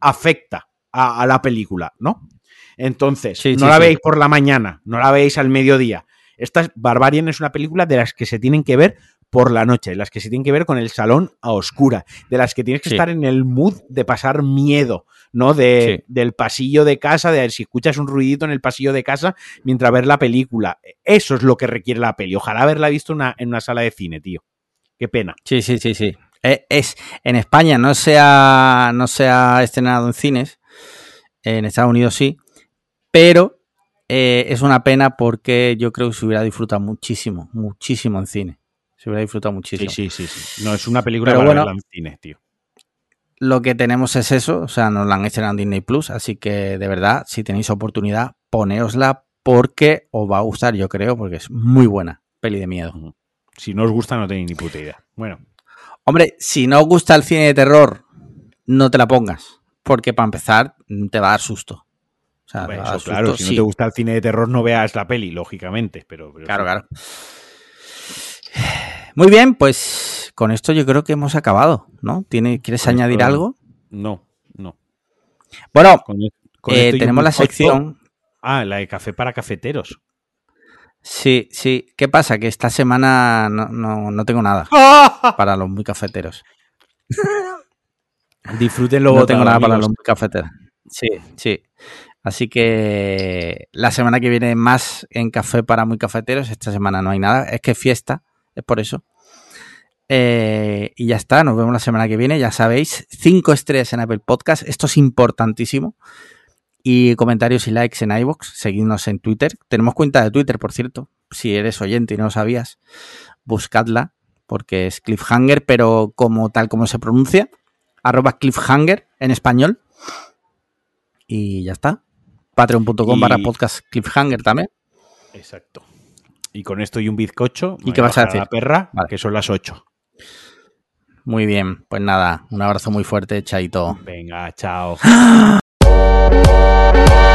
afecta a, a la película, ¿no? Entonces, no la veis por la mañana, no la veis al mediodía. Esta es- Barbarian es una película de las que se tienen que ver por la noche, de las que se tienen que ver con el salón a oscura, de las que tienes que Sí. estar en el mood de pasar miedo, ¿no? De, Sí. Del pasillo de casa, de si escuchas un ruidito en el pasillo de casa mientras ves la película. Eso es lo que requiere la peli. Ojalá haberla visto una- en una sala de cine, tío. Qué pena. Sí, sí, sí, sí. Eh, Es, en España no se, ha, no se ha estrenado en cines, en Estados Unidos sí, pero eh, es una pena porque yo creo que se hubiera disfrutado muchísimo, muchísimo en cine. Se hubiera disfrutado Sí, muchísimo. sí, sí, sí. No, es una película Pero para bueno. verla en cine, tío. Lo que tenemos es eso, o sea, nos la han estrenado en Disney Plus, así que de verdad, si tenéis oportunidad, poneosla porque os va a gustar, yo creo, porque es muy buena peli de miedo. Si no os gusta, no tenéis ni puta idea. Bueno, Hombre, si no os gusta el cine de terror, no te la pongas. Porque para empezar, te va a dar susto. O sea, eso claro, si sí. no te gusta el cine de terror, no veas la peli, lógicamente. Pero, pero Claro, sí. claro. Muy bien, pues con esto yo creo que hemos acabado, ¿no? ¿Tiene, ¿Quieres Con añadir esto- algo? No, no. Bueno, Con con eh, tenemos la sección. Ah, la de café para cafeteros. Sí, sí. ¿Qué pasa? Que esta semana no, no- no tengo nada *laughs* para los muy cafeteros. *laughs* Disfrútenlo. no tengo nada para los muy cafeteros. Sí, sí. Así que la semana que viene más en café para muy cafeteros. Esta semana no hay nada. Es que es fiesta, es por eso. Eh, y ya está, nos vemos la semana que viene. Ya sabéis, cinco estrellas en Apple Podcast. Esto es importantísimo. Y comentarios y likes en iVoox. Seguidnos en Twitter. Tenemos cuenta de Twitter, por cierto. Si eres oyente y no lo sabías, buscadla. Porque es Cliffhanger, pero como tal como se pronuncia. Arroba Cliffhanger en español. Y ya está. Patreon.com Y- barra podcast Cliffhanger también. Exacto. Y con esto y un bizcocho. ¿Y qué vas a decir? La perra, Vale. que son las 8. Muy bien. Pues nada, un abrazo muy fuerte, Chaito. Venga, chao. *gasps* *laughs*